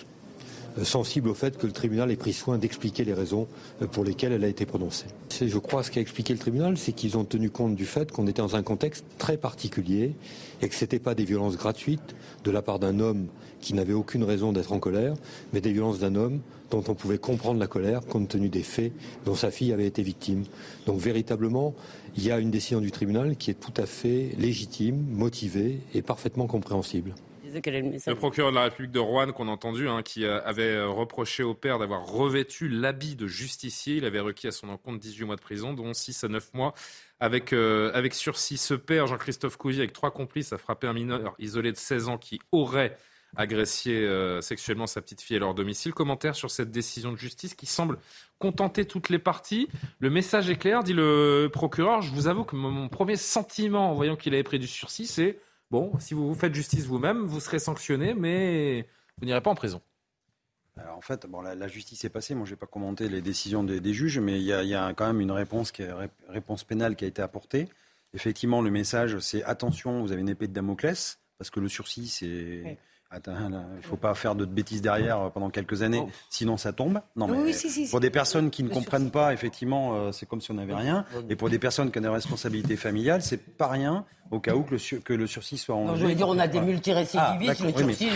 euh, sensible au fait que le tribunal ait pris soin d'expliquer les raisons pour lesquelles elle a été prononcée. Je crois, ce qu'a expliqué le tribunal, c'est qu'ils ont tenu compte du fait qu'on était dans un contexte très particulier et que ce n'était pas des violences gratuites de la part d'un homme qui n'avait aucune raison d'être en colère, mais des violences d'un homme dont on pouvait comprendre la colère compte tenu des faits dont sa fille avait été victime. Donc véritablement, il y a une décision du tribunal qui est tout à fait légitime, motivée et parfaitement compréhensible. Le procureur de la République de Rouen, qu'on a entendu, hein, qui euh, avait euh, reproché au père d'avoir revêtu l'habit de justicier. Il avait requis à son encontre 18 mois de prison, dont 6 à 9 mois avec, euh, avec sursis. Ce père, Jean-Christophe Couzy, avec trois complices, a frappé un mineur isolé de 16 ans qui aurait agressé euh, sexuellement sa petite fille à leur domicile. Commentaire sur cette décision de justice qui semble contenter toutes les parties. Le message est clair, dit le procureur. Je vous avoue que mon- premier sentiment en voyant qu'il avait pris du sursis, c'est bon, si vous vous faites justice vous-même, vous serez sanctionné, mais vous n'irez pas en prison. Alors, en fait, bon, la, la justice est passée. Moi, je n'ai pas commenté les décisions des, des juges, mais il y, a, il y a quand même une réponse, qui est, ré- réponse pénale qui a été apportée. Effectivement, le message, c'est attention, vous avez une épée de Damoclès, parce que le sursis, c'est. Attends, là, il ne faut pas faire de bêtises derrière euh, pendant quelques années, sinon ça tombe. Non, Oui, mais oui, si, si, pour si. des personnes qui ne comprennent pas, effectivement, euh, c'est comme si on n'avait rien. Et pour des personnes qui ont des responsabilités familiales, c'est pas rien au cas où que le, sur- que le sursis soit en Non, je veux dire, on a des multirécidivistes, le sursis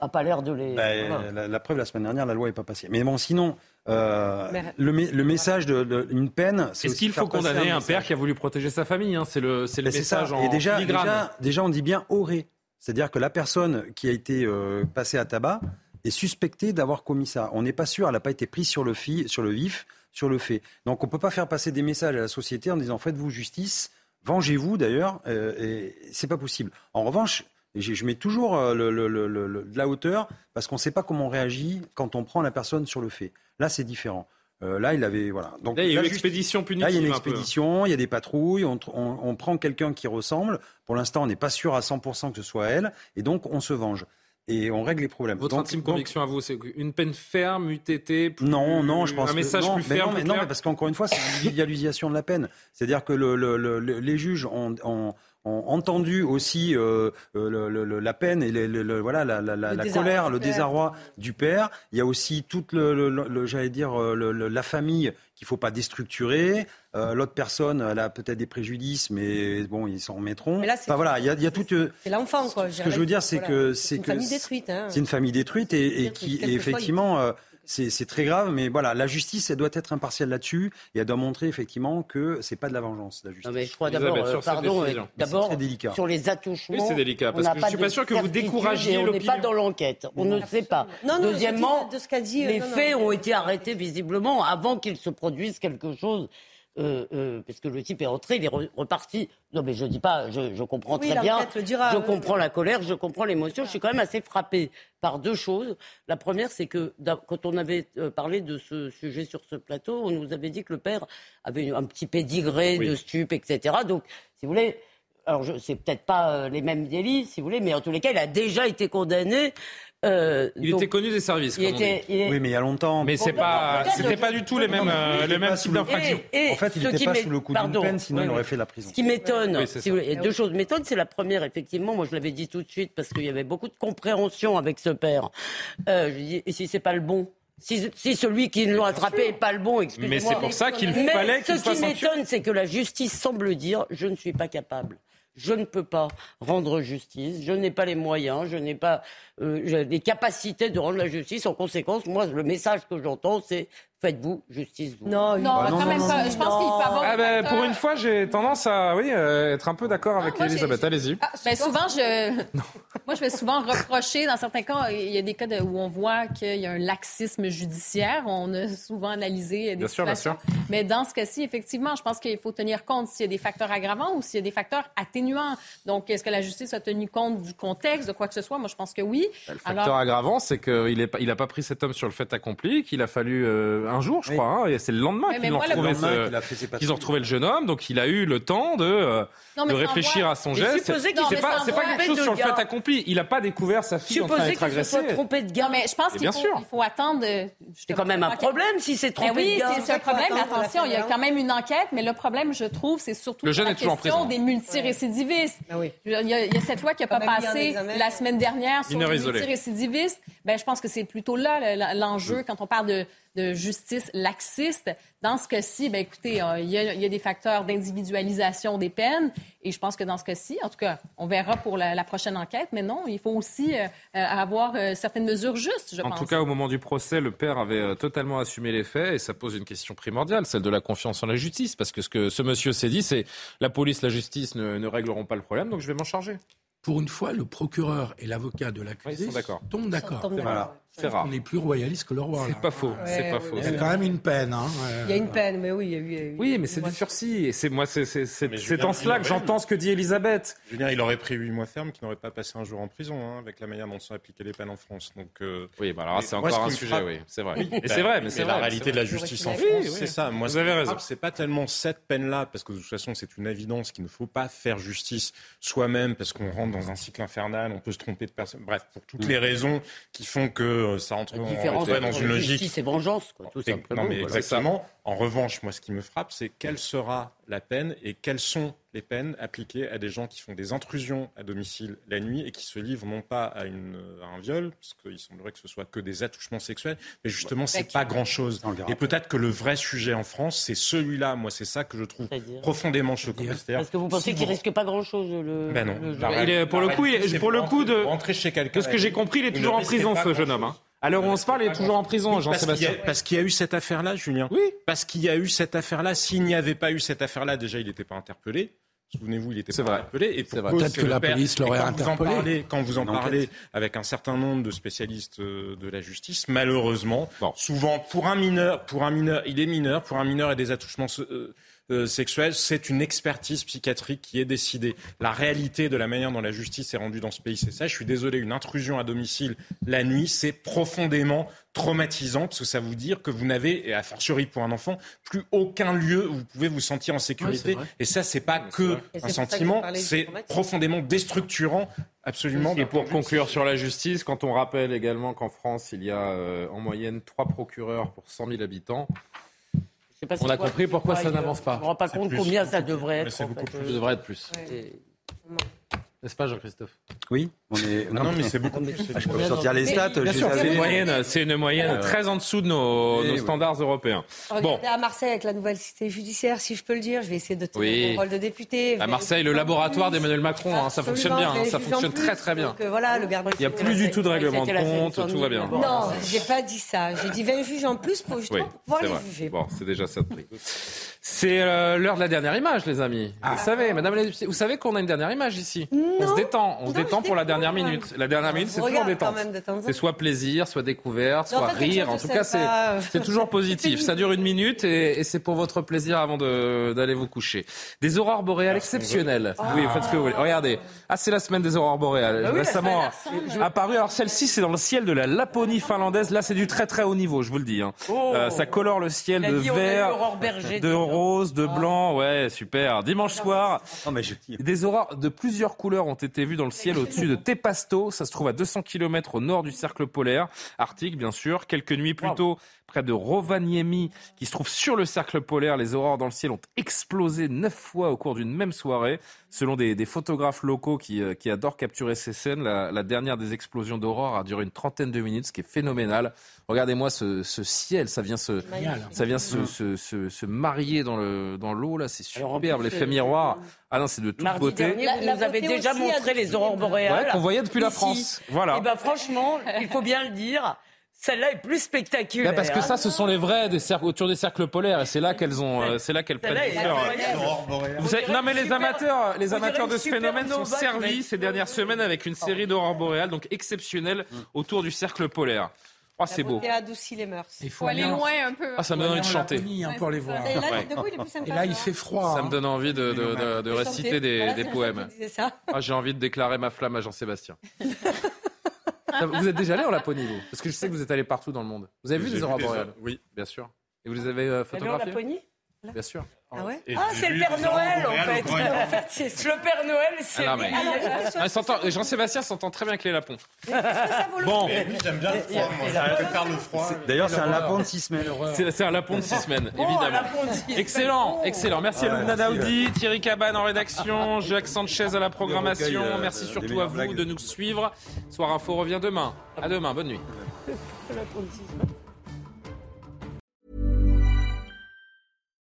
n'a pas l'air de les. Ben, voilà. la, la preuve, la semaine dernière, la loi n'est pas passée. Mais bon, sinon, euh, Mais- le, me- le message d'une de, peine, c'est Est-ce aussi qu'il faut condamner un père qui a voulu protéger sa famille hein? C'est le, Ben, ça. message en Et déjà, déjà, déjà, on dit bien aurait. C'est-à-dire que la personne qui a été euh, passée à tabac est suspectée d'avoir commis ça. On n'est pas sûr, elle n'a pas été prise sur le, sur le vif, sur le fait. Donc on ne peut pas faire passer des messages à la société en disant faites-vous justice, vengez-vous d'ailleurs, euh, et c'est pas possible. En revanche, je, mets toujours euh, de la hauteur parce qu'on ne sait pas comment on réagit quand on prend la personne sur le fait. Là, c'est différent. Euh, là, il avait voilà. Donc Là, il y a justice- expédition Là, il y a une punitive un expédition, il y a des patrouilles, on, on- on prend quelqu'un qui ressemble. Pour l'instant, on n'est pas sûr à 100% que ce soit elle, et donc on se venge. Et on règle les problèmes. Votre Donc- intime donc- conviction à vous, c'est une peine ferme, UTT plus- non, non, je pense un que- message non, plus mais ferme, non, mais non, mais parce qu'encore une fois, c'est l'individualisation de la peine. C'est-à-dire que le- le- le- le- les juges ont entendu aussi euh, euh, le- le- le- la peine et le, voilà la, la- la- Le la désarroi colère, le désarroi du père. Il y a aussi toute le, j'allais dire euh, la famille qu'il faut pas déstructurer. Euh, L'autre personne, elle a peut-être des préjudices, mais bon, ils s'en remettront. Mais là, c'est- Enfin, voilà, il y a, y a toute. euh, C'est l'enfant, quoi. Ce que je veux dire, c'est que c'est une que famille détruite. Hein. c'est une famille détruite et, et qui et effectivement c'est c'est très grave. Mais voilà, la justice, elle doit être impartiale là-dessus et elle doit montrer effectivement que c'est pas de la vengeance, la justice. Non, mais je crois d'abord, euh, pardon, euh, d'abord sur les attouchements. Oui, c'est délicat, parce que je suis pas sûr que vous découragiez et On n'est l'opinion. pas dans l'enquête, on ne sait pas. Non, non, Deuxièmement, de ce dit, euh, les non, non. faits ont été arrêtés visiblement avant qu'il se produise quelque chose. Euh, euh, parce que le type est rentré, il est re- reparti. Non, mais je dis pas, je, je comprends Oui, très bien. l'enquête le dira, je comprends la colère, je comprends l'émotion. Je suis quand même assez frappée par deux choses. La première, c'est que quand on avait euh, parlé de ce sujet sur ce plateau, on nous avait dit que le père avait un petit pédigré de stup, etc. Donc, si vous voulez, alors c'est peut-être pas euh, les mêmes délits, si vous voulez, mais en tous les cas, il a déjà été condamné. Euh, Il donc- était connu des services. Il était- il est- Oui, mais il y a longtemps. Mais c'est pas, c'était pas du tout les mêmes, euh, les mêmes types sous le- d'infractions. En fait, il ce n'était qui pas sous le coup d'une peine, sinon Oui, il aurait fait la prison. Ce qui m'étonne, Oui, si a deux choses m'étonnent. C'est la première, effectivement, moi je l'avais dit tout de suite parce qu'il y avait beaucoup de compréhension avec ce père. Euh, je dis, et si c'est pas le bon? Si, si celui qui l'ont attrapé n'est pas le bon, excusez-moi. Mais c'est pour ça qu'il fallait qu'il Ce soit qui sanctionné. m'étonne, c'est que la justice semble dire je ne suis pas capable. Je ne peux pas rendre justice, je n'ai pas les moyens, je n'ai pas euh, les capacités de rendre la justice. En conséquence, moi, le message que j'entends, c'est faites-vous justice. Vous. Non, Non, quand même pas. Je pense qu'il peut avoir. Ah ben, pour une fois, j'ai tendance à oui, euh, être un peu d'accord avec moi, j'ai- Elisabeth. Allez-y. Ben, souvent, je... *laughs* moi, je vais souvent reprocher, dans certains cas, il y a des cas de- où on voit qu'il y a un laxisme judiciaire. On a souvent analysé des Bien sûr, bien situations. sûr. Mais dans ce cas-ci, effectivement, je pense qu'il faut tenir compte s'il y a des facteurs aggravants ou s'il y a des facteurs atténuants. Donc, est-ce que la justice a tenu compte du contexte, de quoi que ce soit? Moi, je pense que oui. Le facteur aggravant, c'est qu'il n'a il pas pris cet homme sur le fait accompli, qu'il a fallu euh, un jour, je crois, hein, et c'est le lendemain qu'ils mais ont moi, le retrouvé, ce- qu'ils ont retrouvé le jeune homme, donc il a eu le temps de, euh, Non, de réfléchir à son geste. C'est pas, pas c'est quelque chose sur le fait accompli. Il n'a pas découvert sa fille en train d'être qu'il se agressée. soit trompé de gars. Mais je pense qu'il bien faut, sûr. il faut attendre. de- C'est quand même un problème si c'est Ben trompé oui, de gars. c'est- c'est un problème. Attention, il y a quand même une enquête. Mais le problème, je trouve, c'est surtout Le jeune la est toujours en question des multirécidivistes. Ah oui. Il y, a, cette loi qui n'a pas passé la semaine dernière sur les multirécidivistes. Ben, je pense que c'est plutôt là le- l'enjeu quand on parle de, de justice laxiste. Dans ce cas-ci, ben, écoutez, euh, il y, a, il y a des facteurs d'individualisation des peines. Et je pense que dans ce cas-ci, en tout cas, on verra pour la, la prochaine enquête. Mais non, il faut aussi euh, euh, avoir euh, certaines mesures justes, je En pense. tout cas, au moment du procès, le père avait totalement assumé les faits et ça pose une question primordiale, celle de la confiance en la justice. Parce que ce que ce monsieur s'est dit, c'est la police, la justice ne, ne régleront pas le problème, donc je vais m'en charger. Pour une fois, le procureur et l'avocat de l'accusé ils sont d'accord. tombent d'accord. C'est rare. On est plus royaliste que le roi. C'est pas faux, c'est pas faux. Il y a quand même une peine. Hein. Il y a une peine, mais oui, il y a eu. il y a eu- Oui, mais c'est du sursis. Et c'est moi, c'est en cela que j'entends ce que dit Elisabeth. Julien, il aurait pris huit mois ferme, qui n'aurait pas passé un jour en prison, hein, avec la manière dont sont appliquées les peines en France. Donc, euh, Oui, bah alors c'est encore ce un sujet, frappe- oui, c'est vrai. Oui, Et bah, c'est vrai, mais c'est la réalité de la justice en France, c'est ça. Moi, Vous avez raison. c'est pas tellement cette peine-là, parce que de toute façon, c'est une évidence qu'il ne faut pas faire justice soi-même, parce qu'on rentre dans un cycle infernal, on peut se tromper de personne. Bref, pour toutes Mm. les raisons qui font que euh, ça entre dans une logique justice et vengeance, quoi, tout simplement. Non, mais voilà. exactement. En revanche, moi, ce qui me frappe, c'est quelle sera la peine et quelles sont les peines appliquées à des gens qui font des intrusions à domicile la nuit et qui se livrent non pas à, une, à un viol, parce qu'il semblerait que ce soit que des attouchements sexuels, mais justement, c'est pas grand-chose. Et peut-être que le vrai sujet en France, c'est celui-là. Moi, c'est ça que je trouve profondément choquant. Parce que vous pensez qu'il risque pas grand-chose le. Ben non. Bah, il est, pour le coup, il pour le coup de. Rentrer chez quelqu'un. De ce que j'ai compris, il est toujours en prison, ce jeune homme. Où on se parle, il est toujours en prison, Jean-Sébastien. Parce qu'il y a eu cette affaire-là, Julien. Oui. Parce qu'il y a eu cette affaire-là. S'il n'y avait pas eu cette affaire-là, déjà, il n'était pas interpellé. Souvenez-vous, il était pas vrai. interpellé. Et Peut-être que la police l'aurait interpellé. Vous en parlez, quand vous en parlez avec un certain nombre de spécialistes euh, de la justice, malheureusement, souvent pour un mineur, pour un mineur, il est mineur, pour un mineur et des attouchements euh, euh, sexuels, c'est une expertise psychiatrique qui est décidée. La réalité de la manière dont la justice est rendue dans ce pays, c'est ça. Je suis désolé, une intrusion à domicile la nuit, c'est profondément traumatisant parce que ça vous dire que vous n'avez, et a fortiori pour un enfant, plus aucun lieu où vous pouvez vous sentir en sécurité. et ça, c'est pas que un sentiment, c'est profondément déstructurant. Absolument. Et pour conclure sur la justice, quand on rappelle également qu'en France, il y a euh, en moyenne trois procureurs pour 100 000 habitants, on a compris pourquoi ça n'avance pas. Je ne me rends pas compte combien ça devrait être. Ça devrait être plus. N'est-ce pas, Jean-Christophe? Oui, on est. Non, mais c'est beaucoup plus. Je peux sortir les stats. C'est une moyenne, c'est une moyenne très en dessous de nos, nos standards européens. Regardez bon. à Marseille avec la nouvelle cité judiciaire, si je peux le dire, je vais essayer de tenir oui. mon rôle de député. À Marseille, le laboratoire d'Emmanuel Macron, hein, ça fonctionne bien, hein, ça fonctionne très très bien. Donc, euh, voilà, le garde Il n'y a plus du tout de règlement de compte, tout va bien. Non, j'ai pas dit ça. J'ai dit 20 juges en plus pour justement pouvoir les juger. Bon, c'est déjà ça de prix. C'est euh, l'heure de la dernière image, les amis. Vous savez, madame la députée, vous savez qu'on a une dernière image ici. On se détend, on se détend pour la dernière minute. La dernière minute, c'est toujours détente. C'est soit plaisir, soit découverte, soit rire. En tout cas, c'est toujours *laughs* positif. Ça dure une minute et, c'est pour votre plaisir avant d'aller vous coucher. Des aurores boréales exceptionnelles. Oui, faites ce que vous voulez. Regardez. Ah, c'est la semaine des aurores boréales. Récemment apparu. Alors celle-ci, c'est dans le ciel de la Laponie finlandaise. Là, c'est du très très haut niveau, je vous le dis. Hein. Euh, ça colore le ciel de vert, de rose, de blanc. Ouais, super. Dimanche soir, des aurores de plusieurs couleurs ont été vues dans le ciel au-dessus de Tepasto. Ça se trouve à 200 km au nord du cercle polaire arctique, bien sûr. Quelques nuits plus tôt, près de Rovaniemi, qui se trouve sur le cercle polaire, les aurores dans le ciel ont explosé neuf fois au cours d'une même soirée. Selon des, des photographes locaux qui, euh, qui, adorent capturer ces scènes, la, la dernière des explosions d'aurore a duré une trentaine de minutes, ce qui est phénoménal. Regardez-moi ce, ce, ciel, ça vient se, ça vient se, se, se, se marier dans le dans l'eau là, c'est superbe. L'effet miroir, ah non, c'est de toute Mardi beauté. Dernier, vous nous avez déjà montré les aurores boréales. Ouais, qu'on voyait depuis la ici. France. Voilà. Et ben franchement, il faut bien le dire. Celle-là est plus spectaculaire. Bah parce que ça, ce sont les vrais des cercles, autour des cercles polaires, et c'est là qu'elles ont, euh, c'est là qu'elles prennent. Vous savez, non mais les amateurs, les amateurs de ce phénomène sont servis ces dernières semaines avec une série d'aurores boréales donc exceptionnelles autour du cercle polaire. Oh, c'est beau. Et adoucit les mœurs. Il faut aller loin un peu. Ah, ça me donne envie de chanter. Hein, pour les voir. Et là, coup, il est plus sympa. Et là, il fait froid. Ça hein. me donne envie de, de, de, de réciter des, Voilà, des c'est poèmes. ça. Ah, J'ai envie de déclarer ma flamme à Jean-Sébastien. *laughs* vous êtes déjà allé en Laponie, vous? Parce que je sais que vous êtes allé partout dans le monde. Vous avez vu aurores des boréales? oui. Bien sûr. Et vous les avez euh, en photographiées? Laponie? Bien sûr. Ah ouais Et Ah, c'est le Père Noël, en fait. En *laughs* fait, c'est le Père Noël, c'est. Ah, non, mais- Ah, il s'entend- Jean-Sébastien s'entend très bien avec les lapons. Bon, Mais oui, j'aime bien le froid, moi. Ça préfère le froid. D'ailleurs, c'est un lapin de six semaines. c'est un lapon de six semaines, évidemment. lapon de six Excellent, excellent. Merci à Lumna Daoudi, Thierry Cabane en rédaction, Jacques Sanchez à la programmation. euh, Merci surtout à vous de nous suivre. Soir Info revient demain. À demain, bonne nuit. *laughs*